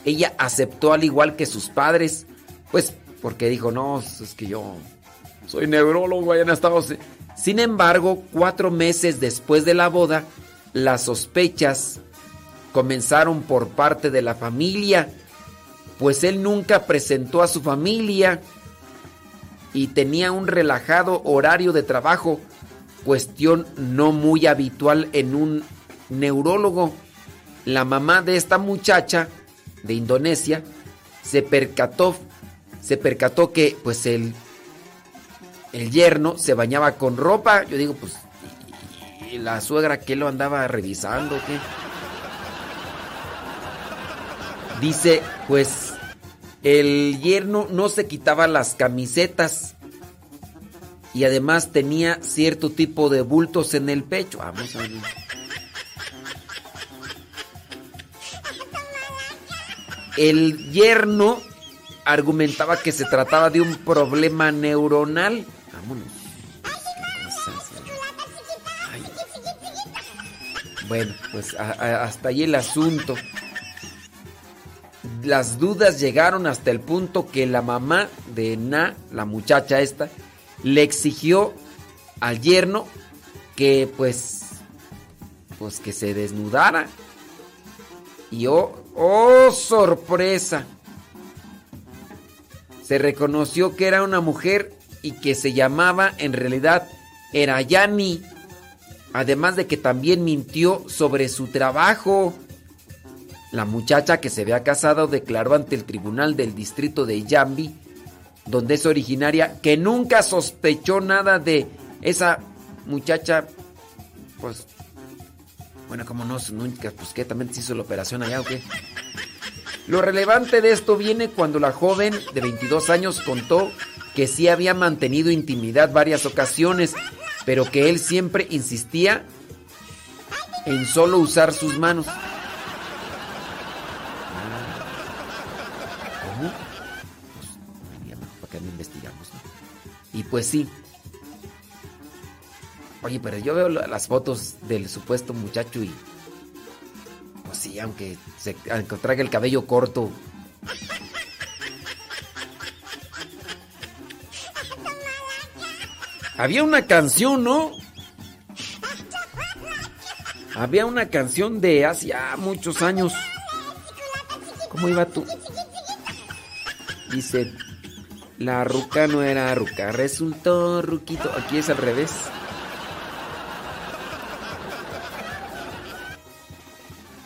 Ella aceptó al igual que sus padres, pues porque dijo, no, es que yo soy neurólogo allá en Estados Unidos. Sin embargo, cuatro meses después de la boda, las sospechas comenzaron por parte de la familia, pues él nunca presentó a su familia y tenía un relajado horario de trabajo, cuestión no muy habitual en un neurólogo. La mamá de esta muchacha de Indonesia se percató se percató que pues el el yerno se bañaba con ropa. Yo digo, pues, ¿y la suegra qué lo andaba revisando? Dice, pues, el yerno no se quitaba las camisetas y además tenía cierto tipo de bultos en el pecho. Vamos a ver. El yerno argumentaba que se trataba de un problema neuronal. Vámonos. Bueno, pues hasta ahí el asunto. Las dudas llegaron hasta el punto que la mamá de Na, la muchacha esta, le exigió al yerno que pues pues que se desnudara. Y oh, oh sorpresa. Se reconoció que era una mujer y que se llamaba en realidad Erayani. Además de que también mintió sobre su trabajo. La muchacha que se había casado declaró ante el tribunal del distrito de Yambi, donde es originaria, que nunca sospechó nada de esa muchacha, pues, bueno, como no, nunca, pues que también se hizo la operación allá o qué. Lo relevante de esto viene cuando la joven de 22 años contó que sí había mantenido intimidad varias ocasiones, pero que él siempre insistía en solo usar sus manos. ¿Cómo? Pues, ¿para qué no investigamos? Y pues sí. Oye, pero yo veo la- las fotos del supuesto muchacho y... Sí, aunque, se, aunque traiga el cabello corto. Había una canción, ¿no? Había una canción de hace muchos años. ¿Cómo iba tú? Dice, la ruca no era ruca, resultó ruquito. Aquí es al revés.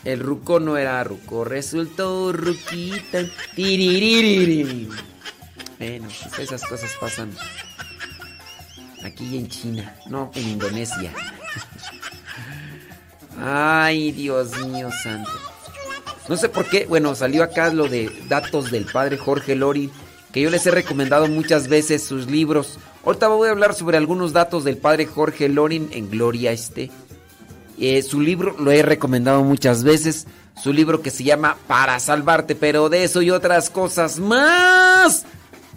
El ruco no era ruco, resultó ruquita. Bueno, pues esas cosas pasan aquí en China, no en Indonesia. Ay, Dios mío santo. No sé por qué, bueno, salió acá lo de datos del padre Jorge Lori, que yo les he recomendado muchas veces sus libros. Ahorita voy a hablar sobre algunos datos del padre Jorge Lorin en Gloria este. Eh, su libro lo he recomendado muchas veces. Su libro que se llama Para Salvarte, pero de eso y otras cosas más.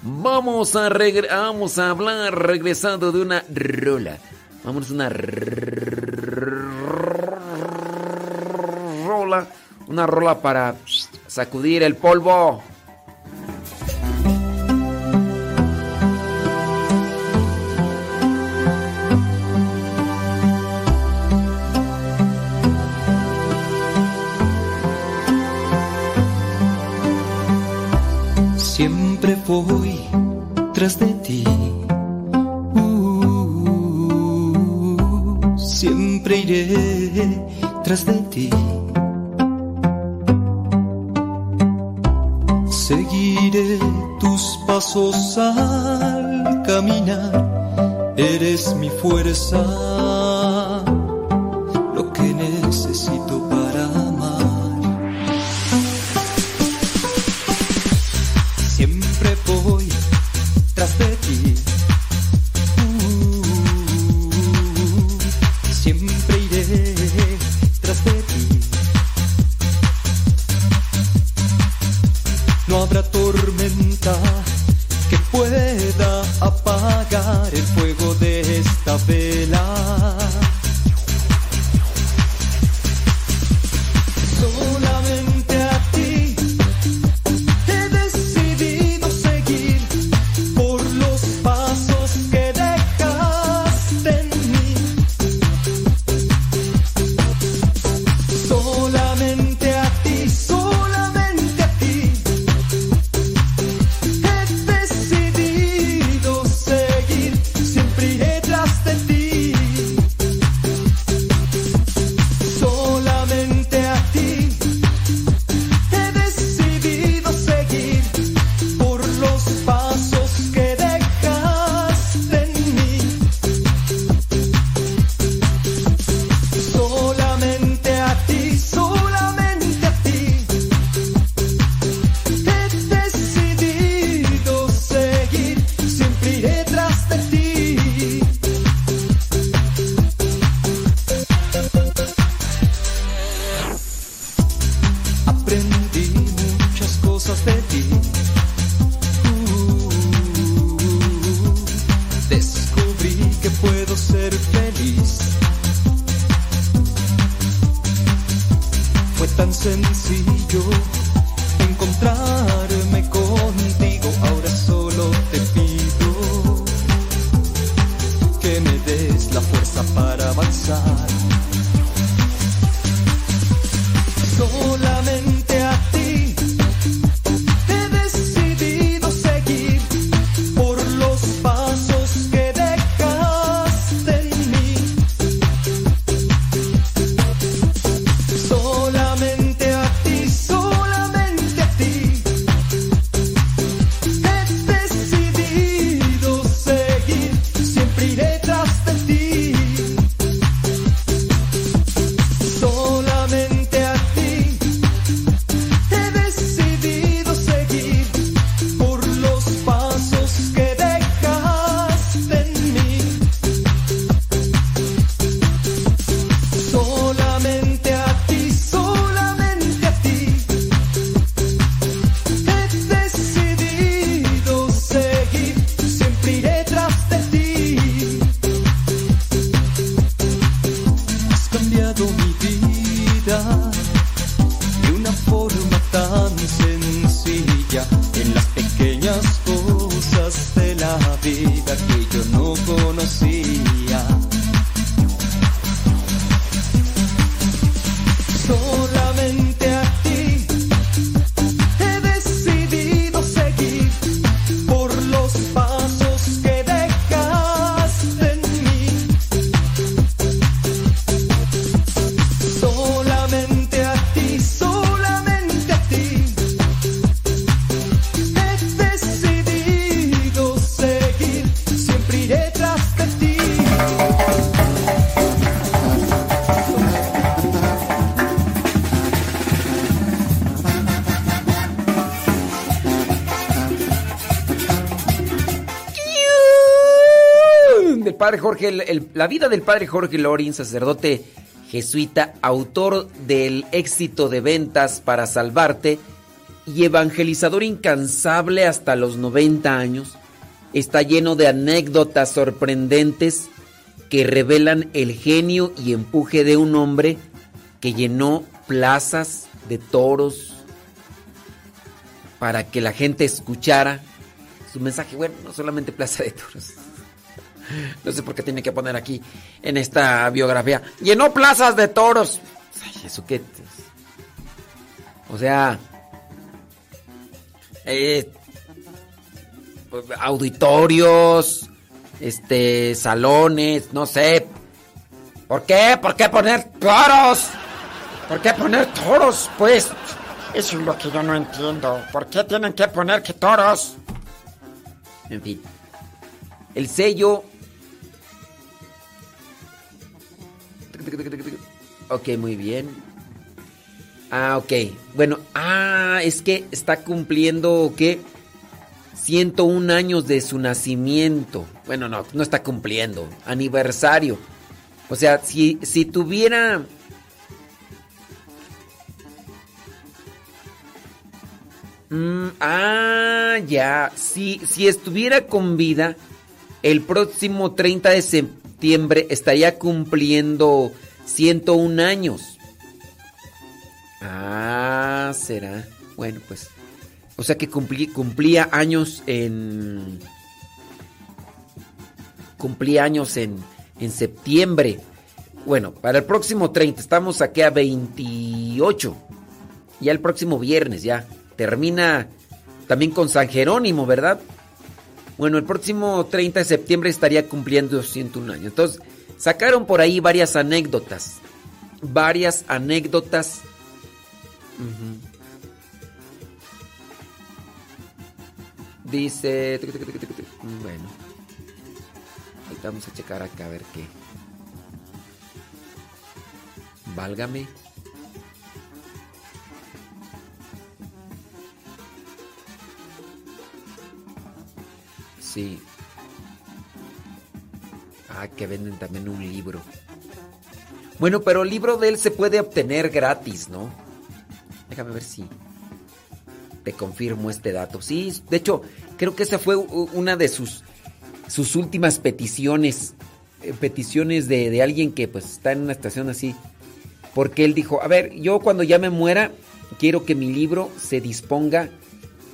Vamos a, vamos a hablar regresando de una rola. A una rola. Una rola para sacudir el polvo. Tras de Jorge, la vida del padre Jorge Lorin, sacerdote jesuita, autor del éxito de ventas para salvarte y evangelizador incansable hasta los 90 años, está lleno de anécdotas sorprendentes que revelan el genio y empuje de un hombre que llenó plazas de toros para que la gente escuchara su mensaje. Bueno, no solamente plaza de toros. No sé por qué tiene que poner aquí en esta biografía. Llenó plazas de toros. Ay, ¿Eso qué? O sea, eh, auditorios, este, salones, no sé. ¿Por qué? ¿Por qué poner toros? ¿Por qué poner toros? Pues eso es lo que yo no entiendo. ¿Por qué tienen que poner que toros? En fin. El sello. Ok, muy bien. Ah, ok. Bueno, ah, es que está cumpliendo, ¿qué? 101 años de su nacimiento. Bueno, no, no está cumpliendo. Aniversario. O sea, si, si tuviera... Mm, ah, ya. Si, si estuviera con vida, el próximo 30 de septiembre estaría cumpliendo 101 años. Ah, será. Bueno, pues. O sea que cumplí- cumplía años en. Cumplía años en, en septiembre. Bueno, para el próximo 30, estamos aquí a 28. Ya el próximo viernes, ya. Termina también con San Jerónimo, ¿verdad? Bueno, el próximo 30 de septiembre estaría cumpliendo 101 años. Entonces, sacaron por ahí varias anécdotas. Varias anécdotas. Dice... Bueno. Ahorita vamos a checar acá a ver qué. Válgame. Sí. Ah, que venden también un libro. Bueno, pero el libro de él se puede obtener gratis, ¿no? Déjame ver si te confirmo este dato. Sí, de hecho, creo que esa fue una de sus, sus últimas peticiones. eh, peticiones de, de alguien que pues está en una estación así. Porque él dijo, a ver, yo cuando ya me muera, quiero que mi libro se disponga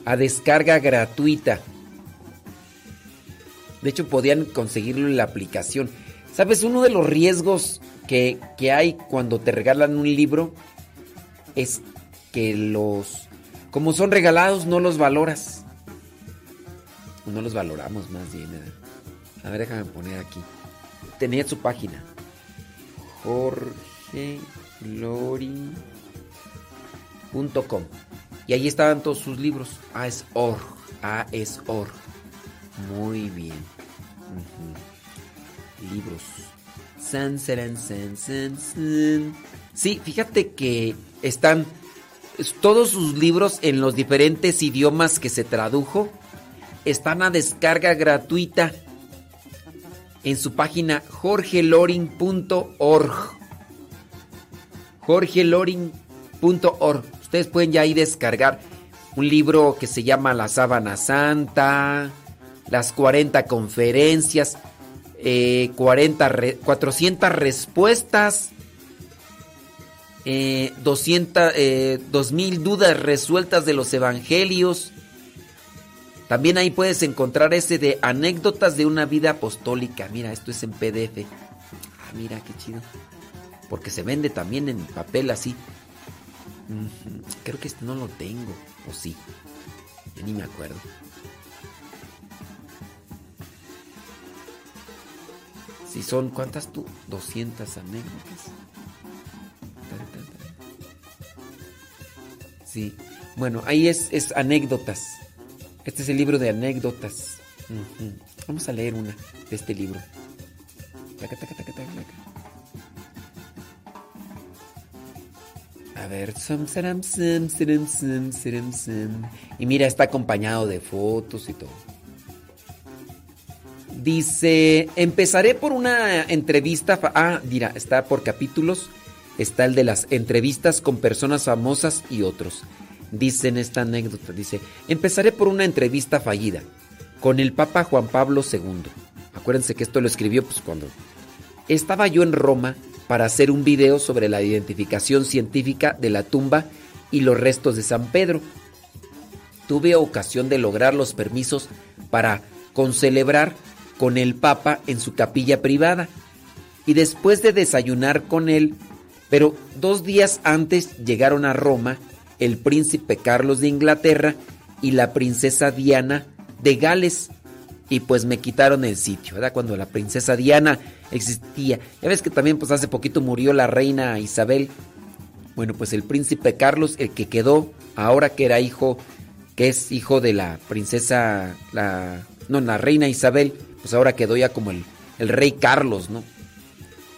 a descarga gratuita. De hecho, podían conseguirlo en la aplicación. ¿Sabes? Uno de los riesgos que, que hay cuando te regalan un libro es que los... Como son regalados, no los valoras. No los valoramos más bien. ¿eh? A ver, déjame poner aquí. Tenía su página. jorgelorin.com Y ahí estaban todos sus libros. Ah, es org. Ah, es org. Muy bien. Libros. San. Sí, fíjate que están es- todos sus libros en los diferentes idiomas que se tradujo. Están a descarga gratuita en su página jorgeloring.org. jorgeloring.org. Ustedes pueden ya ahí descargar un libro que se llama La Sábana Santa, las 40 conferencias, eh, 40 re- 400 respuestas, eh, 200, eh, 2000 dudas resueltas de los evangelios, También ahí puedes encontrar ese de anécdotas de una vida apostólica. Mira, esto es en PDF. Ah, mira, qué chido. Porque se vende también en papel así. Creo que este no lo tengo. O sí. Ya ni me acuerdo. Si son, ¿cuántas tú? 200 anécdotas. Sí. Bueno, ahí es, es anécdotas. Este es el libro de anécdotas. Vamos a leer una de este libro. A ver, y mira, está acompañado de fotos y todo. Dice, empezaré por una entrevista. Ah, mira, está por capítulos. Está el de las entrevistas con personas famosas y otros. Dice en esta anécdota, dice, empezaré por una entrevista fallida con el Papa Juan Pablo II. Acuérdense que esto lo escribió pues cuando estaba yo en Roma para hacer un video sobre la identificación científica de la tumba y los restos de San Pedro. Tuve ocasión de lograr los permisos para concelebrar con el Papa en su capilla privada y después de desayunar con él, pero dos días antes llegaron a Roma el príncipe Carlos de Inglaterra y la princesa Diana de Gales y pues me quitaron el sitio, ¿verdad? Cuando la princesa Diana existía. Ya ves que también pues hace poquito murió la reina Isabel. Bueno, pues el príncipe Carlos, el que quedó ahora que era hijo, que es hijo de la princesa, la, no, la reina Isabel, pues ahora quedó ya como el, el rey Carlos, ¿no?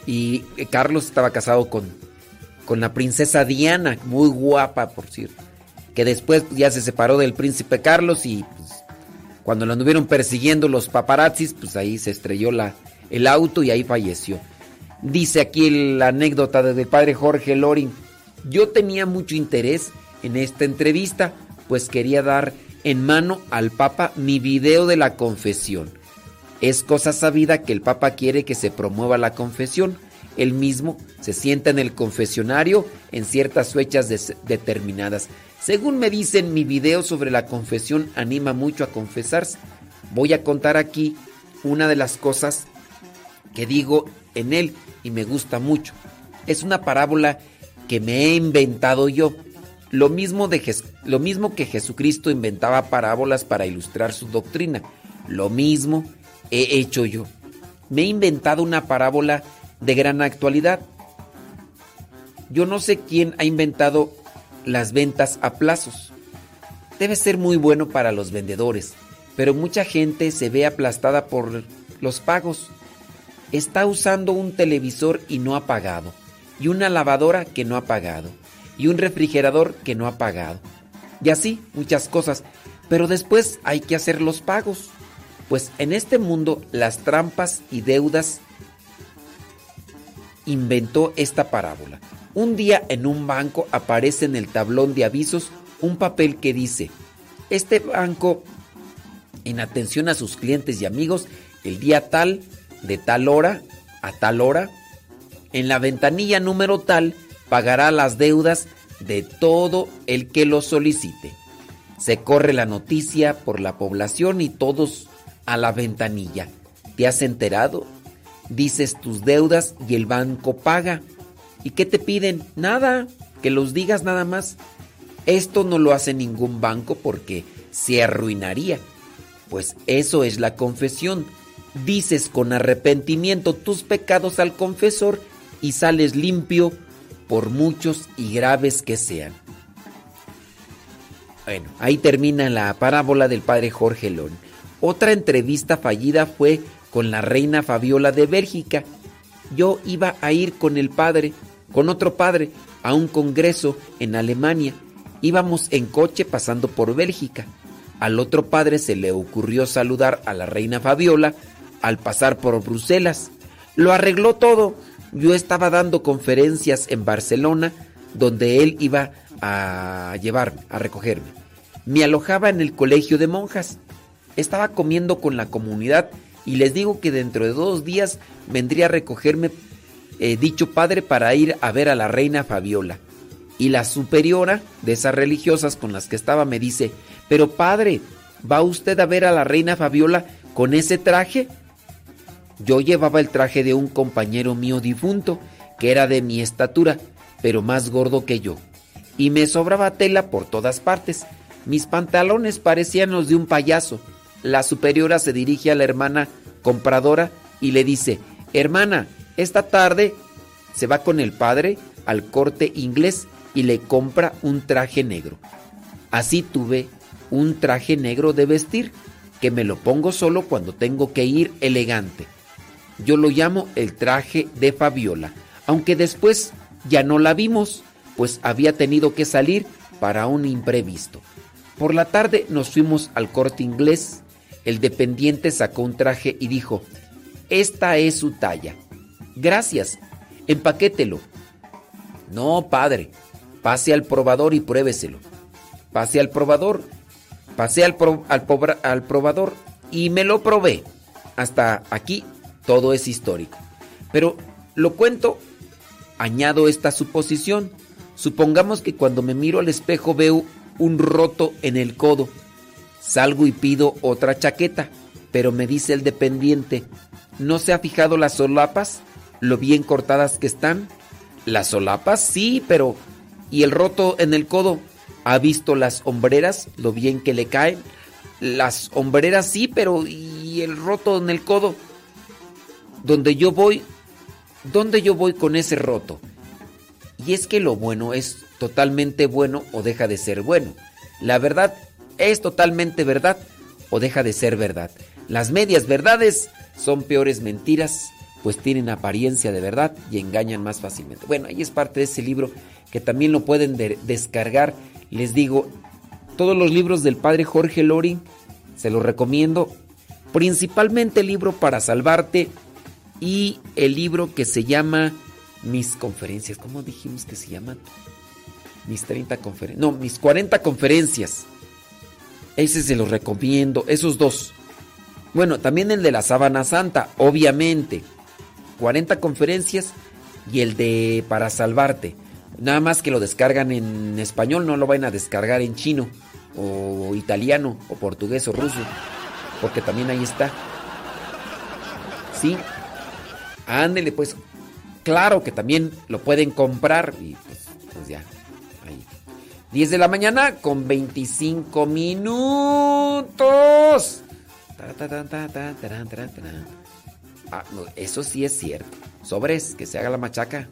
Y eh, Carlos estaba casado con, con la princesa Diana, muy guapa, por cierto. Que después pues, ya se separó del príncipe Carlos y pues, cuando lo anduvieron persiguiendo los paparazzis, pues ahí se estrelló la, el auto y ahí falleció. Dice aquí la anécdota del padre Jorge Loring. Yo tenía mucho interés en esta entrevista, pues quería dar en mano al Papa mi video de la confesión. Es cosa sabida que el Papa quiere que se promueva la confesión. Él mismo se sienta en el confesionario en ciertas fechas determinadas. Según me dicen, mi video sobre la confesión anima mucho a confesarse. Voy a contar aquí una de las cosas que digo en él y me gusta mucho. Es una parábola que me he inventado yo. Lo mismo, de lo mismo que Jesucristo inventaba parábolas para ilustrar su doctrina. Lo mismo he hecho yo. Me he inventado una parábola de gran actualidad. Yo no sé quién ha inventado las ventas a plazos. Debe ser muy bueno para los vendedores, pero mucha gente se ve aplastada por los pagos. Está usando un televisor y no ha pagado, y una lavadora que no ha pagado, y un refrigerador que no ha pagado. Y así muchas cosas, pero después hay que hacer los pagos. Pues en este mundo las trampas y deudas inventó esta parábola. Un día en un banco aparece en el tablón de avisos un papel que dice, este banco, en atención a sus clientes y amigos, el día tal, de tal hora a tal hora, en la ventanilla número tal, pagará las deudas de todo el que lo solicite. Se corre la noticia por la población y todos a la ventanilla. ¿Te has enterado? Dices tus deudas y el banco paga. ¿Y qué te piden? Nada, que los digas nada más. Esto no lo hace ningún banco porque se arruinaría. Pues eso es la confesión. Dices con arrepentimiento tus pecados al confesor y sales limpio por muchos y graves que sean. Bueno, ahí termina la parábola del padre Jorge Lón. Otra entrevista fallida fue con la reina Fabiola de Bélgica. Yo iba a ir con el padre, con otro padre, a un congreso en Alemania. Íbamos en coche pasando por Bélgica. Al otro padre se le ocurrió saludar a la reina Fabiola al pasar por Bruselas. Lo arregló todo. Yo estaba dando conferencias en Barcelona donde él iba a llevarme, a recogerme. Me alojaba en el colegio de monjas. Estaba comiendo con la comunidad y les digo que dentro de dos días vendría a recogerme eh, dicho padre para ir a ver a la reina Fabiola. Y la superiora de esas religiosas con las que estaba me dice, pero padre, ¿Va usted a ver a la reina Fabiola con ese traje? Yo llevaba el traje de un compañero mío difunto, que era de mi estatura, pero más gordo que yo. Y me sobraba tela por todas partes. Mis pantalones parecían los de un payaso. La superiora se dirige a la hermana compradora y le dice, hermana, esta tarde se va con el padre al corte inglés y le compra un traje negro. Así tuve un traje negro de vestir que me lo pongo solo cuando tengo que ir elegante. Yo lo llamo el traje de Fabiola, aunque después ya no la vimos, pues había tenido que salir para un imprevisto. Por la tarde nos fuimos al corte inglés. El dependiente sacó un traje y dijo, esta es su talla. Gracias, empaquételo. No, padre, pase al probador y pruébeselo. Pase al probador, pasé al, al, al probador y me lo probé. Hasta aquí todo es histórico. Pero lo cuento, añado esta suposición. Supongamos que cuando me miro al espejo veo un roto en el codo. Salgo y pido otra chaqueta, pero me dice el dependiente, ¿no se ha fijado las solapas? ¿Lo bien cortadas que están? Las solapas sí, pero ¿y el roto en el codo? ¿Ha visto las hombreras? ¿Lo bien que le caen? Las hombreras sí, pero ¿y el roto en el codo? Donde yo voy, ¿dónde yo voy con ese roto? Y es que lo bueno es totalmente bueno o deja de ser bueno. La verdad es totalmente verdad o deja de ser verdad. Las medias verdades son peores mentiras, pues tienen apariencia de verdad y engañan más fácilmente. Bueno, ahí es parte de ese libro que también lo pueden descargar. Les digo, todos los libros del padre Jorge Loring, se los recomiendo. Principalmente el libro para salvarte y el libro que se llama Mis conferencias. ¿Cómo dijimos que se llaman? Mis 30 conferencias. No, mis 40 conferencias. Ese se los recomiendo, esos dos. Bueno, también el de la sábana santa, obviamente. 40 conferencias y el de para salvarte. Nada más que lo descargan en español, no lo vayan a descargar en chino o italiano o portugués o ruso, porque también ahí está. Sí. Ándele pues. Claro que también lo pueden comprar y pues, pues ya. Ahí. 10 de la mañana con 25 minutos. Ah, no, eso sí es cierto. Sobres, que se haga la machaca.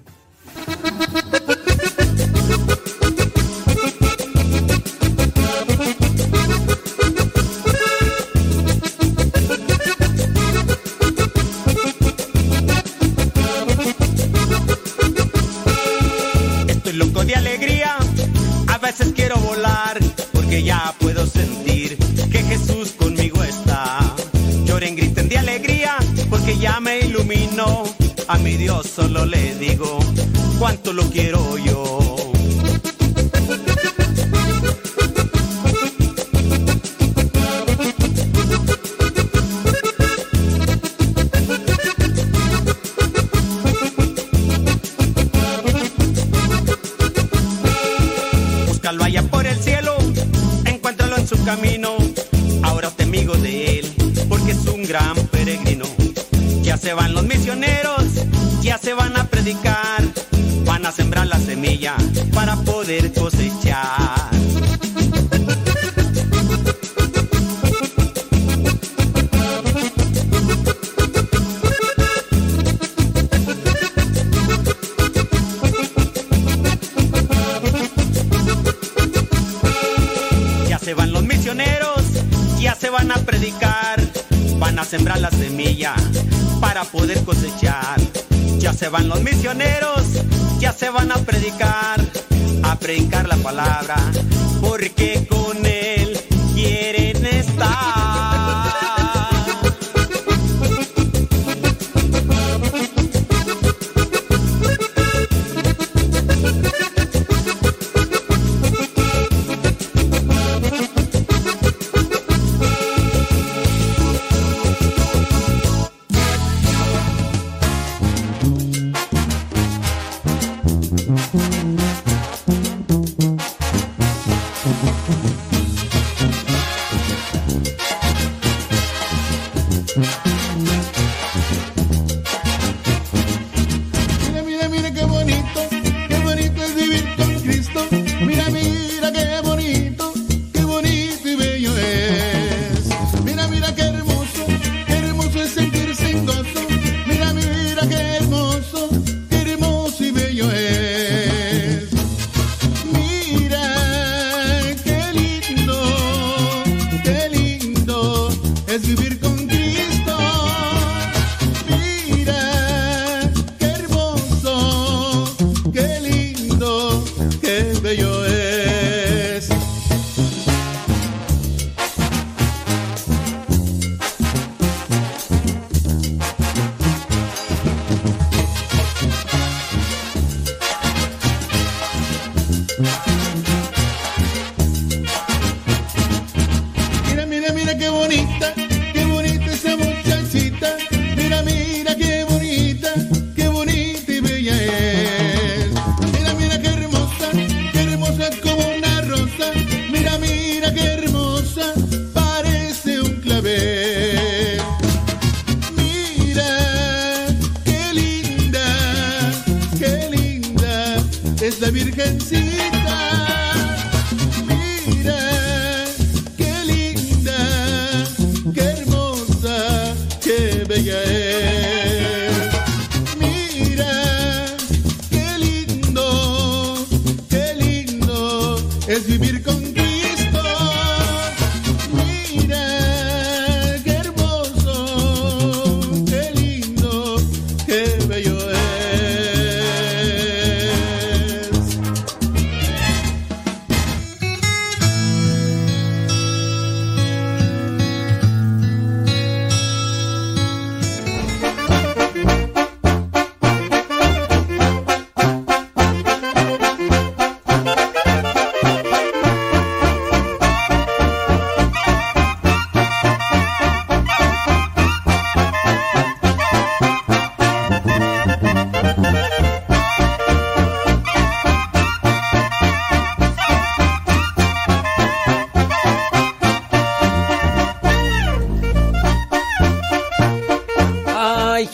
A mi Dios solo le digo cuánto lo quiero yo. Sembrar la semilla para poder cosechar. Ya se van los misioneros, ya se van a predicar, a predicar la palabra, porque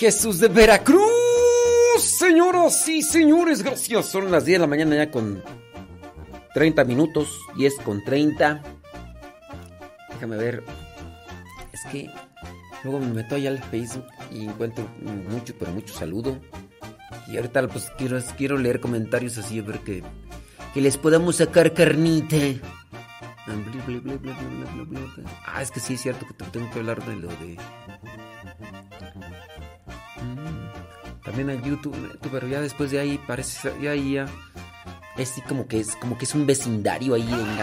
Jesús de Veracruz. Señoras y señores, gracias. Son las 10 de la mañana ya con 30 minutos. 10 con 30. Déjame ver. Es que luego me meto allá al Facebook y encuentro mucho, pero mucho saludo. Y ahorita pues quiero, quiero leer comentarios así, a ver que, que les podamos sacar carnita. Ah. Ah, es que sí es cierto que te- tengo que hablar de lo de... También a YouTube, pero ya después de ahí parece ya ahí ya es así como que es como que es un vecindario ahí en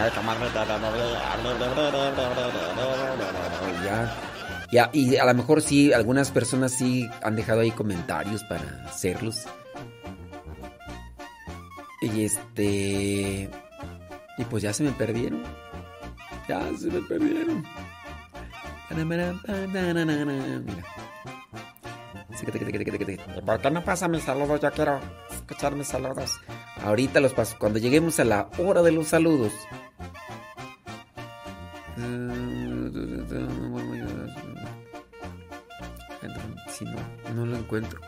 ya ya y a lo mejor sí algunas personas sí han dejado ahí comentarios para hacerlos. Y este y pues ya se me perdieron. Ya se me perdieron. Mira. ¿Por qué no pasa mis saludos? Yo quiero escuchar mis saludos. Ahorita los paso. Cuando lleguemos a la hora de los saludos. Si no, no lo encuentro.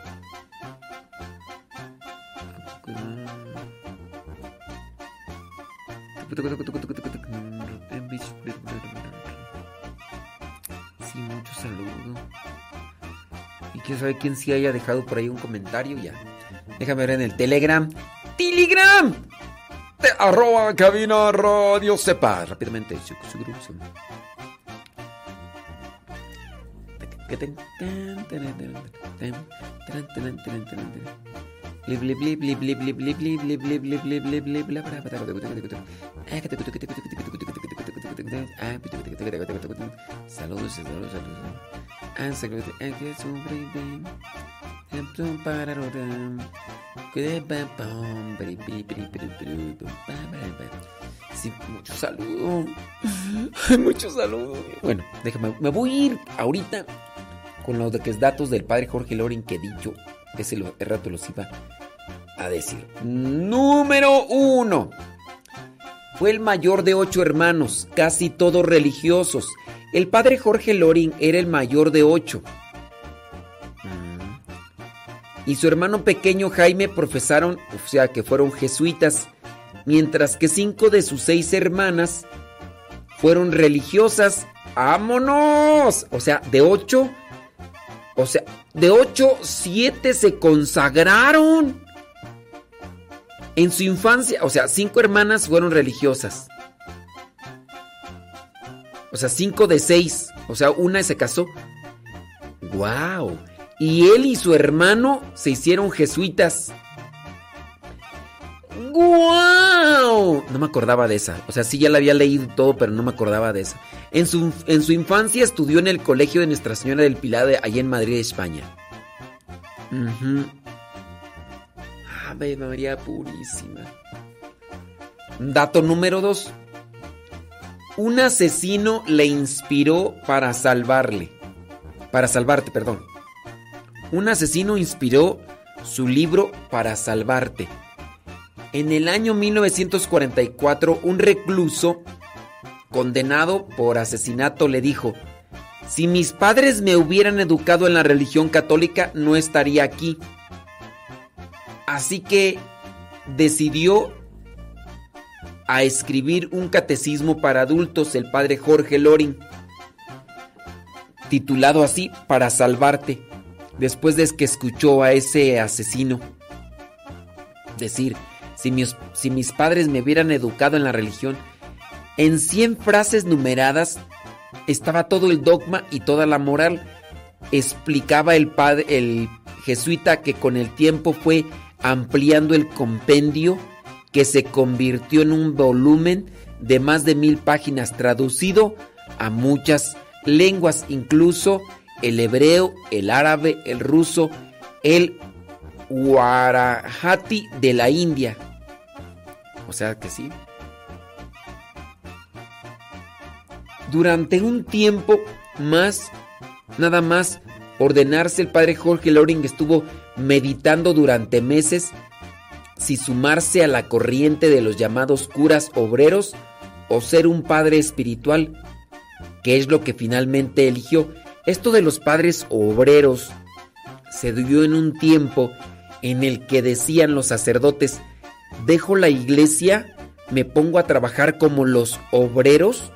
Quiero saber quién sí haya dejado por ahí un comentario ya. Déjame ver en el Telegram. ¡Telegram! Arroba cabina radio sepa. Rápidamente. Saludos, saludos, saludos. Ah, Asegúrate a que sobrevive. Bueno, déjame. Me voy a ir ahorita con los datos del padre Jorge Loren que he dicho. Ese rato los iba a decir. Número uno. Fue el mayor de ocho hermanos, casi todos religiosos. El padre Jorge Loring era el mayor de ocho. Y su hermano pequeño Jaime profesaron, o sea, que fueron jesuitas, mientras que cinco de sus seis hermanas fueron religiosas. ¡Vámonos! O sea, de ocho, o sea, de ocho, siete se consagraron. En su infancia, o sea, cinco hermanas fueron religiosas. O sea, cinco de seis. O sea, una se casó. ¡Wow! Y él y su hermano se hicieron jesuitas. ¡Guau! No me acordaba de esa. O sea, sí ya la había leído todo, pero no me acordaba de esa. En su, en su infancia estudió en el colegio de Nuestra Señora del Pilar de allá en Madrid, España. Ujú. Ave María Purísima. Dato número 2. Un asesino le inspiró para salvarle. Para salvarte, perdón. Un asesino inspiró su libro para salvarte. En el año 1944, un recluso condenado por asesinato le dijo, si mis padres me hubieran educado en la religión católica, no estaría aquí. Así que decidió a escribir un catecismo para adultos, el padre Jorge Loring, titulado así, Para salvarte, después de que escuchó a ese asesino decir, si mis, si mis padres me hubieran educado en la religión, en 100 frases numeradas estaba todo el dogma y toda la moral. Explicaba el, padre, el jesuita que con el tiempo fue ampliando el compendio que se convirtió en un volumen de más de mil páginas traducido a muchas lenguas, incluso el hebreo, el árabe, el ruso, el guarahati de la India. O sea que sí. Durante un tiempo más, nada más, ordenarse el padre Jorge Loring estuvo meditando durante meses si sumarse a la corriente de los llamados curas obreros o ser un padre espiritual, que es lo que finalmente eligió. Esto de los padres obreros se dio en un tiempo en el que decían los sacerdotes, dejo la iglesia, me pongo a trabajar como los obreros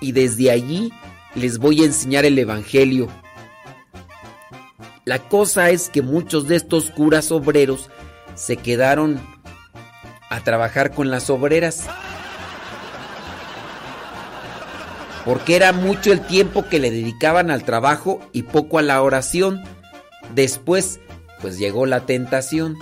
y desde allí les voy a enseñar el Evangelio. La cosa es que muchos de estos curas obreros se quedaron a trabajar con las obreras. Porque era mucho el tiempo que le dedicaban al trabajo y poco a la oración. Después, pues llegó la tentación.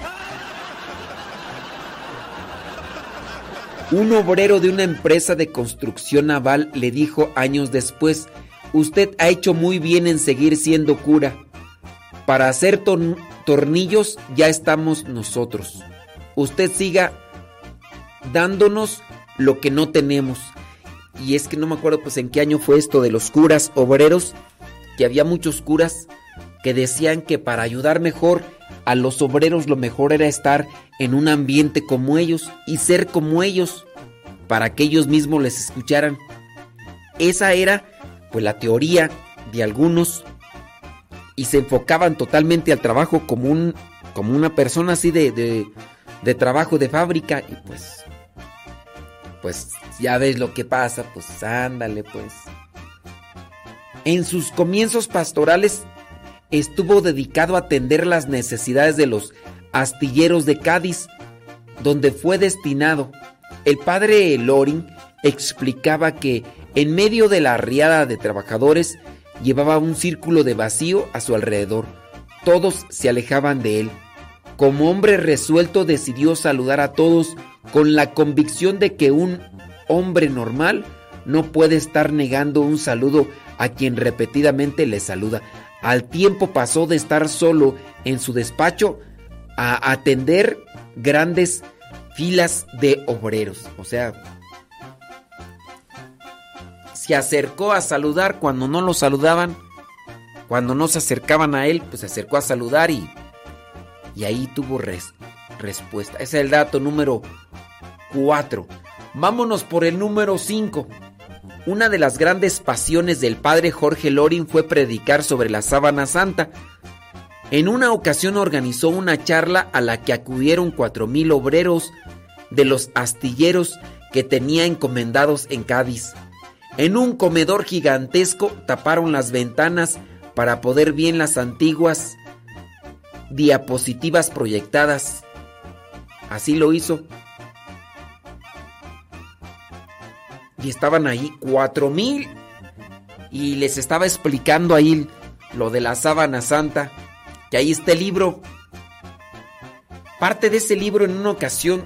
Un obrero de una empresa de construcción naval le dijo años después, usted ha hecho muy bien en seguir siendo cura. Para hacer ton- tornillos ya estamos nosotros. Usted siga dándonos lo que no tenemos. Y es que no me acuerdo pues en qué año fue esto de los curas obreros, que había muchos curas que decían que para ayudar mejor a los obreros lo mejor era estar en un ambiente como ellos y ser como ellos para que ellos mismos les escucharan. Esa era pues la teoría de algunos y se enfocaban totalmente al trabajo como un como una persona así de, de, de trabajo de fábrica y pues pues ya ves lo que pasa, pues ándale pues. En sus comienzos pastorales estuvo dedicado a atender las necesidades de los astilleros de Cádiz, donde fue destinado. El padre Loring explicaba que en medio de la riada de trabajadores llevaba un círculo de vacío a su alrededor. Todos se alejaban de él. Como hombre resuelto decidió saludar a todos con la convicción de que un hombre normal no puede estar negando un saludo a quien repetidamente le saluda. Al tiempo pasó de estar solo en su despacho a atender grandes filas de obreros. O sea, se acercó a saludar cuando no lo saludaban. Cuando no se acercaban a él, pues se acercó a saludar y, y ahí tuvo res- respuesta. Ese es el dato número 4. Vámonos por el número 5. una de las grandes pasiones del padre Jorge Loring fue predicar sobre la sábana santa. En una ocasión organizó una charla a la que acudieron cuatro mil obreros de los astilleros que tenía encomendados en Cádiz. En un comedor gigantesco taparon las ventanas para poder bien las antiguas diapositivas proyectadas. Así lo hizo. Y estaban ahí cuatro mil. Y les estaba explicando ahí lo de la sábana santa. Que ahí está el libro. Parte de ese libro en una ocasión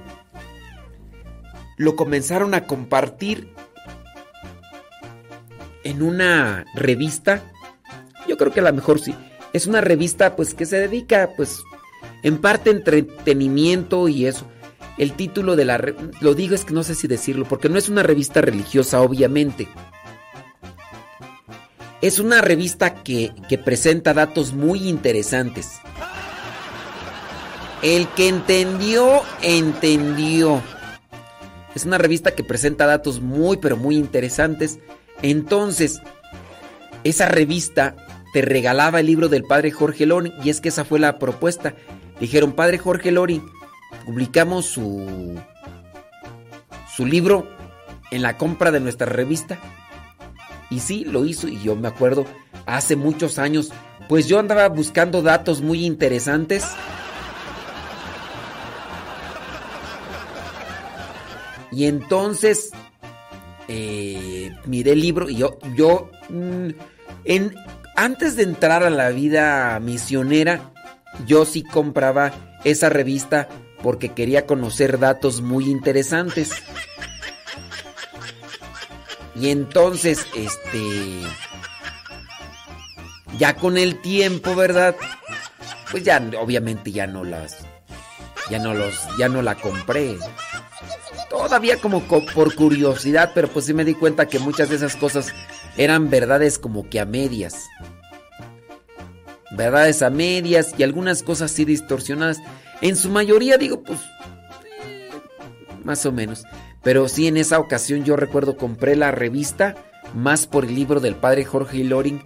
lo comenzaron a compartir en una revista. Yo creo que a lo mejor sí. Es una revista pues que se dedica pues en parte entretenimiento y eso. El título de la... Lo digo es que no sé si decirlo, porque no es una revista religiosa, obviamente. Es una revista que, que presenta datos muy interesantes. El que entendió, entendió. Es una revista que presenta datos muy, pero muy interesantes. Entonces, esa revista te regalaba el libro del padre Jorge Loring y es que esa fue la propuesta. Dijeron, padre Jorge Loring, publicamos su, su libro en la compra de nuestra revista. Y sí, lo hizo y yo me acuerdo hace muchos años, pues yo andaba buscando datos muy interesantes. Y entonces eh, miré el libro y yo, yo mm, en, antes de entrar a la vida misionera, yo sí compraba esa revista porque quería conocer datos muy interesantes. Y entonces, este, ya con el tiempo, ¿verdad? Pues ya, obviamente ya no las, ya no los, ya no la compré. Todavía como por curiosidad, pero pues sí me di cuenta que muchas de esas cosas eran verdades como que a medias. Verdades a medias y algunas cosas sí distorsionadas. En su mayoría digo, pues, eh, más o menos. Pero sí, en esa ocasión yo recuerdo compré la revista más por el libro del padre Jorge Loring,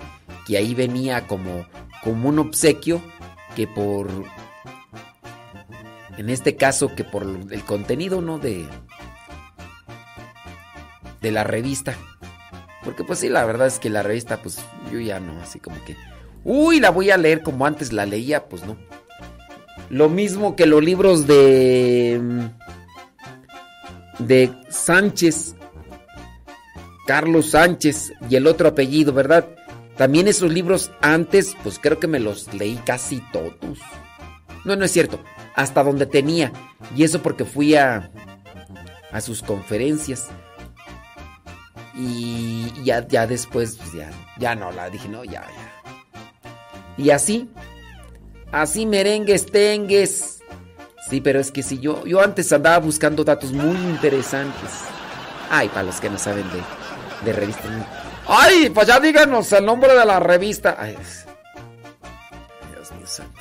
que ahí venía como, como un obsequio, que por, en este caso, que por el contenido, ¿no? De, de la revista. Porque pues sí, la verdad es que la revista, pues yo ya no, así como que, uy, la voy a leer como antes la leía, pues no. Lo mismo que los libros de. de Sánchez. Carlos Sánchez y el otro apellido, ¿verdad? También esos libros antes, pues creo que me los leí casi todos. No, no es cierto. Hasta donde tenía. Y eso porque fui a. a sus conferencias. Y ya, ya después, pues ya, ya no, la dije, no, ya, ya. Y así, Así merengues, tengues. Sí, pero es que si yo, yo antes andaba buscando datos muy interesantes. Ay, para los que no saben de, de revista. Ay, pues ya díganos el nombre de la revista. Ay, Dios mío santo.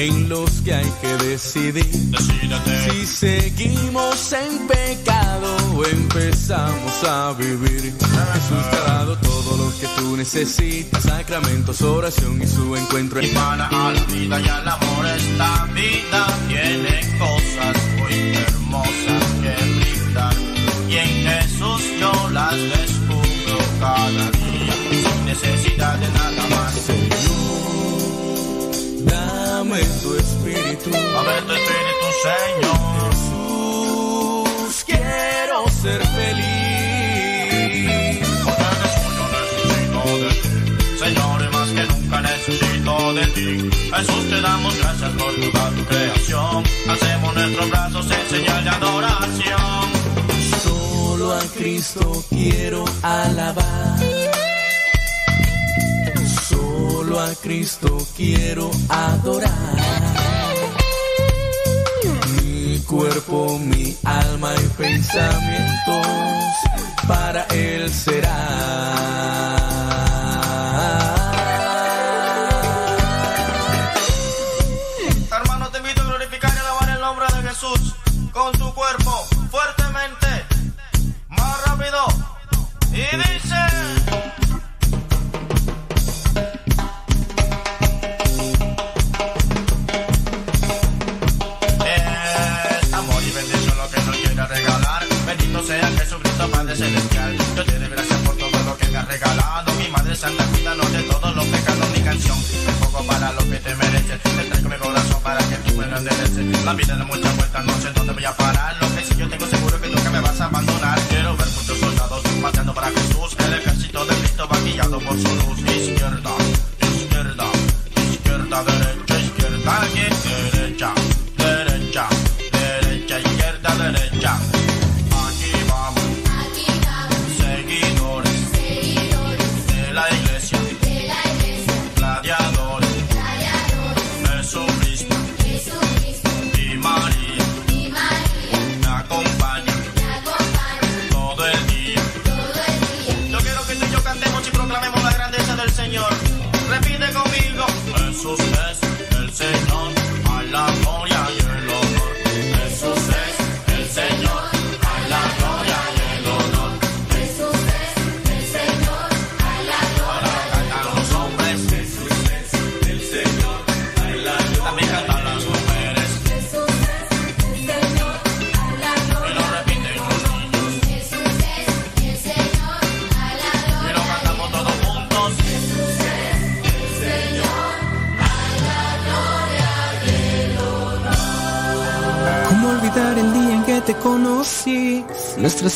en los que hay que decidir. Si seguimos en pecado o empezamos a vivir. Jesús te ha dado todo lo que tú necesitas, sacramentos, oración y su encuentro. Y para a la vida y al amor esta vida tiene cosas muy hermosas que brindar. Y en Jesús yo las descubro espíritu. Dame tu espíritu, Señor. Jesús, quiero ser feliz. Porque yo necesito de ti. Señor, más que nunca necesito de ti. Jesús, te damos gracias por toda tu creación. Hacemos nuestros brazos en señal de adoración. Solo a Cristo quiero alabar. Solo a Cristo quiero adorar. Cuerpo, mi alma y pensamientos para Él será. Hermano, te invito a glorificar y alabar el nombre de Jesús con tu cuerpo fuertemente. Más rápido. Y dice. Yo tengo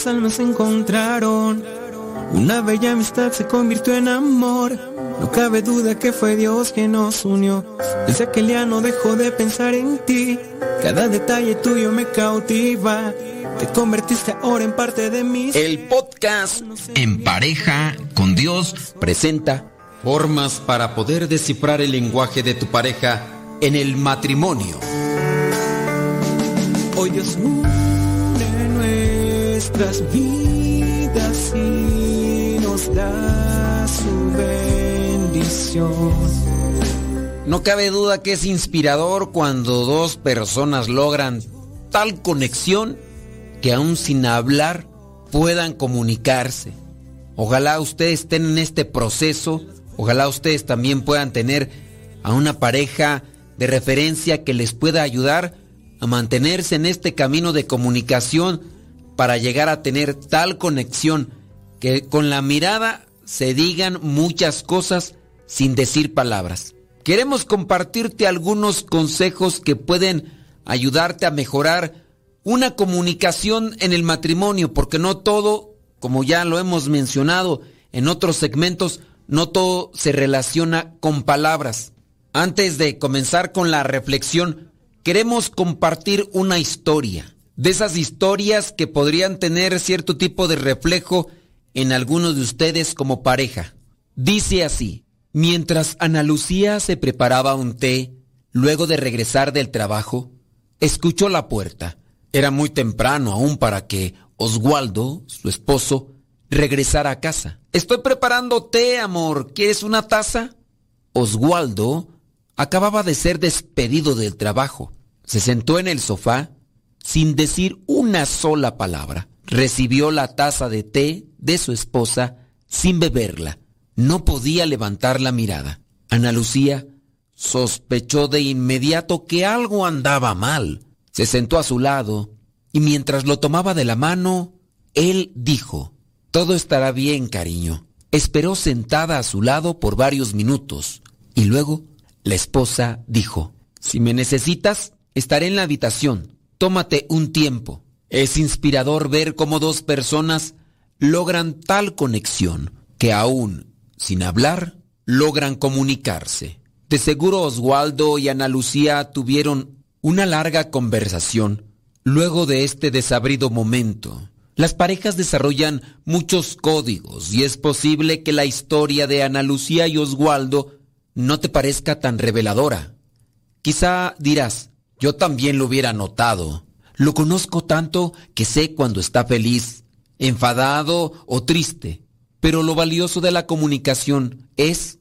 Nuestras almas se encontraron. Una bella amistad se convirtió en amor. No cabe duda que fue Dios quien nos unió. Desde aquel día no dejo de pensar en ti. Cada detalle tuyo me cautiva. Te convertiste ahora en parte de mí. El podcast En pareja con Dios presenta formas para poder descifrar el lenguaje de tu pareja en el matrimonio. Hoy Dios nuestras vidas y nos da su bendición. No cabe duda que es inspirador cuando dos personas logran tal conexión que aún sin hablar puedan comunicarse. Ojalá ustedes estén en este proceso, ojalá ustedes también puedan tener a una pareja de referencia que les pueda ayudar a mantenerse en este camino de comunicación para llegar a tener tal conexión que con la mirada se digan muchas cosas sin decir palabras. Queremos compartirte algunos consejos que pueden ayudarte a mejorar una comunicación en el matrimonio, porque no todo, como ya lo hemos mencionado en otros segmentos, no todo se relaciona con palabras. Antes de comenzar con la reflexión, queremos compartir una historia, de esas historias que podrían tener cierto tipo de reflejo en algunos de ustedes como pareja. Dice así, mientras Ana Lucía se preparaba un té, luego de regresar del trabajo, escuchó la puerta. Era muy temprano aún para que Oswaldo, su esposo, regresara a casa. Estoy preparando té, amor. ¿Quieres una taza? Oswaldo acababa de ser despedido del trabajo. Se sentó en el sofá sin decir una sola palabra. Recibió la taza de té de su esposa sin beberla. No podía levantar la mirada. Ana Lucía sospechó de inmediato que algo andaba mal. Se sentó a su lado y mientras lo tomaba de la mano, él dijo, Todo estará bien, cariño. Esperó sentada a su lado por varios minutos y luego la esposa dijo, Si me necesitas, estaré en la habitación. Tómate un tiempo. Es inspirador ver cómo dos personas logran tal conexión que aún sin hablar logran comunicarse. De seguro Oswaldo y Ana Lucía tuvieron una larga conversación luego de este desabrido momento. Las parejas desarrollan muchos códigos y es posible que la historia de Ana Lucía y Oswaldo no te parezca tan reveladora. Quizá dirás, yo también lo hubiera notado. Lo conozco tanto que sé cuando está feliz, enfadado o triste. Pero lo valioso de la comunicación es,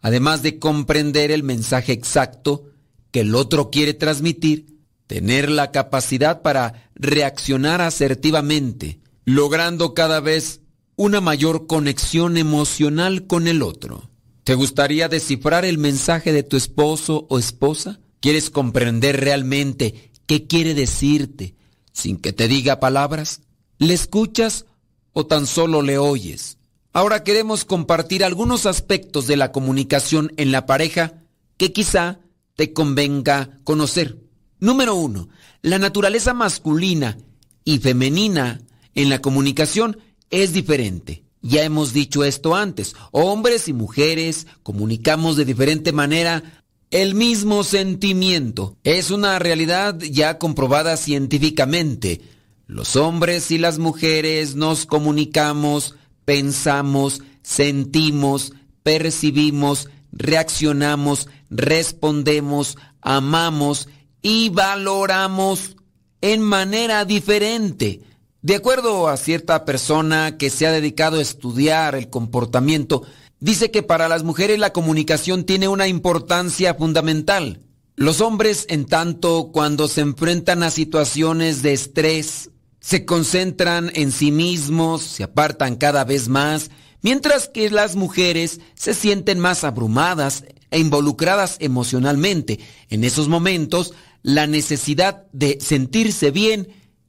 además de comprender el mensaje exacto que el otro quiere transmitir, tener la capacidad para reaccionar asertivamente, logrando cada vez una mayor conexión emocional con el otro. ¿Te gustaría descifrar el mensaje de tu esposo o esposa? ¿Quieres comprender realmente qué quiere decirte sin que te diga palabras? ¿Le escuchas o tan solo le oyes? Ahora queremos compartir algunos aspectos de la comunicación en la pareja que quizá te convenga conocer. Número uno, la naturaleza masculina y femenina en la comunicación es diferente. Ya hemos dicho esto antes, hombres y mujeres comunicamos de diferente manera el mismo sentimiento. Es una realidad ya comprobada científicamente. Los hombres y las mujeres nos comunicamos pensamos, sentimos, percibimos, reaccionamos, respondemos, amamos y valoramos en manera diferente. De acuerdo a cierta persona que se ha dedicado a estudiar el comportamiento, dice que para las mujeres la comunicación tiene una importancia fundamental. Los hombres, en tanto, cuando se enfrentan a situaciones de estrés, se concentran en sí mismos, se apartan cada vez más, mientras que las mujeres se sienten más abrumadas e involucradas emocionalmente. En esos momentos, la necesidad de sentirse bien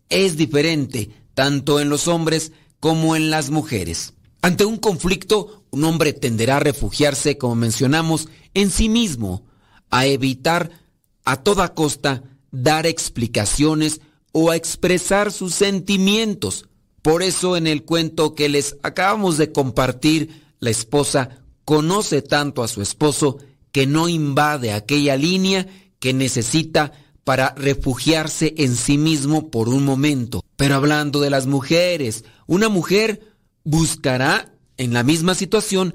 es diferente, tanto en los hombres como en las mujeres. Ante un conflicto, un hombre tenderá a refugiarse, como mencionamos, en sí mismo, a evitar a toda costa dar explicaciones o a expresar sus sentimientos. Por eso en el cuento que les acabamos de compartir, la esposa conoce tanto a su esposo que no invade aquella línea que necesita para refugiarse en sí mismo por un momento. Pero hablando de las mujeres, una mujer buscará, en la misma situación,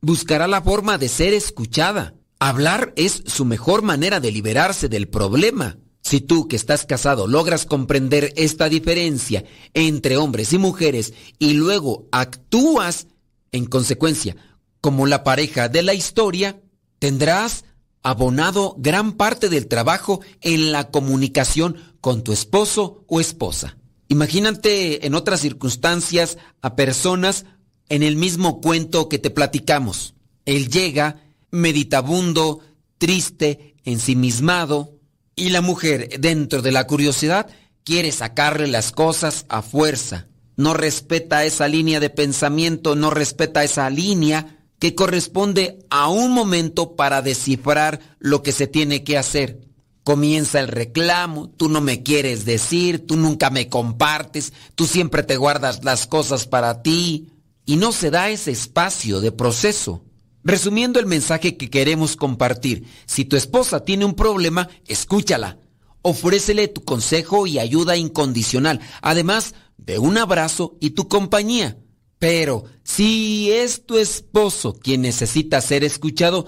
buscará la forma de ser escuchada. Hablar es su mejor manera de liberarse del problema. Si tú que estás casado logras comprender esta diferencia entre hombres y mujeres y luego actúas en consecuencia como la pareja de la historia, tendrás abonado gran parte del trabajo en la comunicación con tu esposo o esposa. Imagínate en otras circunstancias a personas en el mismo cuento que te platicamos. Él llega meditabundo, triste, ensimismado, y la mujer, dentro de la curiosidad, quiere sacarle las cosas a fuerza. No respeta esa línea de pensamiento, no respeta esa línea que corresponde a un momento para descifrar lo que se tiene que hacer. Comienza el reclamo, tú no me quieres decir, tú nunca me compartes, tú siempre te guardas las cosas para ti y no se da ese espacio de proceso. Resumiendo el mensaje que queremos compartir, si tu esposa tiene un problema, escúchala. Ofrécele tu consejo y ayuda incondicional, además de un abrazo y tu compañía. Pero si es tu esposo quien necesita ser escuchado,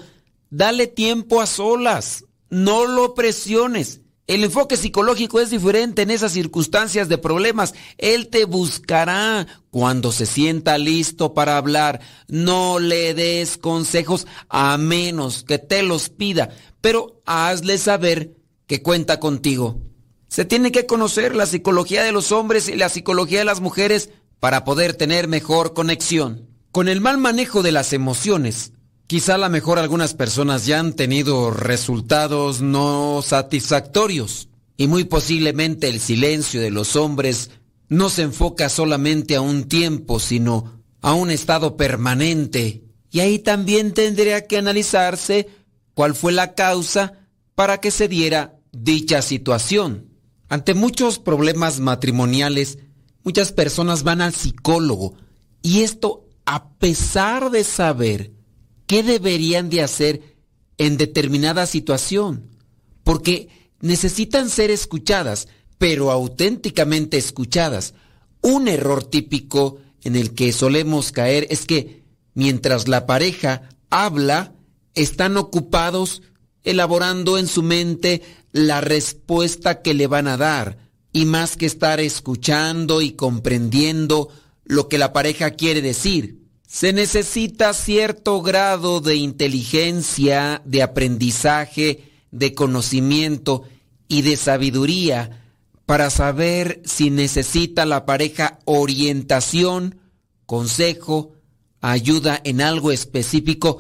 dale tiempo a solas. No lo presiones. El enfoque psicológico es diferente en esas circunstancias de problemas. Él te buscará cuando se sienta listo para hablar. No le des consejos a menos que te los pida, pero hazle saber que cuenta contigo. Se tiene que conocer la psicología de los hombres y la psicología de las mujeres para poder tener mejor conexión. Con el mal manejo de las emociones, Quizá a lo mejor algunas personas ya han tenido resultados no satisfactorios y muy posiblemente el silencio de los hombres no se enfoca solamente a un tiempo, sino a un estado permanente. Y ahí también tendría que analizarse cuál fue la causa para que se diera dicha situación. Ante muchos problemas matrimoniales, muchas personas van al psicólogo y esto a pesar de saber qué deberían de hacer en determinada situación, porque necesitan ser escuchadas, pero auténticamente escuchadas. Un error típico en el que solemos caer es que mientras la pareja habla, están ocupados elaborando en su mente la respuesta que le van a dar, y más que estar escuchando y comprendiendo lo que la pareja quiere decir. Se necesita cierto grado de inteligencia, de aprendizaje, de conocimiento y de sabiduría para saber si necesita la pareja orientación, consejo, ayuda en algo específico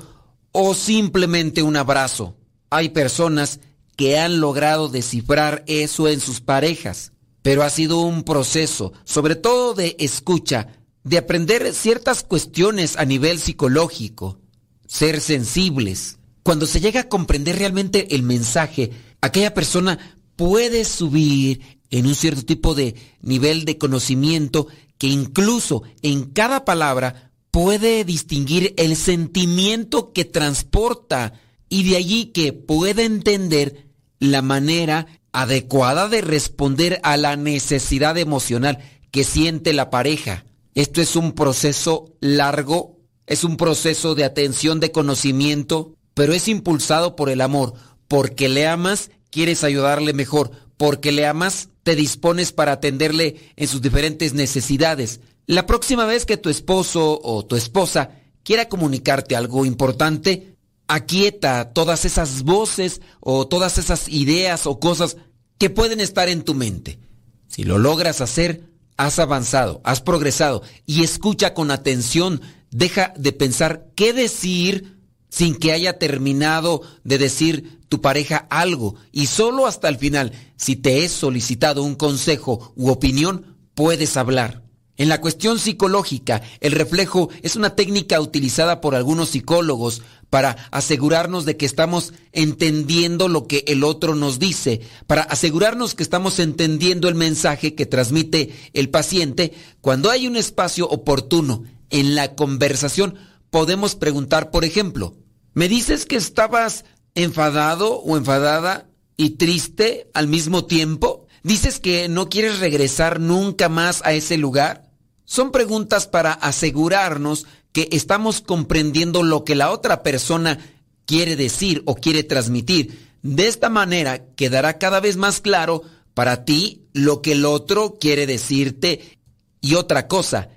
o simplemente un abrazo. Hay personas que han logrado descifrar eso en sus parejas, pero ha sido un proceso, sobre todo de escucha, de aprender ciertas cuestiones a nivel psicológico, ser sensibles. Cuando se llega a comprender realmente el mensaje, aquella persona puede subir en un cierto tipo de nivel de conocimiento que incluso en cada palabra puede distinguir el sentimiento que transporta y de allí que pueda entender la manera adecuada de responder a la necesidad emocional que siente la pareja. Esto es un proceso largo, es un proceso de atención, de conocimiento, pero es impulsado por el amor. Porque le amas, quieres ayudarle mejor. Porque le amas, te dispones para atenderle en sus diferentes necesidades. La próxima vez que tu esposo o tu esposa quiera comunicarte algo importante, aquieta todas esas voces o todas esas ideas o cosas que pueden estar en tu mente. Si lo logras hacer, has avanzado, has progresado y escucha con atención, deja de pensar qué decir sin que haya terminado de decir tu pareja algo y solo hasta el final, si te es solicitado un consejo u opinión, puedes hablar. En la cuestión psicológica, el reflejo es una técnica utilizada por algunos psicólogos para asegurarnos de que estamos entendiendo lo que el otro nos dice, para asegurarnos que estamos entendiendo el mensaje que transmite el paciente. Cuando hay un espacio oportuno en la conversación, podemos preguntar, por ejemplo, ¿me dices que estabas enfadado o enfadada y triste al mismo tiempo? ¿Dices que no quieres regresar nunca más a ese lugar? Son preguntas para asegurarnos que estamos comprendiendo lo que la otra persona quiere decir o quiere transmitir. De esta manera quedará cada vez más claro para ti lo que el otro quiere decirte y otra cosa,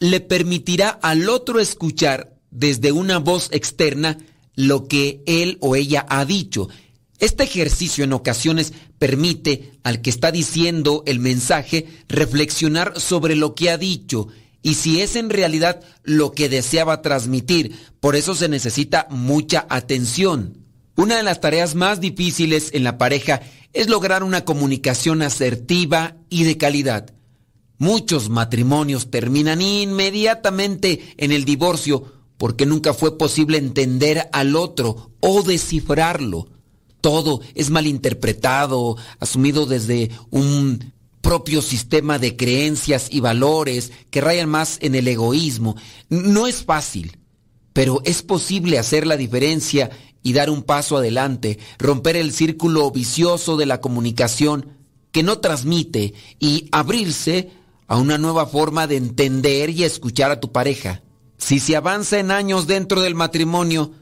le permitirá al otro escuchar desde una voz externa lo que él o ella ha dicho este ejercicio en ocasiones permite al que está diciendo el mensaje reflexionar sobre lo que ha dicho y si es en realidad lo que deseaba transmitir. Por eso se necesita mucha atención. Una de las tareas más difíciles en la pareja es lograr una comunicación asertiva y de calidad. Muchos matrimonios terminan inmediatamente en el divorcio porque nunca fue posible entender al otro o descifrarlo todo es malinterpretado, asumido desde un propio sistema de creencias y valores que rayan más en el egoísmo. No es fácil, pero es posible hacer la diferencia y dar un paso adelante, romper el círculo vicioso de la comunicación que no transmite y abrirse a una nueva forma de entender y escuchar a tu pareja. Si se avanza en años dentro del matrimonio,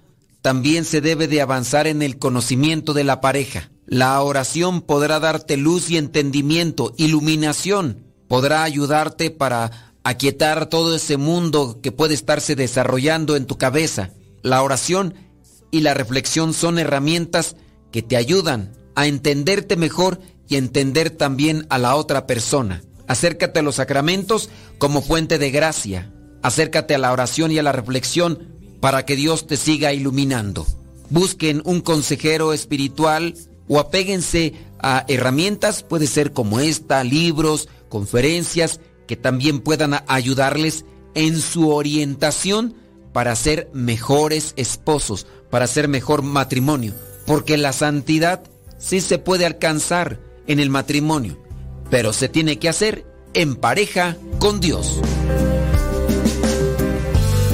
también se debe de avanzar en el conocimiento de la pareja. La oración podrá darte luz y entendimiento, iluminación. Podrá ayudarte para aquietar todo ese mundo que puede estarse desarrollando en tu cabeza. La oración y la reflexión son herramientas que te ayudan a entenderte mejor y entender también a la otra persona. Acércate a los sacramentos como fuente de gracia. Acércate a la oración y a la reflexión para que Dios te siga iluminando. Busquen un consejero espiritual o apéguense a herramientas, puede ser como esta, libros, conferencias, que también puedan ayudarles en su orientación para ser mejores esposos, para ser mejor matrimonio. Porque la santidad sí se puede alcanzar en el matrimonio, pero se tiene que hacer en pareja con Dios.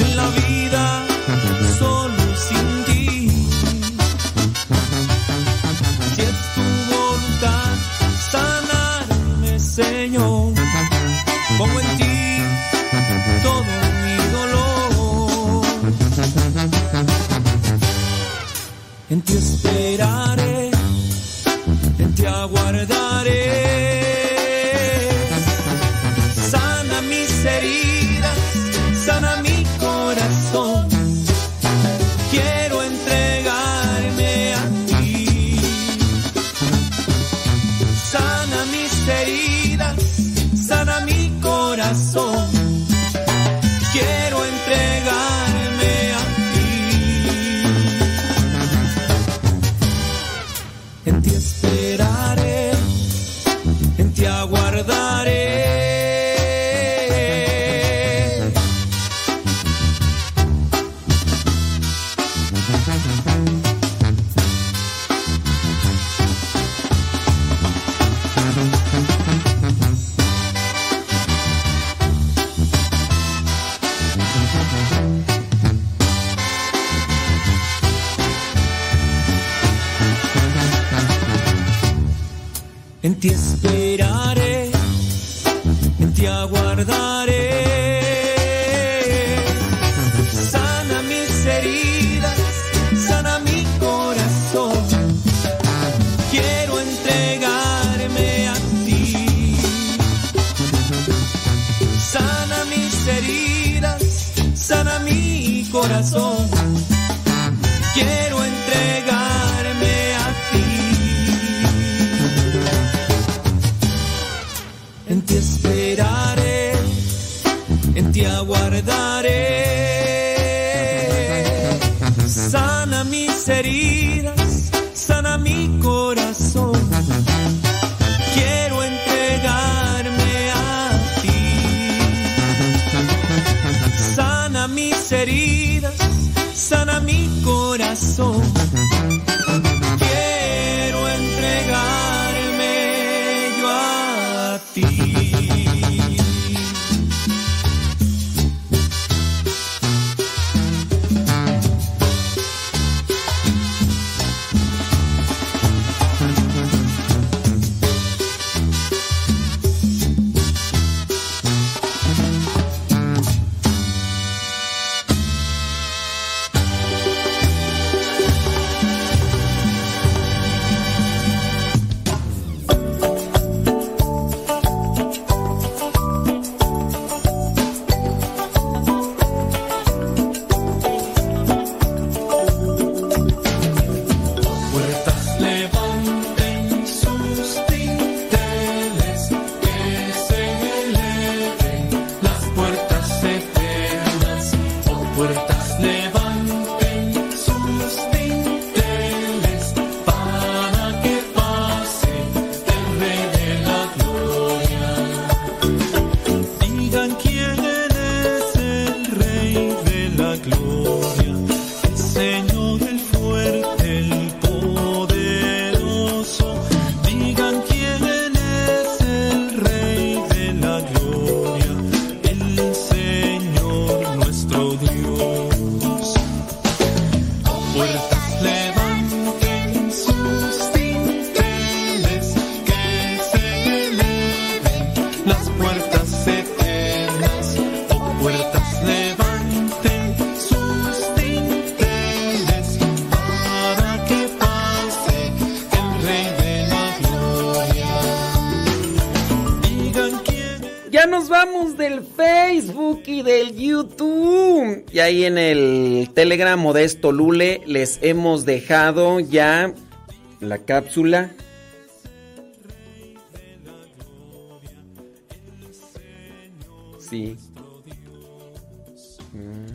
En la vida Telegram Modesto Lule les hemos dejado ya la cápsula. Sí. Mm.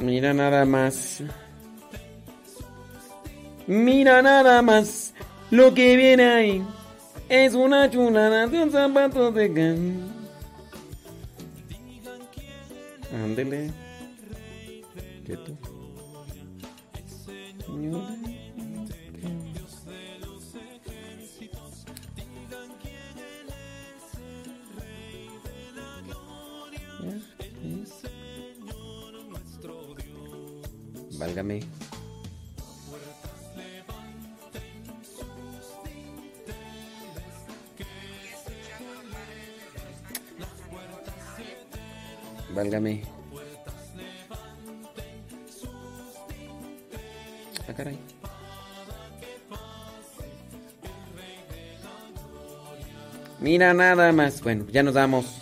Mira nada más. Mira nada más lo que viene ahí. Es una chulada de un zapato de gan. Ándele. Quieto. Válgame. Válgame. Ah, caray. Mira nada más. Bueno, ya nos vamos.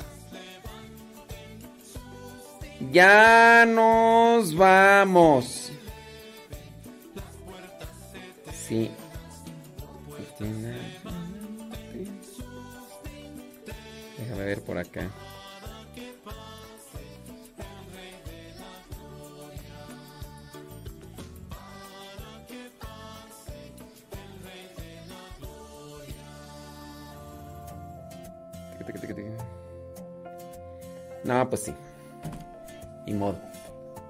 Ya nos vamos. Sí. Déjame ver por acá. No, pues sí. Ni modo.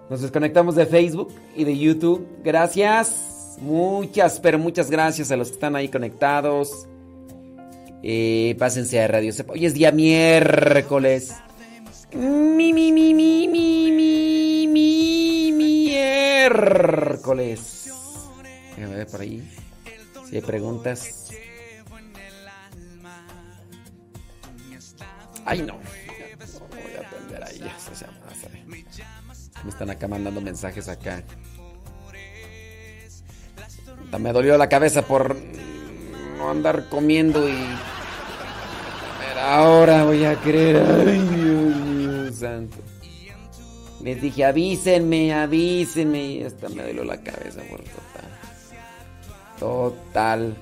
Nos desconectamos de Facebook y de YouTube. Gracias. Muchas, pero muchas gracias a los que están ahí conectados. Eh, pásense a Radio Cepa. Hoy es día miércoles. Mi, mi, mi, mi, mi, mi, mi, miércoles. Déjame ver por ahí. Si hay preguntas. Ay, no. No voy a atender ahí. ya se llama, sabe. Me están acá mandando mensajes acá. Me dolió la cabeza por no andar comiendo y. Pero ahora voy a creer. Ay, Dios mío, santo. Les dije, avísenme, avísenme. Y hasta me dolió la cabeza por total. Total.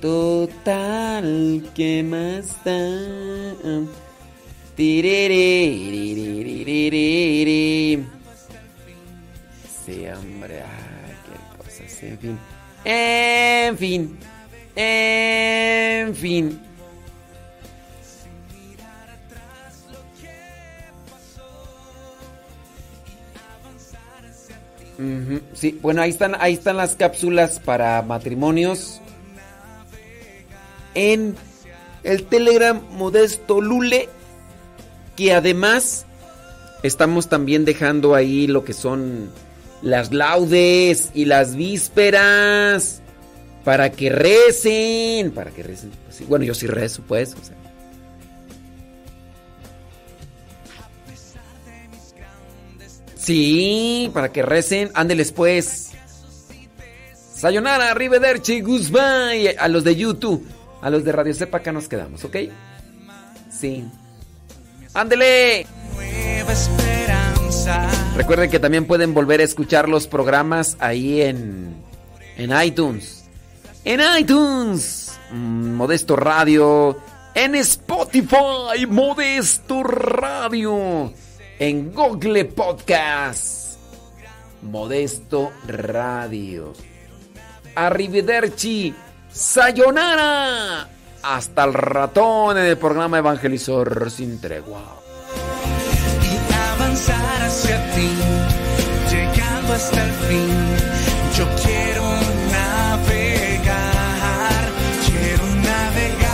Total. ¿Qué más da? Sí, hombre, ay, qué cosas, en fin. En fin. En fin. Sí, bueno, ahí están, ahí están las cápsulas para matrimonios. En el Telegram Modesto Lule que además estamos también dejando ahí lo que son las laudes y las vísperas. Para que recen. Para que recen. Pues Bueno, yo sí rezo, pues. o sea. Sí, para que recen. Ándeles pues. Sayonara, arrivederci, goodbye. A los de YouTube, a los de Radio Sepa, acá nos quedamos, ¿ok? Sí. ¡Ándele! Nueva esperanza. Recuerden que también pueden volver a escuchar los programas ahí en, en iTunes. en iTunes, mm, Modesto Radio, en Spotify, Modesto Radio, en Google Podcast, Modesto Radio. Arrivederci, sayonara. Hasta el ratón en el programa Evangelizador sin tregua. y avanzar hacia ti, llegando hasta el fin.